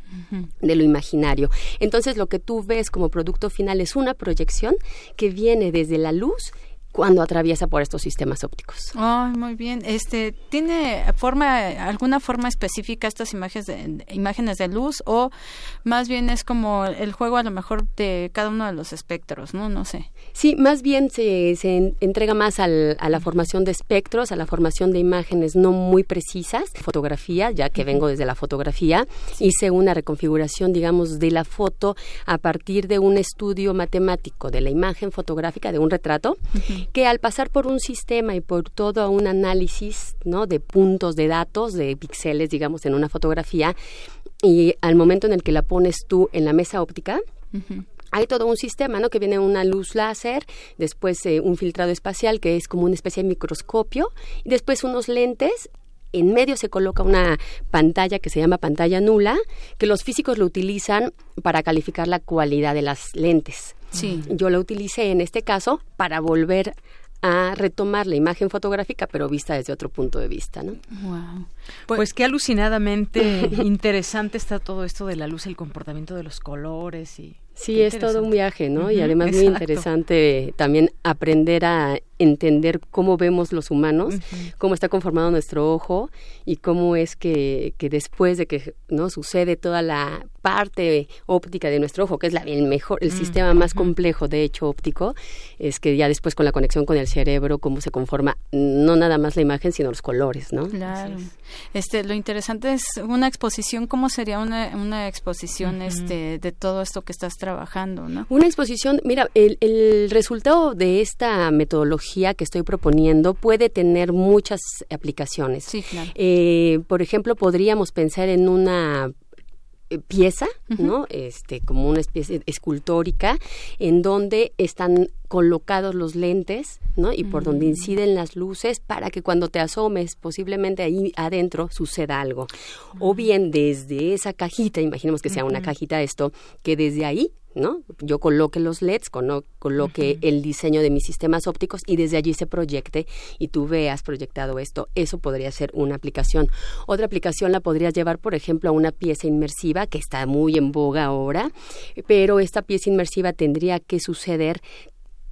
de lo imaginario. Entonces, lo que tú ves como producto final es una proyección que viene desde la luz cuando atraviesa por estos sistemas ópticos. muy bien. Este, ¿Tiene forma, alguna forma específica estas imágenes de, imágenes de luz o más bien es como el juego a lo mejor de cada uno de los espectros, ¿no? No sé. Sí, más bien se, se entrega más al, a la formación de espectros, a la formación de imágenes no muy precisas, fotografía, ya que vengo desde la fotografía, hice una reconfiguración, digamos, de la foto a partir de un estudio matemático de la imagen fotográfica de un retrato que al pasar por un sistema y por todo un análisis ¿no? de puntos de datos, de píxeles, digamos, en una fotografía, y al momento en el que la pones tú en la mesa óptica, hay todo un sistema, ¿no? Que viene una luz láser, después eh, un filtrado espacial que es como una especie de microscopio, y después unos lentes en medio se coloca una pantalla que se llama pantalla nula, que los físicos lo utilizan para calificar la cualidad de las lentes. Sí. Yo lo utilicé en este caso para volver a retomar la imagen fotográfica, pero vista desde otro punto de vista, ¿no? Wow. Pues, pues, qué alucinadamente (laughs) interesante está todo esto de la luz, el comportamiento de los colores y Sí, es todo un viaje, ¿no? y además muy interesante también aprender a entender cómo vemos los humanos, cómo está conformado nuestro ojo y cómo es que, que, después de que no sucede toda la parte óptica de nuestro ojo, que es la, el mejor, el mm, sistema más complejo de hecho óptico, es que ya después con la conexión con el cerebro, cómo se conforma no nada más la imagen, sino los colores, ¿no? Claro. Este, lo interesante es una exposición, ¿cómo sería una, una exposición este, de todo esto que estás trabajando, no? Una exposición, mira, el, el resultado de esta metodología que estoy proponiendo puede tener muchas aplicaciones. Sí, claro. Eh, por ejemplo, podríamos pensar en una eh, pieza, ¿no? Este, como una especie escultórica, en donde están colocados los lentes, ¿no? Y por donde mm. inciden las luces para que cuando te asomes, posiblemente ahí adentro suceda algo. O bien desde esa cajita, imaginemos que sea una cajita esto, que desde ahí ¿no? Yo coloque los LEDs, coloque el diseño de mis sistemas ópticos y desde allí se proyecte y tú veas proyectado esto. Eso podría ser una aplicación. Otra aplicación la podrías llevar, por ejemplo, a una pieza inmersiva que está muy en boga ahora, pero esta pieza inmersiva tendría que suceder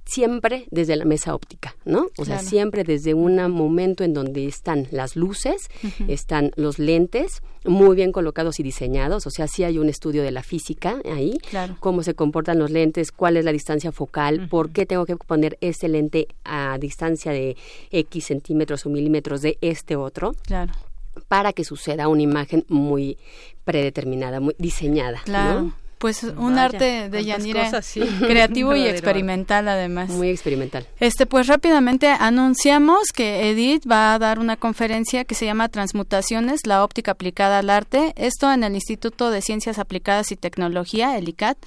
siempre desde la mesa óptica, ¿no? O sea, siempre desde un momento en donde están las luces, están los lentes muy bien colocados y diseñados, o sea, sí hay un estudio de la física ahí, cómo se comportan los lentes, cuál es la distancia focal, por qué tengo que poner este lente a distancia de X centímetros o milímetros de este otro. Claro para que suceda una imagen muy predeterminada, muy diseñada. Claro. Pues un arte de Yanira (laughs) creativo y (laughs) experimental además. Muy experimental. Este pues rápidamente anunciamos que Edith va a dar una conferencia que se llama Transmutaciones, la óptica aplicada al arte, esto en el Instituto de Ciencias Aplicadas y Tecnología, el ICAT,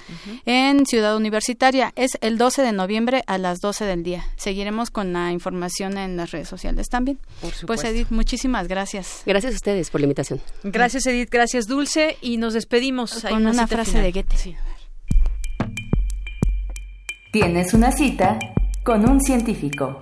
en Ciudad Universitaria. Es el 12 de noviembre a las 12 del día. Seguiremos con la información en las redes sociales también. pues Edith, muchísimas gracias. Gracias a ustedes por la invitación. Gracias Edith, gracias Dulce y nos despedimos. Con una, frase de Tienes una cita con un científico.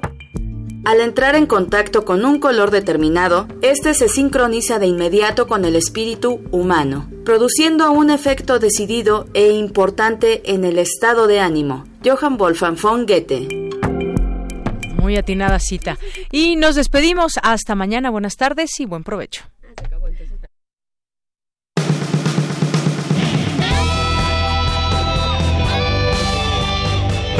Al entrar en contacto con un color determinado, este se sincroniza de inmediato con el espíritu humano, produciendo un efecto decidido e importante en el estado de ánimo. Johann Wolfgang von Goethe. Muy atinada cita. Y nos despedimos. Hasta mañana. Buenas tardes y buen provecho.